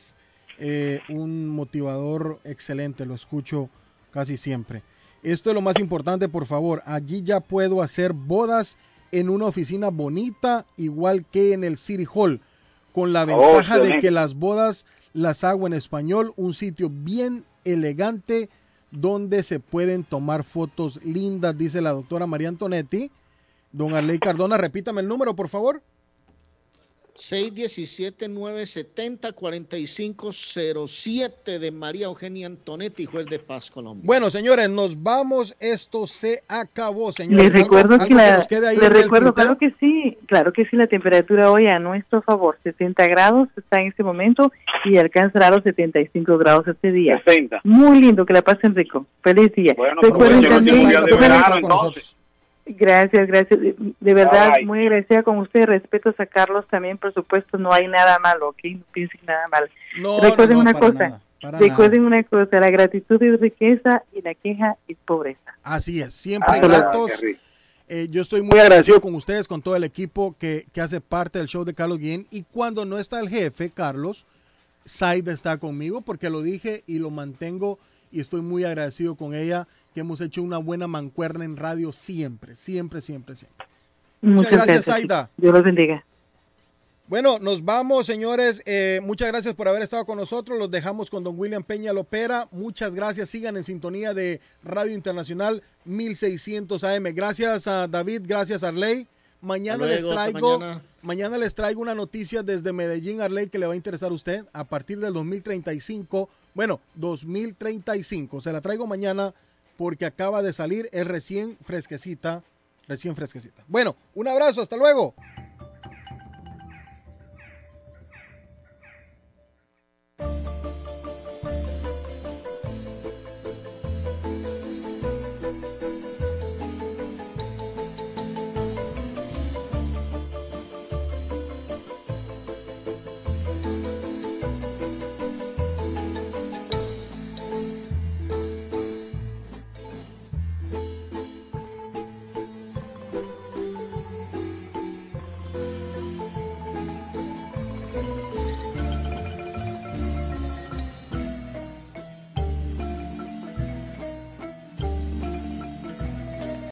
eh, un motivador excelente, lo escucho casi siempre. Esto es lo más importante, por favor. Allí ya puedo hacer bodas en una oficina bonita, igual que en el City Hall, con la ventaja de que las bodas las hago en español, un sitio bien elegante donde se pueden tomar fotos lindas, dice la doctora María Antonetti. Don Arley Cardona, repítame el número, por favor. 617-970-4507 de María Eugenia Antonetti, juez de paz Colombia. Bueno, señores, nos vamos. Esto se acabó, señores. Les recuerdo algo que la, nos ahí les recuerdo, claro que sí, claro que sí, la temperatura hoy a nuestro favor, 60 grados está en este momento y alcanzará los 75 grados este día. 60. Muy lindo, que la pasen rico. Feliz día. Bueno, Recuerden pues, también- Gracias, gracias. De- verdad, Bye, muy agradecida con usted. Respetos a Carlos también, por supuesto. No hay nada malo, ¿ok? No piensen nada mal. No, Recuerden no, no, una para cosa. nada, para recuerden una cosa. La gratitud es riqueza y la queja es pobreza. Así es, siempre gratos. Eh, yo estoy muy agradecido con ustedes, con todo el equipo que, que hace parte del show de Carlos Guillén. Y cuando no está el jefe, Carlos, Saida está conmigo porque lo dije y lo mantengo y estoy muy agradecido con ella que hemos hecho una buena mancuerna en radio siempre, siempre, siempre, siempre. Muchas, gracias, Saida. Dios los bendiga. Bueno, nos vamos, señores. Eh, muchas gracias por haber estado con nosotros. Los dejamos con don William Peña Lopera. Muchas gracias. Sigan en sintonía de Radio Internacional 1600 AM. Gracias a David, gracias a Arley. Mañana les traigo mañana. mañana les traigo una noticia desde Medellín, Arley, que le va a interesar a usted. A partir del 2035, bueno, 2035, se la traigo mañana porque acaba de salir, es recién fresquecita, recién fresquecita. Bueno, un abrazo, hasta luego.